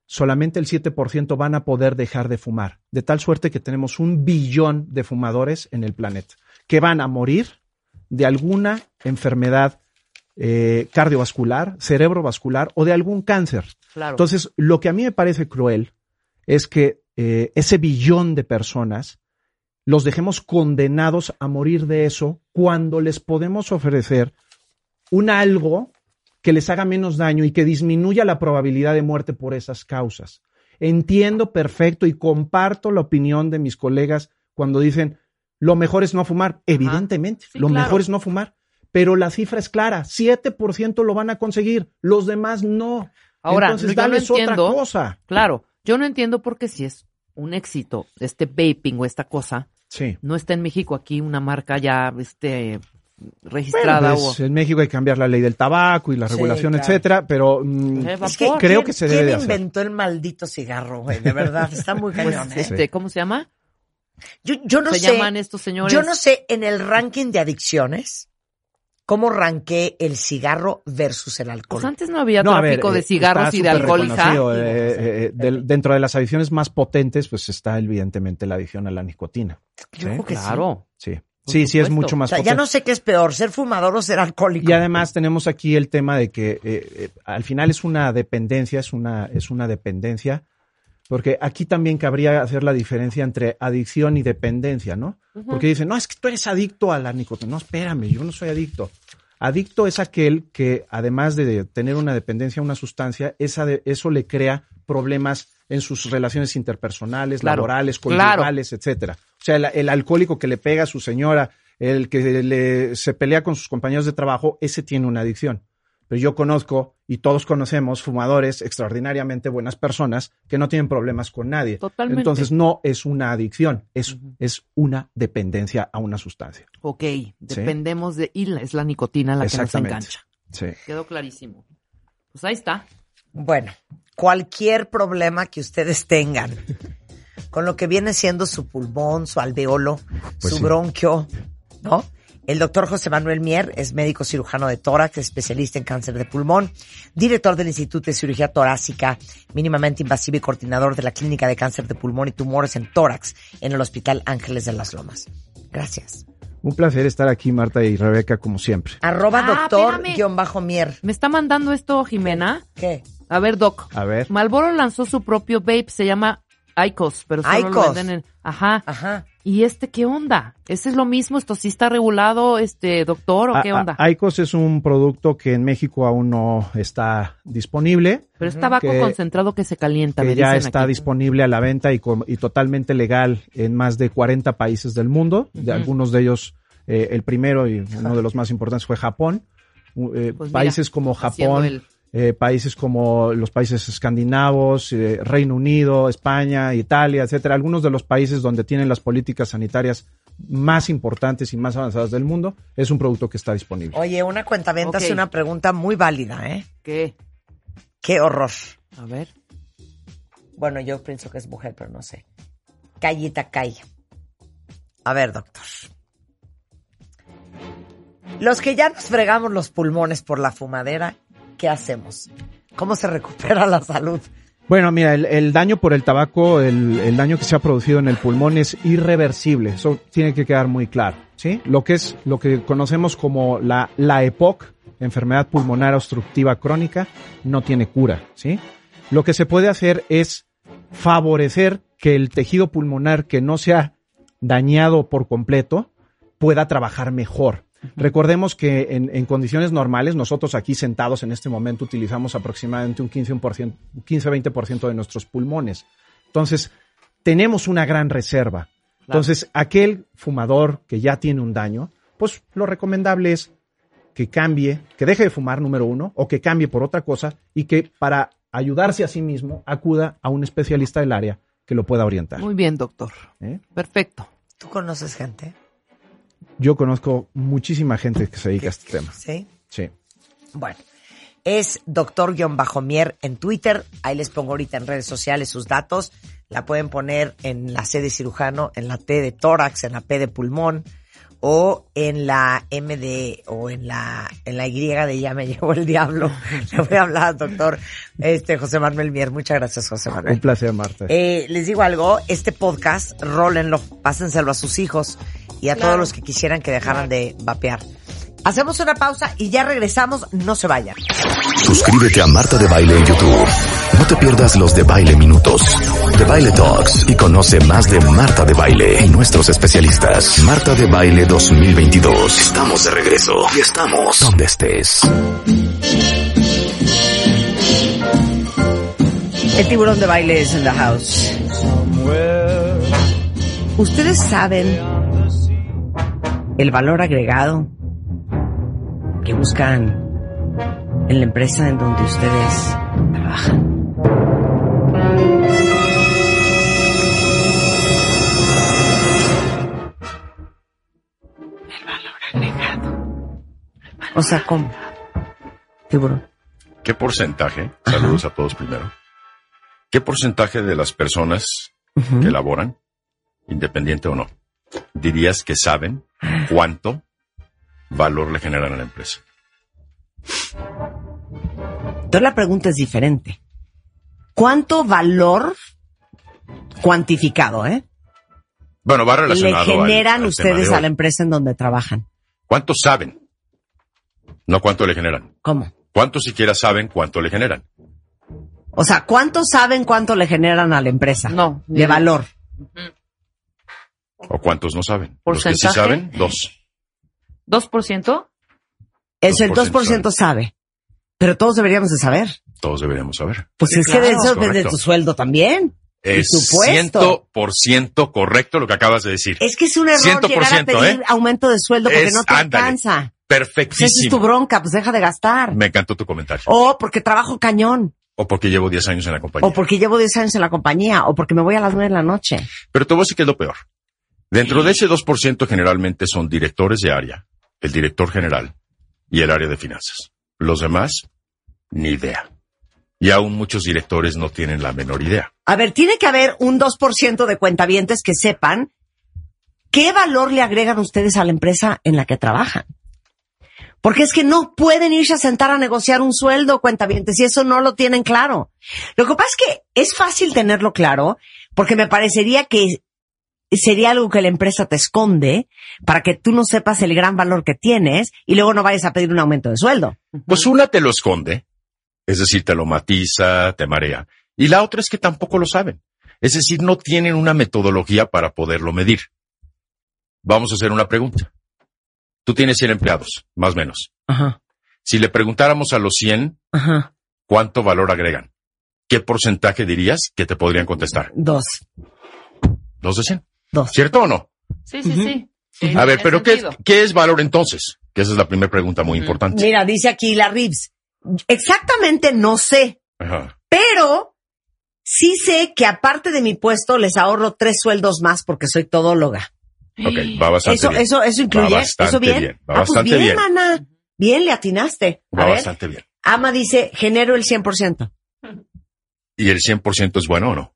solamente el 7% van a poder dejar de fumar. De tal suerte que tenemos un billón de fumadores en el planeta que van a morir de alguna enfermedad eh, cardiovascular, cerebrovascular o de algún cáncer. Claro. Entonces, lo que a mí me parece cruel es que eh, ese billón de personas los dejemos condenados a morir de eso cuando les podemos ofrecer un algo que les haga menos daño y que disminuya la probabilidad de muerte por esas causas. Entiendo perfecto y comparto la opinión de mis colegas cuando dicen lo mejor es no fumar. Evidentemente, Sí, lo claro. mejor es no fumar. Pero la cifra es clara, 7% lo van a conseguir, los demás no. Ahora, Entonces, yo no dales otra entiendo. cosa. Claro, yo no entiendo por qué si es un éxito este vaping o esta cosa, Sí. no está en México aquí una marca ya este registrada Bueno, pues, o en México hay que cambiar la ley del tabaco y la Sí, regulación, claro. etcétera, pero mm, Eh, Es que vapor. creo ¿quién- que se debe de ¿Quién hacer. inventó el maldito cigarro, güey? De verdad, está muy pues, cañón, ¿eh? este, ¿cómo se llama? Yo, yo no se sé. llaman estos señores. Yo no sé en el ranking de adicciones cómo ranqué el cigarro versus el alcohol. Pues antes no había No, a ver, tráfico de eh, cigarros y de alcohol, reconocido, eh, eh, del- dentro de las adicciones más potentes, pues está evidentemente la adicción a la nicotina. Yo ¿sí? creo que sí. Claro. Sí, sí, sí es mucho O más sea, ya no sé qué es peor, ser fumador o ser alcohólico. Y además tenemos aquí el tema de que eh, eh, al final es una dependencia, es una, es una dependencia, porque aquí también cabría hacer la diferencia entre adicción y dependencia, ¿no? Porque dicen, no, es que tú eres adicto a la nicotina. No, espérame, yo no soy adicto. Adicto es aquel que, además de tener una dependencia a una sustancia, esa de- eso le crea problemas en sus relaciones interpersonales, Claro, laborales, claro. conyugales, etcétera. O sea, el, el alcohólico que le pega a su señora, el que le, se pelea con sus compañeros de trabajo, ese tiene una adicción. Pero yo conozco y todos conocemos fumadores extraordinariamente buenas personas que no tienen problemas con nadie. Totalmente. Entonces no es una adicción, es, es una dependencia a una sustancia. Ok, dependemos de... Y la- es la nicotina la que nos engancha. Sí. Quedó clarísimo. Pues ahí está. Bueno, cualquier problema que ustedes tengan con lo que viene siendo su pulmón, su alveolo, Pues su sí. bronquio, ¿no? El doctor José Manuel Mier es médico cirujano de tórax, especialista en cáncer de pulmón, director del Instituto de Cirugía Torácica, mínimamente invasiva y coordinador de la Clínica de Cáncer de Pulmón y Tumores en Tórax en el Hospital Ángeles de las Lomas. Gracias. Un placer estar aquí, Marta y Rebeca, como siempre. Arroba Ah, doctor espérame. guion bajo Mier. Me está mandando esto Jimena. ¿Qué? A ver, Doc. A ver. Malboro lanzó su propio vape, se llama Icos, pero solo lo Icos. venden en... Ajá. Ajá. ¿Y este qué onda? ¿Ese es lo mismo? ¿Esto sí está regulado, este doctor, o qué A- onda? a- Icos es un producto que en México aún no está disponible. pero es tabaco que- concentrado que se calienta, me que ya dicen está aquí. disponible a la venta y, totalmente legal en más de 40 países del mundo. De algunos de ellos, eh, el primero y uno de los más importantes fue Japón. Eh, Pues mira, países como Japón, el- eh, países como los países escandinavos, eh, Reino Unido, España, Italia, etcétera, algunos de los países donde tienen las políticas sanitarias más importantes y más avanzadas del mundo, es un producto que está disponible. Oye, una cuentaventa Ok. hace una pregunta muy válida, ¿eh? ¿Qué? Qué horror. A ver. Bueno, yo pienso que es mujer, pero no sé. Callita calla. A ver, doctor. Los que ya nos fregamos los pulmones por la fumadera, ¿qué hacemos? ¿Cómo se recupera la salud? Bueno, mira, el, daño por el tabaco, el, daño que se ha producido en el pulmón es irreversible. Eso tiene que quedar muy claro, ¿sí? Lo que es, lo que conocemos como la, la EPOC, enfermedad pulmonar obstructiva crónica, no tiene cura, ¿sí? Lo que se puede hacer es favorecer que el tejido pulmonar que no se ha dañado por completo pueda trabajar mejor. Recordemos que en, en condiciones normales, nosotros aquí sentados en este momento utilizamos aproximadamente un 15%, 15-20% de nuestros pulmones. Entonces, tenemos una gran reserva. Entonces, aquel fumador que ya tiene un daño, pues lo recomendable es que cambie, que deje de fumar, número uno, o que cambie por otra cosa y que para ayudarse a sí mismo acuda a un especialista del área que lo pueda orientar. Muy bien, doctor. ¿eh? Perfecto. ¿Tú conoces gente? Yo conozco muchísima gente que se dedica a este tema. ¿Sí? Sí. Bueno, es doctor-mier en Twitter. Ahí les pongo ahorita en redes sociales sus datos. La pueden poner en la C de cirujano, en la T de tórax, en la P de pulmón o en la M de o en la en la Y de ya me llevó el diablo. Le voy a hablar doctor este José Manuel Mier. Muchas gracias, José Manuel. Un placer, Marta. Eh, les digo algo, este podcast, rólenlo, pásenselo a sus hijos y a todos los que quisieran que dejaran de vapear. Hacemos una pausa y ya regresamos, no se vayan. Suscríbete a Marta de Baile en YouTube. No te pierdas los de baile minutos, de baile talks y conoce más de Marta de Baile y nuestros especialistas. Marta de Baile 2022. Estamos de regreso y estamos donde estés. El tiburón de baile es en the house. ¿Ustedes saben el valor agregado que buscan en la empresa en donde ustedes trabajan? El valor agregado. O sea, ¿cómo? Tiburón. ¿Qué porcentaje, saludos a todos primero, qué porcentaje de las personas que laboran, independiente o no, dirías que saben cuánto valor le generan a la empresa? Entonces la pregunta es diferente. ¿Cuánto valor cuantificado, eh? Bueno, va Le relacionado al- generan al ustedes de a la empresa en donde trabajan. ¿Cuánto saben? No cuánto le generan. ¿Cómo? ¿Cuánto siquiera saben cuánto le generan? O sea, ¿cuánto saben cuánto le generan a la empresa? No. De valor. ¿O cuántos no saben? Los que sí ¿Porcentaje? saben, dos. ¿2%? Es el 2% 2% sabe. Pero todos deberíamos de saber. Todos deberíamos saber. Pues Sí, es claro. que de eso Es depende de tu sueldo también. Es tu puesto. 100% correcto lo que acabas de decir. Es que es un error llegar a 100%, pedir ¿eh? aumento de sueldo porque Es- no te ándale. alcanza. Pues esa es tu Perfectísimo. bronca, pues deja de gastar. Me encantó tu comentario. O porque trabajo cañón. O porque llevo 10 años en la compañía. O porque llevo 10 años en la compañía. O porque me voy a las 9 de la noche. Pero te voy a decir que es lo peor. Dentro de ese 2% generalmente son directores de área, el director general y el área de finanzas. Los demás, ni idea. Y aún muchos directores no tienen la menor idea. A ver, tiene que haber un 2% de cuentavientes que sepan qué valor le agregan ustedes a la empresa en la que trabajan. Porque es que no pueden irse a sentar a negociar un sueldo, cuentavientes, y eso no lo tienen claro. Lo que pasa es que es fácil tenerlo claro, porque me parecería que sería algo que la empresa te esconde para que tú no sepas el gran valor que tienes y luego no vayas a pedir un aumento de sueldo. Pues una te lo esconde, es decir, te lo matiza, te marea. Y la otra es que tampoco lo saben. Es decir, no tienen una metodología para poderlo medir. Vamos a hacer una pregunta. Tú tienes 100 empleados, más o menos. Ajá, Si le preguntáramos a los 100 ajá. cuánto valor agregan, ¿qué porcentaje dirías que te podrían contestar? Dos, Dos de 100. Dos. ¿Cierto o no? Sí, sí, sí. Sí, A ver, pero ¿qué, sentido. ¿qué es valor entonces? Que esa es la primera pregunta muy importante. Mira, dice aquí la Reeves. Exactamente no sé, Ajá. pero sí sé que aparte de mi puesto les ahorro tres sueldos más porque soy todóloga. Ok, va bastante Eso, bien. eso, eso Va incluye. bastante ¿Eso bien? bien, va ah, pues bastante bien, bien. mana. Bien, le atinaste. A Va ver, bastante bien. Ama dice, genero el 100%. ¿Y el 100% es bueno o no?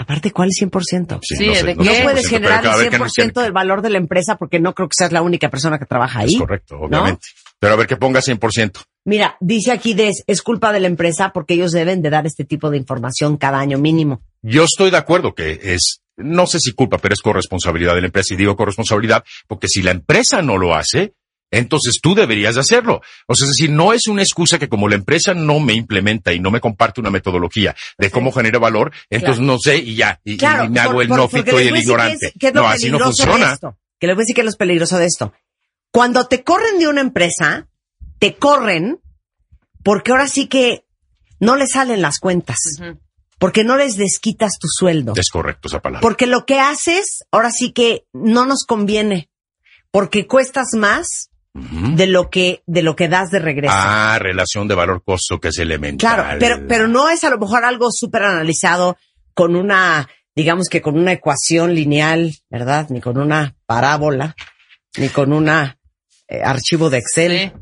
Aparte, ¿cuál es 100%? Sí, Sí, no sé, ¿de no No puedes 100%, generar el ver, ¿qué- 100% qué- del valor de la empresa porque no creo que seas la única persona que trabaja ahí. Es correcto, obviamente. Pero a ver, que ponga 100%. Mira, dice aquí Des, es culpa de la empresa porque ellos deben de dar este tipo de información cada año mínimo. Yo estoy de acuerdo que es, no sé si culpa, pero es corresponsabilidad de la empresa. Y digo corresponsabilidad porque si la empresa no lo hace, entonces tú deberías de hacerlo. O sea, es decir, no es una excusa que como la empresa no me implementa y no me comparte una metodología de cómo genera valor, entonces Claro. no sé y ya, y, Claro, y me hago por- el por- nófito y el ignorante. qué es- qué es lo no, así no peligroso de funciona. esto. Que les voy a decir que es lo peligroso de esto. Cuando te corren de una empresa, te corren porque ahora sí que no les salen las cuentas. Porque no les desquitas tu sueldo. Es correcto esa palabra. Porque lo que haces, ahora sí que no nos conviene. Porque cuestas más De lo que, de lo que das de regreso. Ah, relación de valor-costo que es elemental. Claro, pero, pero no es a lo mejor algo súper analizado con una, digamos que con una ecuación lineal, ¿verdad? Ni con una parábola, ni con una eh, archivo de Excel. Sí.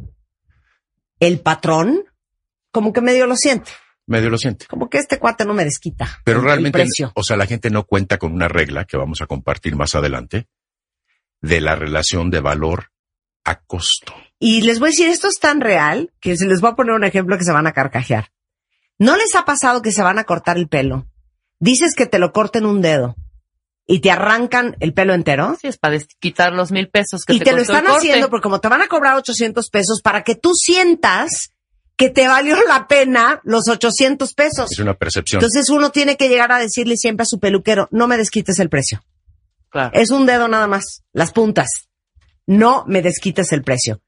El patrón, como que medio lo siente. Medio lo siente. Como que este cuate no me desquita. Pero el- el realmente, precio. o sea, la gente no cuenta con una regla que vamos a compartir más adelante de la relación de valor a costo. Y les voy a decir, esto es tan real que se les voy a poner un ejemplo que se van a carcajear. ¿No les ha pasado que se van a cortar el pelo? Dices que te lo corten un dedo y te arrancan el pelo entero. Sí, es para quitar los mil pesos que y te, lo costó el están haciendo porque como te van a cobrar 800 pesos para que tú sientas que te valió la pena los 800 pesos. Es una percepción. Entonces uno tiene que llegar a decirle siempre a su peluquero, no me desquites el precio. Claro. Es un dedo nada más, las puntas. No me desquites el precio.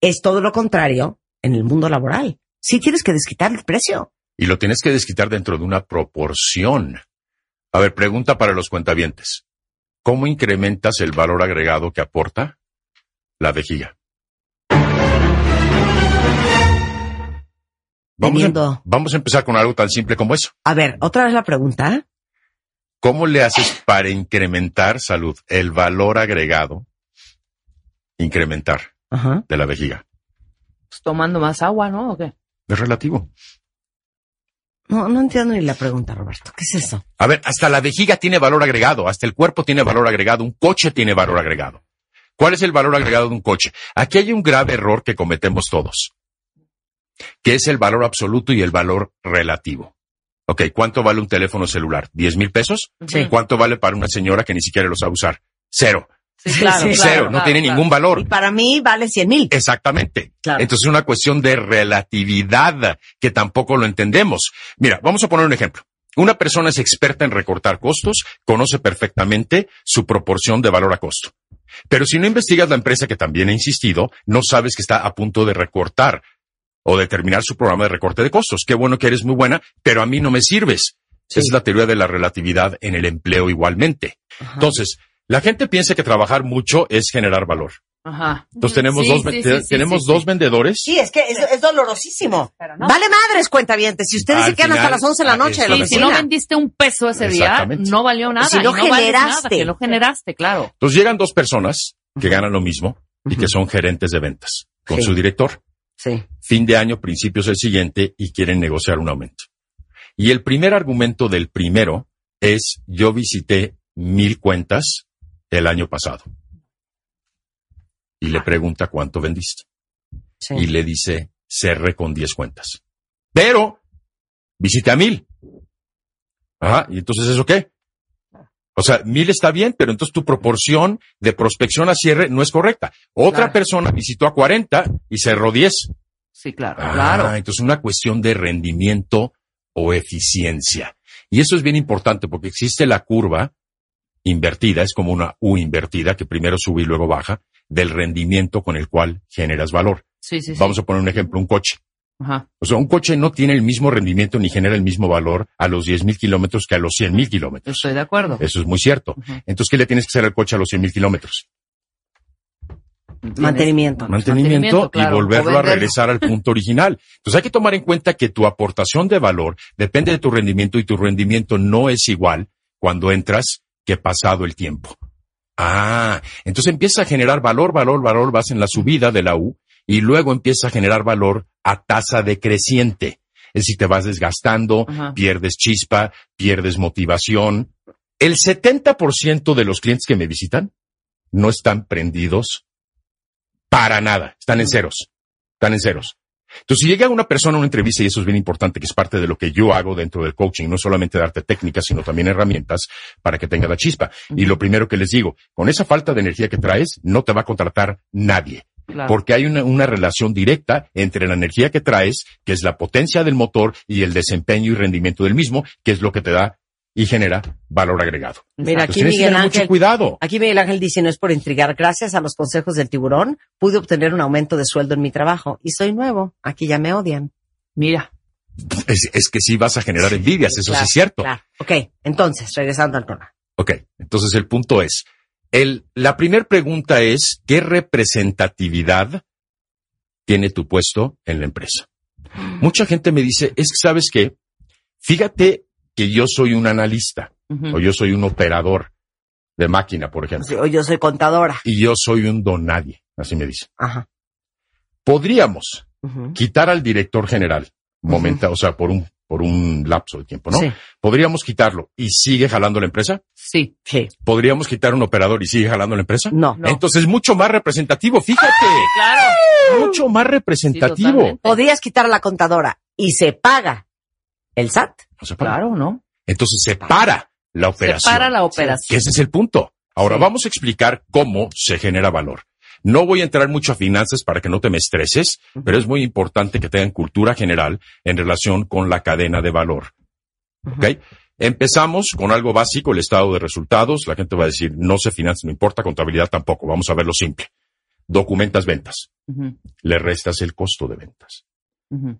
Es todo lo contrario en el mundo laboral. Sí tienes que desquitar el precio. Y lo tienes que desquitar dentro de una proporción. A ver, pregunta para los cuentavientes. ¿Cómo incrementas el valor agregado que aporta la vejiga? Vamos, a, vamos a empezar con algo tan simple como eso. A ver, otra vez la pregunta. ¿Cómo le haces para incrementar salud, el valor agregado, incrementar Ajá. de la vejiga? Pues tomando más agua, ¿no? ¿O qué? Es relativo. No, no entiendo ni la pregunta, Roberto. ¿Qué es eso? A ver, hasta la vejiga tiene valor agregado, hasta el cuerpo tiene valor agregado, un coche tiene valor agregado. ¿Cuál es el valor agregado de un coche? Aquí hay un grave error que cometemos todos, que es el valor absoluto y el valor relativo. Ok, ¿cuánto vale un teléfono celular? ¿10 mil pesos? Sí. ¿Cuánto vale para una señora que ni siquiera lo sabe usar? Cero. Sí, claro, Sí, claro, Cero, no tiene claro. ningún valor. Y para mí vale 100 mil. Exactamente. Claro. Entonces es una cuestión de relatividad que tampoco lo entendemos. Mira, vamos a poner un ejemplo. Una persona es experta en recortar costos, conoce perfectamente su proporción de valor a costo. Pero si no investigas la empresa que también ha insistido, no sabes que está a punto de recortar o de terminar su programa de recorte de costos. Qué bueno que eres muy buena, pero a mí no me sirves. Esa es la teoría de la relatividad en el empleo igualmente. Entonces, la gente piensa que trabajar mucho es generar valor. Ajá. Entonces tenemos Sí, dos, sí, sí, tenemos sí, dos sí. vendedores. Sí, es que es, es dolorosísimo. Pero no. Vale madres, cuentavientes. Si ustedes Al se quedan hasta las 11 de la ah, noche de la si no vendiste un peso ese día, no valió nada. Si no generaste. nada, que no generaste, claro. Entonces llegan dos personas que ganan lo mismo y que son gerentes de ventas con Sí. su director. Sí. Fin de año, principios del siguiente y quieren negociar un aumento. Y el primer argumento del primero es yo visité mil cuentas el año pasado. Y le pregunta cuánto vendiste. sí. y le dice cerré con 10 cuentas. Pero visité a mil. Ajá, y entonces eso qué? O sea, mil está bien, pero entonces tu proporción de prospección a cierre no es correcta. Otra Claro. persona visitó a 40 y cerró 10. Sí, claro, Ah, claro. Entonces una cuestión de rendimiento o eficiencia. Y eso es bien importante porque existe la curva invertida, es como una U invertida que primero sube y luego baja, del rendimiento con el cual generas valor. Sí, sí, sí. Vamos a poner un ejemplo, un coche. Ajá. O sea, un coche no tiene el mismo rendimiento ni genera el mismo valor a los 10.000 kilómetros que a los 100.000 kilómetros. Estoy de acuerdo. Eso es muy cierto. Entonces, ¿qué le tienes que hacer al coche a los 100.000 kilómetros? Mantenimiento. Mantenimiento Mantenimiento, claro. y volverlo a regresar al punto original. Entonces, hay que tomar en cuenta que tu aportación de valor depende de tu rendimiento y tu rendimiento no es igual cuando entras que pasado el tiempo. Ah, entonces empieza a generar valor, valor, valor, vas en la subida de la U y luego empieza a generar valor a tasa decreciente. Es decir, te vas desgastando, Ajá. pierdes chispa, pierdes motivación. El 70% de los clientes que me visitan no están prendidos para nada, están en ceros, están en ceros. Entonces, si llega una persona a una entrevista, y eso es bien importante, que es parte de lo que yo hago dentro del coaching, no solamente darte técnicas, sino también herramientas para que tenga la chispa. Y lo primero que les digo, con esa falta de energía que traes, no te va a contratar nadie. Claro. Porque hay una, una relación directa entre la energía que traes, que es la potencia del motor, y el desempeño y rendimiento del mismo, que es lo que te da y genera valor agregado. Mira, Entonces, aquí Miguel tener mucho Ángel, cuidado. aquí Miguel Ángel dice, no es por intrigar, gracias a los consejos del tiburón, pude obtener un aumento de sueldo en mi trabajo y soy nuevo, aquí ya me odian. Mira. Es, es que sí vas a generar envidias, eso Claro, sí es cierto. Claro. Ok, entonces, regresando al tema. Ok, entonces el punto es, el, la primera pregunta es, ¿qué representatividad tiene tu puesto en la empresa? Mucha gente me dice, es que sabes qué, fíjate que yo soy un analista o yo soy un operador de máquina, por ejemplo, O yo soy contadora. y yo soy un don nadie, así me dice. Ajá. Podríamos quitar al director general, momenta, o sea, por un, por un lapso de tiempo, ¿no? Sí. Podríamos quitarlo y sigue jalando la empresa. Sí. Sí. ¿Podríamos quitar un operador y sigue jalando la empresa? No. No. Entonces, mucho más representativo, fíjate. Claro. Mucho más Sí, representativo. totalmente. Podrías quitar a la contadora y se paga el SAT. No se para. Claro, ¿no? Entonces, se para la operación. Para la Que operación. ese es el punto. Ahora, Sí. vamos a explicar cómo se genera valor. No voy a entrar mucho a finanzas para que no te me estreses, pero es muy importante que tengan cultura general en relación con la cadena de valor. ¿Ok? Empezamos con algo básico, el estado de resultados. La gente va a decir, no sé finanzas, no importa, contabilidad tampoco. Vamos a verlo simple. Documentas ventas. Le restas el costo de ventas.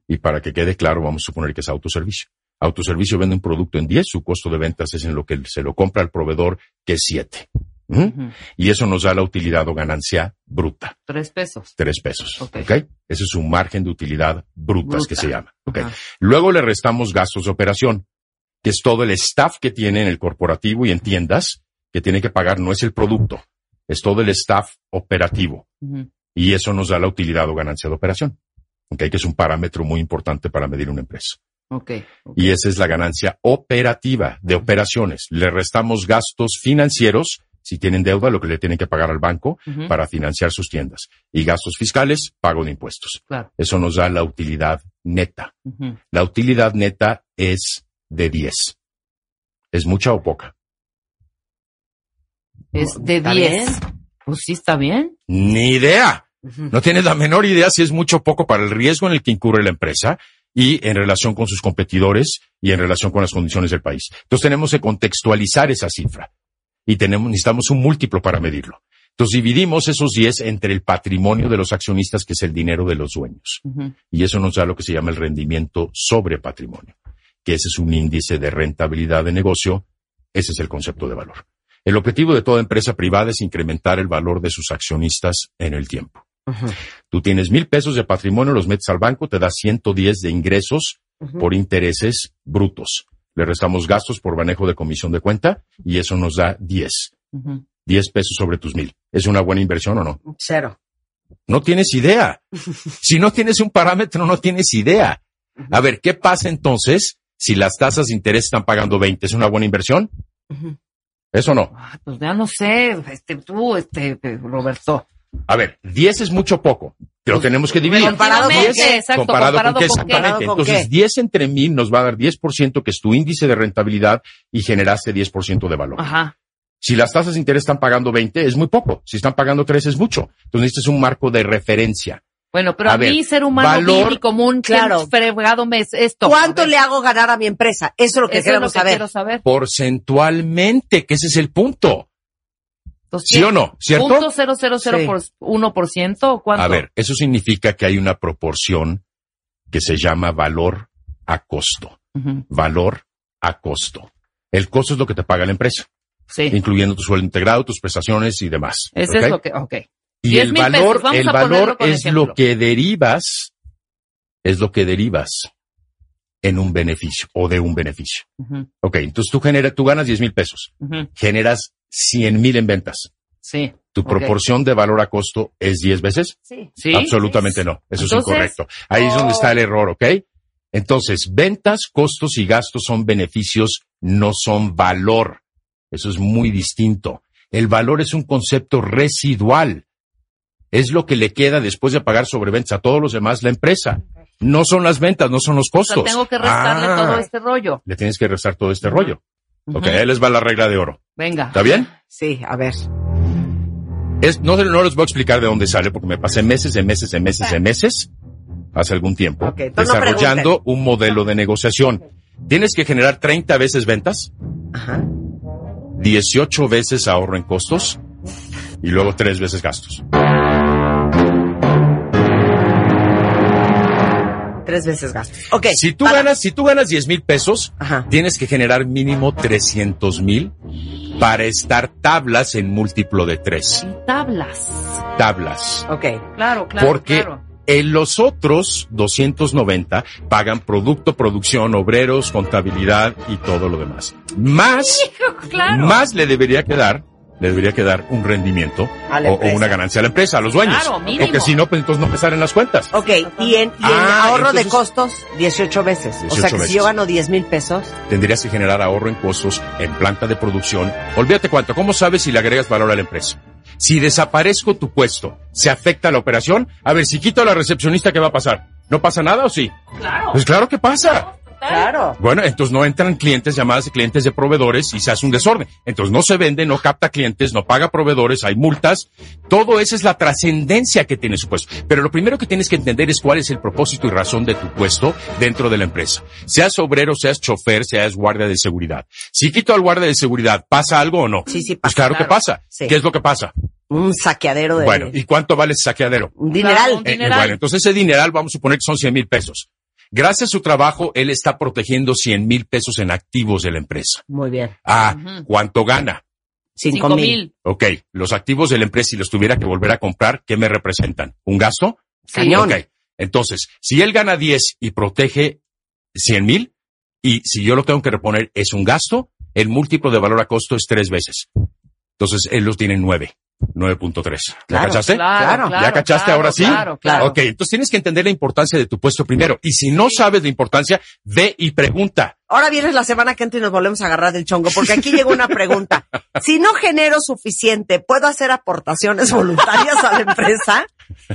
Y para que quede claro, vamos a suponer que es autoservicio. Autoservicio vende un producto en 10, su costo de ventas es en lo que se lo compra al proveedor, que es 7. Ujú. Y eso nos da la utilidad o ganancia bruta, Tres pesos. 3 pesos. Ok. ¿ok? Ese es un margen de utilidad brutas Bruta. que se llama. ¿ok? Ajá. Luego le restamos gastos de operación, que es todo el staff que tiene en el corporativo y en tiendas, que tiene que pagar, no es el producto, es todo el staff operativo. Y eso nos da la utilidad o ganancia de operación, ¿ok? que es un parámetro muy importante para medir una empresa. Ok. Y esa es la ganancia operativa de operaciones. Le restamos gastos financieros, si tienen deuda, lo que le tienen que pagar al banco para financiar sus tiendas. Y gastos fiscales, pago de impuestos. Claro. Eso nos da la utilidad neta. La utilidad neta es de 10. ¿Es mucha o poca? Es de ¿Está 10. bien? Pues sí, está bien. Ni idea. No tienes la menor idea si es mucho o poco para el riesgo en el que incurre la empresa y en relación con sus competidores y en relación con las condiciones del país. Entonces tenemos que contextualizar esa cifra y tenemos, necesitamos un múltiplo para medirlo. Entonces dividimos esos 10 entre el patrimonio de los accionistas, que es el dinero de los dueños. Y eso nos da lo que se llama el rendimiento sobre patrimonio, que ese es un índice de rentabilidad de negocio. Ese es el concepto de valor. El objetivo de toda empresa privada es incrementar el valor de sus accionistas en el tiempo. Tú tienes mil pesos de patrimonio, los metes al banco, te da 110 de ingresos por intereses brutos. Le restamos gastos por manejo de comisión de cuenta y eso nos da 10. Ujú. 10 pesos sobre tus mil. ¿Es una buena inversión o no? Cero. No tienes idea. Si no tienes un parámetro, no tienes idea. A ver, ¿qué pasa entonces si las tasas de interés están pagando 20? ¿Es una buena inversión? ¿Eso no? Ah, Pues ya no sé, este, tú, este, Roberto. A ver, 10 es mucho poco. Lo tenemos que dividir. ¿Comparado con 10, qué? Exacto, comparado, comparado con qué, con qué. exactamente. ¿Comparado con Entonces, qué? 10 entre mil nos va a dar 10%, que es tu índice de rentabilidad, y generaste 10% de valor. Ajá. Si las tasas de interés están pagando 20, es muy poco. Si están pagando 3, es mucho. Entonces, este es un marco de referencia. Bueno, pero A a, ver, mí, ser humano valor- y común, Claro. fregado me es esto. ¿Cuánto le hago ganar a mi empresa? Eso es lo que Eso es lo que saber. quiero saber. Porcentualmente, que ese es el punto. Entonces, ¿Sí o no? ¿Cierto? ¿Punto cero cero cero Sí. por uno por ciento o cuánto? A ver, eso significa que hay una proporción que se llama valor a costo. Valor a costo. El costo es lo que te paga la empresa, Sí. incluyendo tu sueldo integrado, tus prestaciones y demás. Ese ¿ok? es lo que, ok. Y 10 el valor, el valor es ejemplo. lo que derivas, es lo que derivas en un beneficio o de un beneficio. Ok, entonces tú generas, tú ganas 10 mil pesos, generas 100 mil en ventas. Sí. ¿Tu proporción de valor a costo es 10 veces? Sí. Sí. Absolutamente no. Eso es incorrecto. Ahí es donde está el error, ¿ok? Entonces, ventas, costos y gastos son beneficios, no son valor. Eso es muy distinto. El valor es un concepto residual. Es lo que le queda después de pagar sobre ventas a todos los demás la empresa. No son las ventas, no son los O sea, costos. tengo que restarle Ah, todo este rollo. Le tienes que restar todo este rollo. Ujú. Ok, ahí les va la regla de oro. Venga. ¿Está bien? Sí, a ver. Es, no, no les voy a explicar de dónde sale porque me pasé meses de meses de meses de meses, hace algún tiempo, desarrollando un modelo de negociación. Tienes que generar 30 veces ventas, Ajá. 18 veces ahorro en costos y luego 3 veces gastos. Tres veces gasto. Ok. Si tú para. ganas, si tú ganas 10 mil pesos, Ajá. tienes que generar mínimo 300 mil para estar tablas en múltiplo de 3. Y tablas. Tablas. Ok. Claro, claro, Porque claro. en los otros 290 pagan producto, producción, obreros, contabilidad y todo lo demás. Más, Claro. más le debería quedar, le debería quedar un rendimiento o, una ganancia a la empresa, a los dueños. Claro. Porque si no, pues entonces no me salen las cuentas. Ok, y en, y en Ah, ahorro de costos, 18 veces. o 18 sea que veces. si yo gano 10 mil pesos, Tendrías que generar ahorro en costos, en planta de producción. Olvídate cuánto. ¿Cómo sabes si le agregas valor a la empresa? Si desaparezco tu puesto, ¿se afecta la operación? A ver, si quito a la recepcionista, ¿qué va a pasar? ¿No pasa nada o sí? Claro. Pues claro que pasa. Claro. Bueno, entonces no entran clientes, llamadas de clientes de proveedores y se hace un desorden. Entonces no se vende, no capta clientes, no paga proveedores, hay multas. Todo eso es la trascendencia que tiene su puesto. Pero lo primero que tienes que entender es cuál es el propósito y razón de tu puesto dentro de la empresa. Seas obrero, seas chofer, seas guardia de seguridad. Si quito al guardia de seguridad, ¿pasa algo o no? Sí, sí, Pues pasa, claro, que pasa. Sí. ¿Qué es lo que pasa? Un saqueadero de... Bueno, ¿y cuánto vale ese saqueadero? Un dineral. Eh, eh, bueno, entonces ese dineral vamos a suponer que son 100 mil pesos. Gracias a su trabajo, él está protegiendo 100 mil pesos en activos de la empresa. Muy bien. Ah, ¿cuánto gana? Cinco, mil. Ok, los activos de la empresa, si los tuviera que volver a comprar, ¿qué me representan? ¿Un gasto? Cañón. Ok, entonces, si él gana 10 y protege 100 mil, y si yo lo tengo que reponer es un gasto, el múltiplo de valor a costo es tres veces. Entonces, él los tiene en 9. 9.3. ¿Ya Claro, cachaste? claro, ¿Ya cachaste claro, ahora sí? claro, claro. Ok, entonces tienes que entender la importancia de tu puesto primero. Y si no sabes la importancia, ve y pregunta. Ahora vienes la semana que entra y nos volvemos a agarrar del chongo, porque aquí llegó una pregunta. Si no genero suficiente, ¿puedo hacer aportaciones voluntarias a la empresa?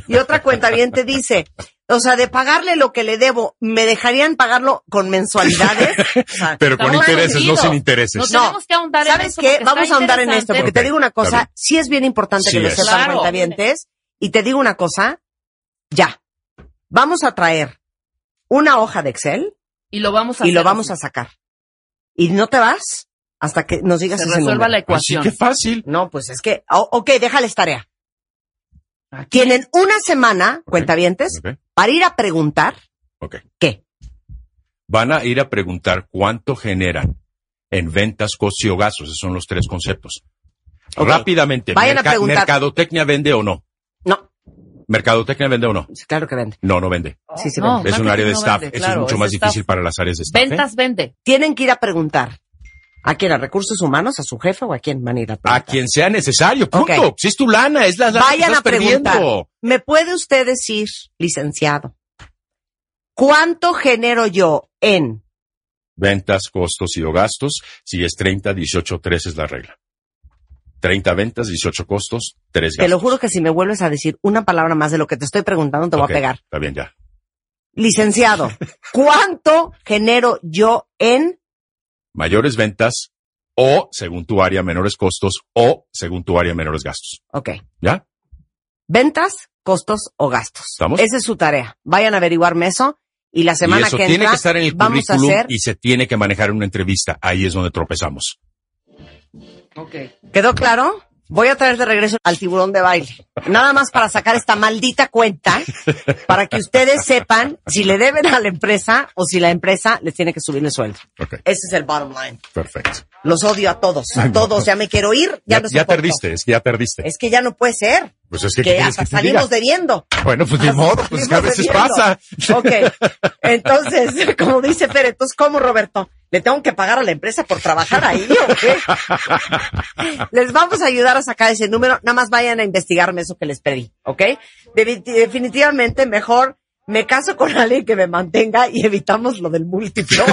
Y otra cuenta bien te dice, o sea, de pagarle lo que le debo, ¿me dejarían pagarlo con mensualidades? O sea, Pero con intereses, sentido. no sin intereses. No tenemos que ahondar en ¿Sabes eso qué? Vamos a ahondar en esto, porque te digo una cosa, sí es bien importante Sí que lo sepan Claro. cuentavientes, y te digo una cosa, ya, vamos a traer una hoja de Excel Y lo vamos a y lo vamos así. a sacar. Y no te vas hasta que nos digas Se ese resuelva número. la Pues ecuación. qué fácil. No, pues es que, o- ok, déjales tarea. Aquí. Tienen una semana, Ok. cuentavientes, para ir a preguntar ok. qué. Van a ir a preguntar cuánto generan en ventas, costos y o gastos. Esos son los tres conceptos. Rápidamente. Vayan a preguntar. ¿Mercadotecnia vende o no? No, ¿Mercadotecnia vende o no? sí, claro que vende. No, no vende. Sí, sí No, vende. es un área de no staff. vende, Eso es mucho es más staff. difícil para las áreas de staff. ¿eh? Ventas vende. Tienen que ir a preguntar. ¿A quién? ¿A recursos humanos? ¿A su jefe o a quién van a quien sea necesario. Punto. Si es tu lana, es la lana que Vayan estás a preguntar. perdiendo. ¿Me puede usted decir, licenciado, cuánto genero yo en Ventas, costos y o gastos. Si es 30, 18, 3 es la regla. 30 ventas, 18 costos, 3 gastos. Te lo juro que si me vuelves a decir una palabra más de lo que te estoy preguntando, te voy a pegar. Está bien, ya. Licenciado, ¿cuánto genero yo en? Mayores ventas o, según tu área, menores costos o, según tu área, menores gastos. Ok. ¿Ya? Ventas, costos o gastos. ¿Estamos? Esa es su tarea. Vayan a averiguarme eso y la semana y eso que tiene entra que estar en el vamos a hacer. y se tiene que manejar en una entrevista. Ahí es donde tropezamos. ¿Quedó claro? Voy a traer de regreso al tiburón de baile. Nada más para sacar esta maldita cuenta, para que ustedes sepan si le deben a la empresa o si la empresa les tiene que subir el sueldo. Ok, Ese es el bottom line. perfecto. Los odio a todos, a todos. Ya me quiero ir, ya, Ya, no ya soporto. perdiste, es que ya perdiste. Es que ya no puede ser. Pues es que, ¿qué Que hasta que te diga? salimos debiendo. Bueno, pues Hasta modo, pues que a salimos veces debiendo. pasa. Ok. Entonces, como dice Fer, entonces, ¿cómo, Roberto? ¿Le tengo que pagar a la empresa por trabajar ahí o qué? Les vamos a ayudar a sacar ese número. Nada más vayan a investigarme eso que les pedí, ¿ok? De- definitivamente mejor me caso con alguien que me mantenga y evitamos lo del múltiplo.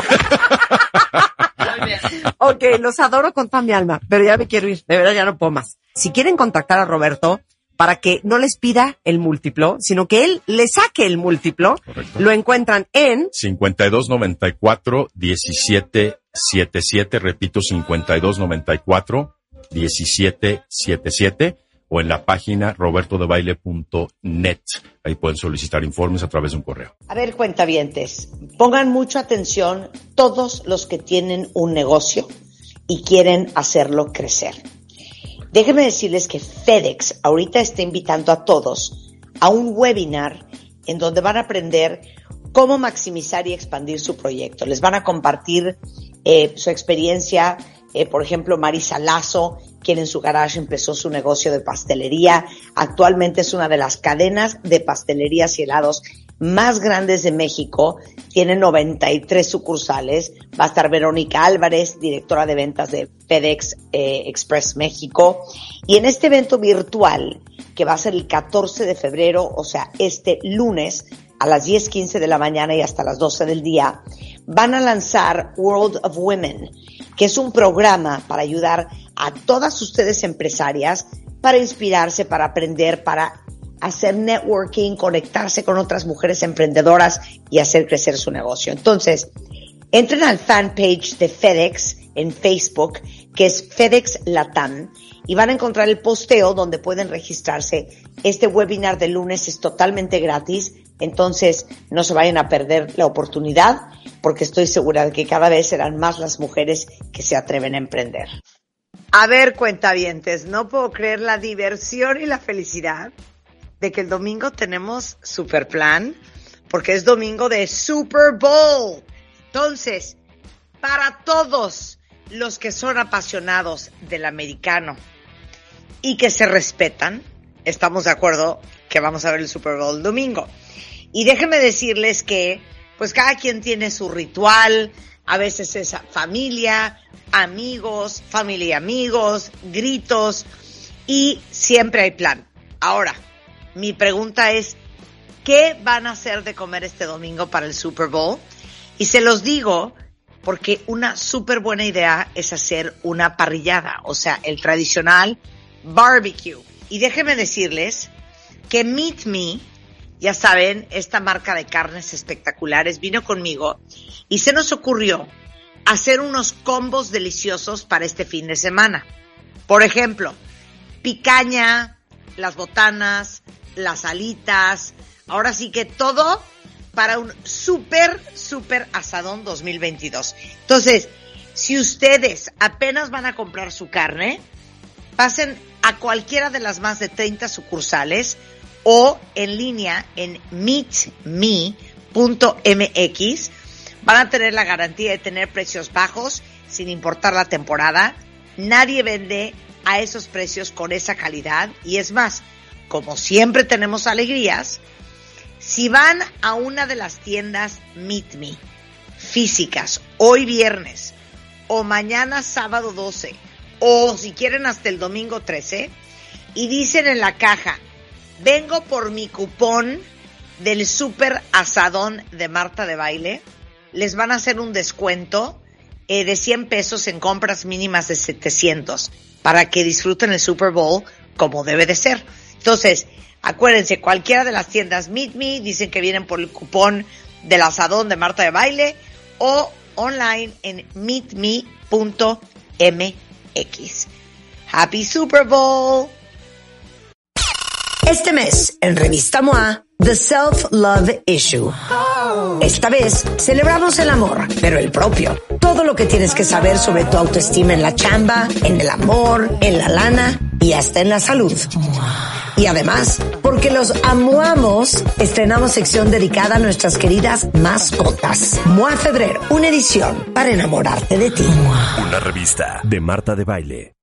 ok, los adoro con toda mi alma, pero ya me quiero ir. De verdad ya no puedo más. Si quieren contactar a Roberto para que no les pida el múltiplo, sino que él le saque el múltiplo, Correcto. lo encuentran en 5294 1777, repito, 5294 1777 o en la página robertodebaile.net. Ahí pueden solicitar informes a través de un correo. A ver, cuentavientes, pongan mucha atención todos los que tienen un negocio y quieren hacerlo crecer. Déjenme decirles que FedEx ahorita está invitando a todos a un webinar en donde van a aprender cómo maximizar y expandir su proyecto. Les van a compartir eh, su experiencia, eh, por ejemplo, Marisa Lazo, quien en su garage empezó su negocio de pastelería. Actualmente es una de las cadenas de pastelerías y helados más grandes de México. Tiene 93 sucursales. Va a estar Verónica Álvarez, directora de ventas de FedEx eh, Express México. Y en este evento virtual, que va a ser el 14 de febrero, o sea, este lunes, a las 10.15 de la mañana y hasta las 12 del día, van a lanzar World of Women, que es un programa para ayudar a todas ustedes empresarias para inspirarse, para aprender, para hacer networking, conectarse con otras mujeres emprendedoras y hacer crecer su negocio. Entonces, entren al fanpage de FedEx en Facebook, que es FedEx Latam, y van a encontrar el posteo donde pueden registrarse. Este webinar de lunes es totalmente gratis, entonces no se vayan a perder la oportunidad, porque estoy segura de que cada vez serán más las mujeres que se atreven a emprender. A ver, cuentavientes, no puedo creer la diversión y la felicidad de que el domingo tenemos super plan, porque es domingo de Super Bowl. Entonces, para todos los que son apasionados del americano y que se respetan, estamos de acuerdo que vamos a ver el Super Bowl el domingo. Y déjenme decirles que, pues cada quien tiene su ritual, a veces es familia, amigos, familia y amigos, gritos, y siempre hay plan. Ahora, mi pregunta es, ¿qué van a hacer de comer este domingo para el Super Bowl? Y se los digo porque una súper buena idea es hacer una parrillada, o sea, el tradicional barbecue. Y déjenme decirles que Meet Me, ya saben, esta marca de carnes espectaculares, vino conmigo y se nos ocurrió hacer unos combos deliciosos para este fin de semana. Por ejemplo, picaña, las botanas, las alitas, ahora sí que todo para un súper, súper asadón 2022. Entonces, si ustedes apenas van a comprar su carne, pasen a cualquiera de las más de 30 sucursales o en línea en meetme.mx. Van a tener la garantía de tener precios bajos sin importar la temporada. Nadie vende a esos precios con esa calidad y es más, como siempre tenemos alegrías, si van a una de las tiendas Meet Me físicas hoy viernes o mañana sábado 12 o si quieren hasta el domingo 13 y dicen en la caja, vengo por mi cupón del super asadón de Marta de Baile, les van a hacer un descuento eh, de 100 pesos en compras mínimas de 700 para que disfruten el Super Bowl como debe de ser. Entonces, acuérdense, cualquiera de las tiendas Meet Me dicen que vienen por el cupón del asadón de Marta de Baile o online en meetme.mx. Happy Super Bowl. Este mes, en Revista MOA, The Self Love Issue. Esta vez celebramos el amor, pero el propio. Todo lo que tienes que saber sobre tu autoestima en la chamba, en el amor, en la lana y hasta en la salud. Y además, porque los amuamos, estrenamos sección dedicada a nuestras queridas mascotas. MOA Febrero, una edición para enamorarte de ti. Una revista de Marta de Baile.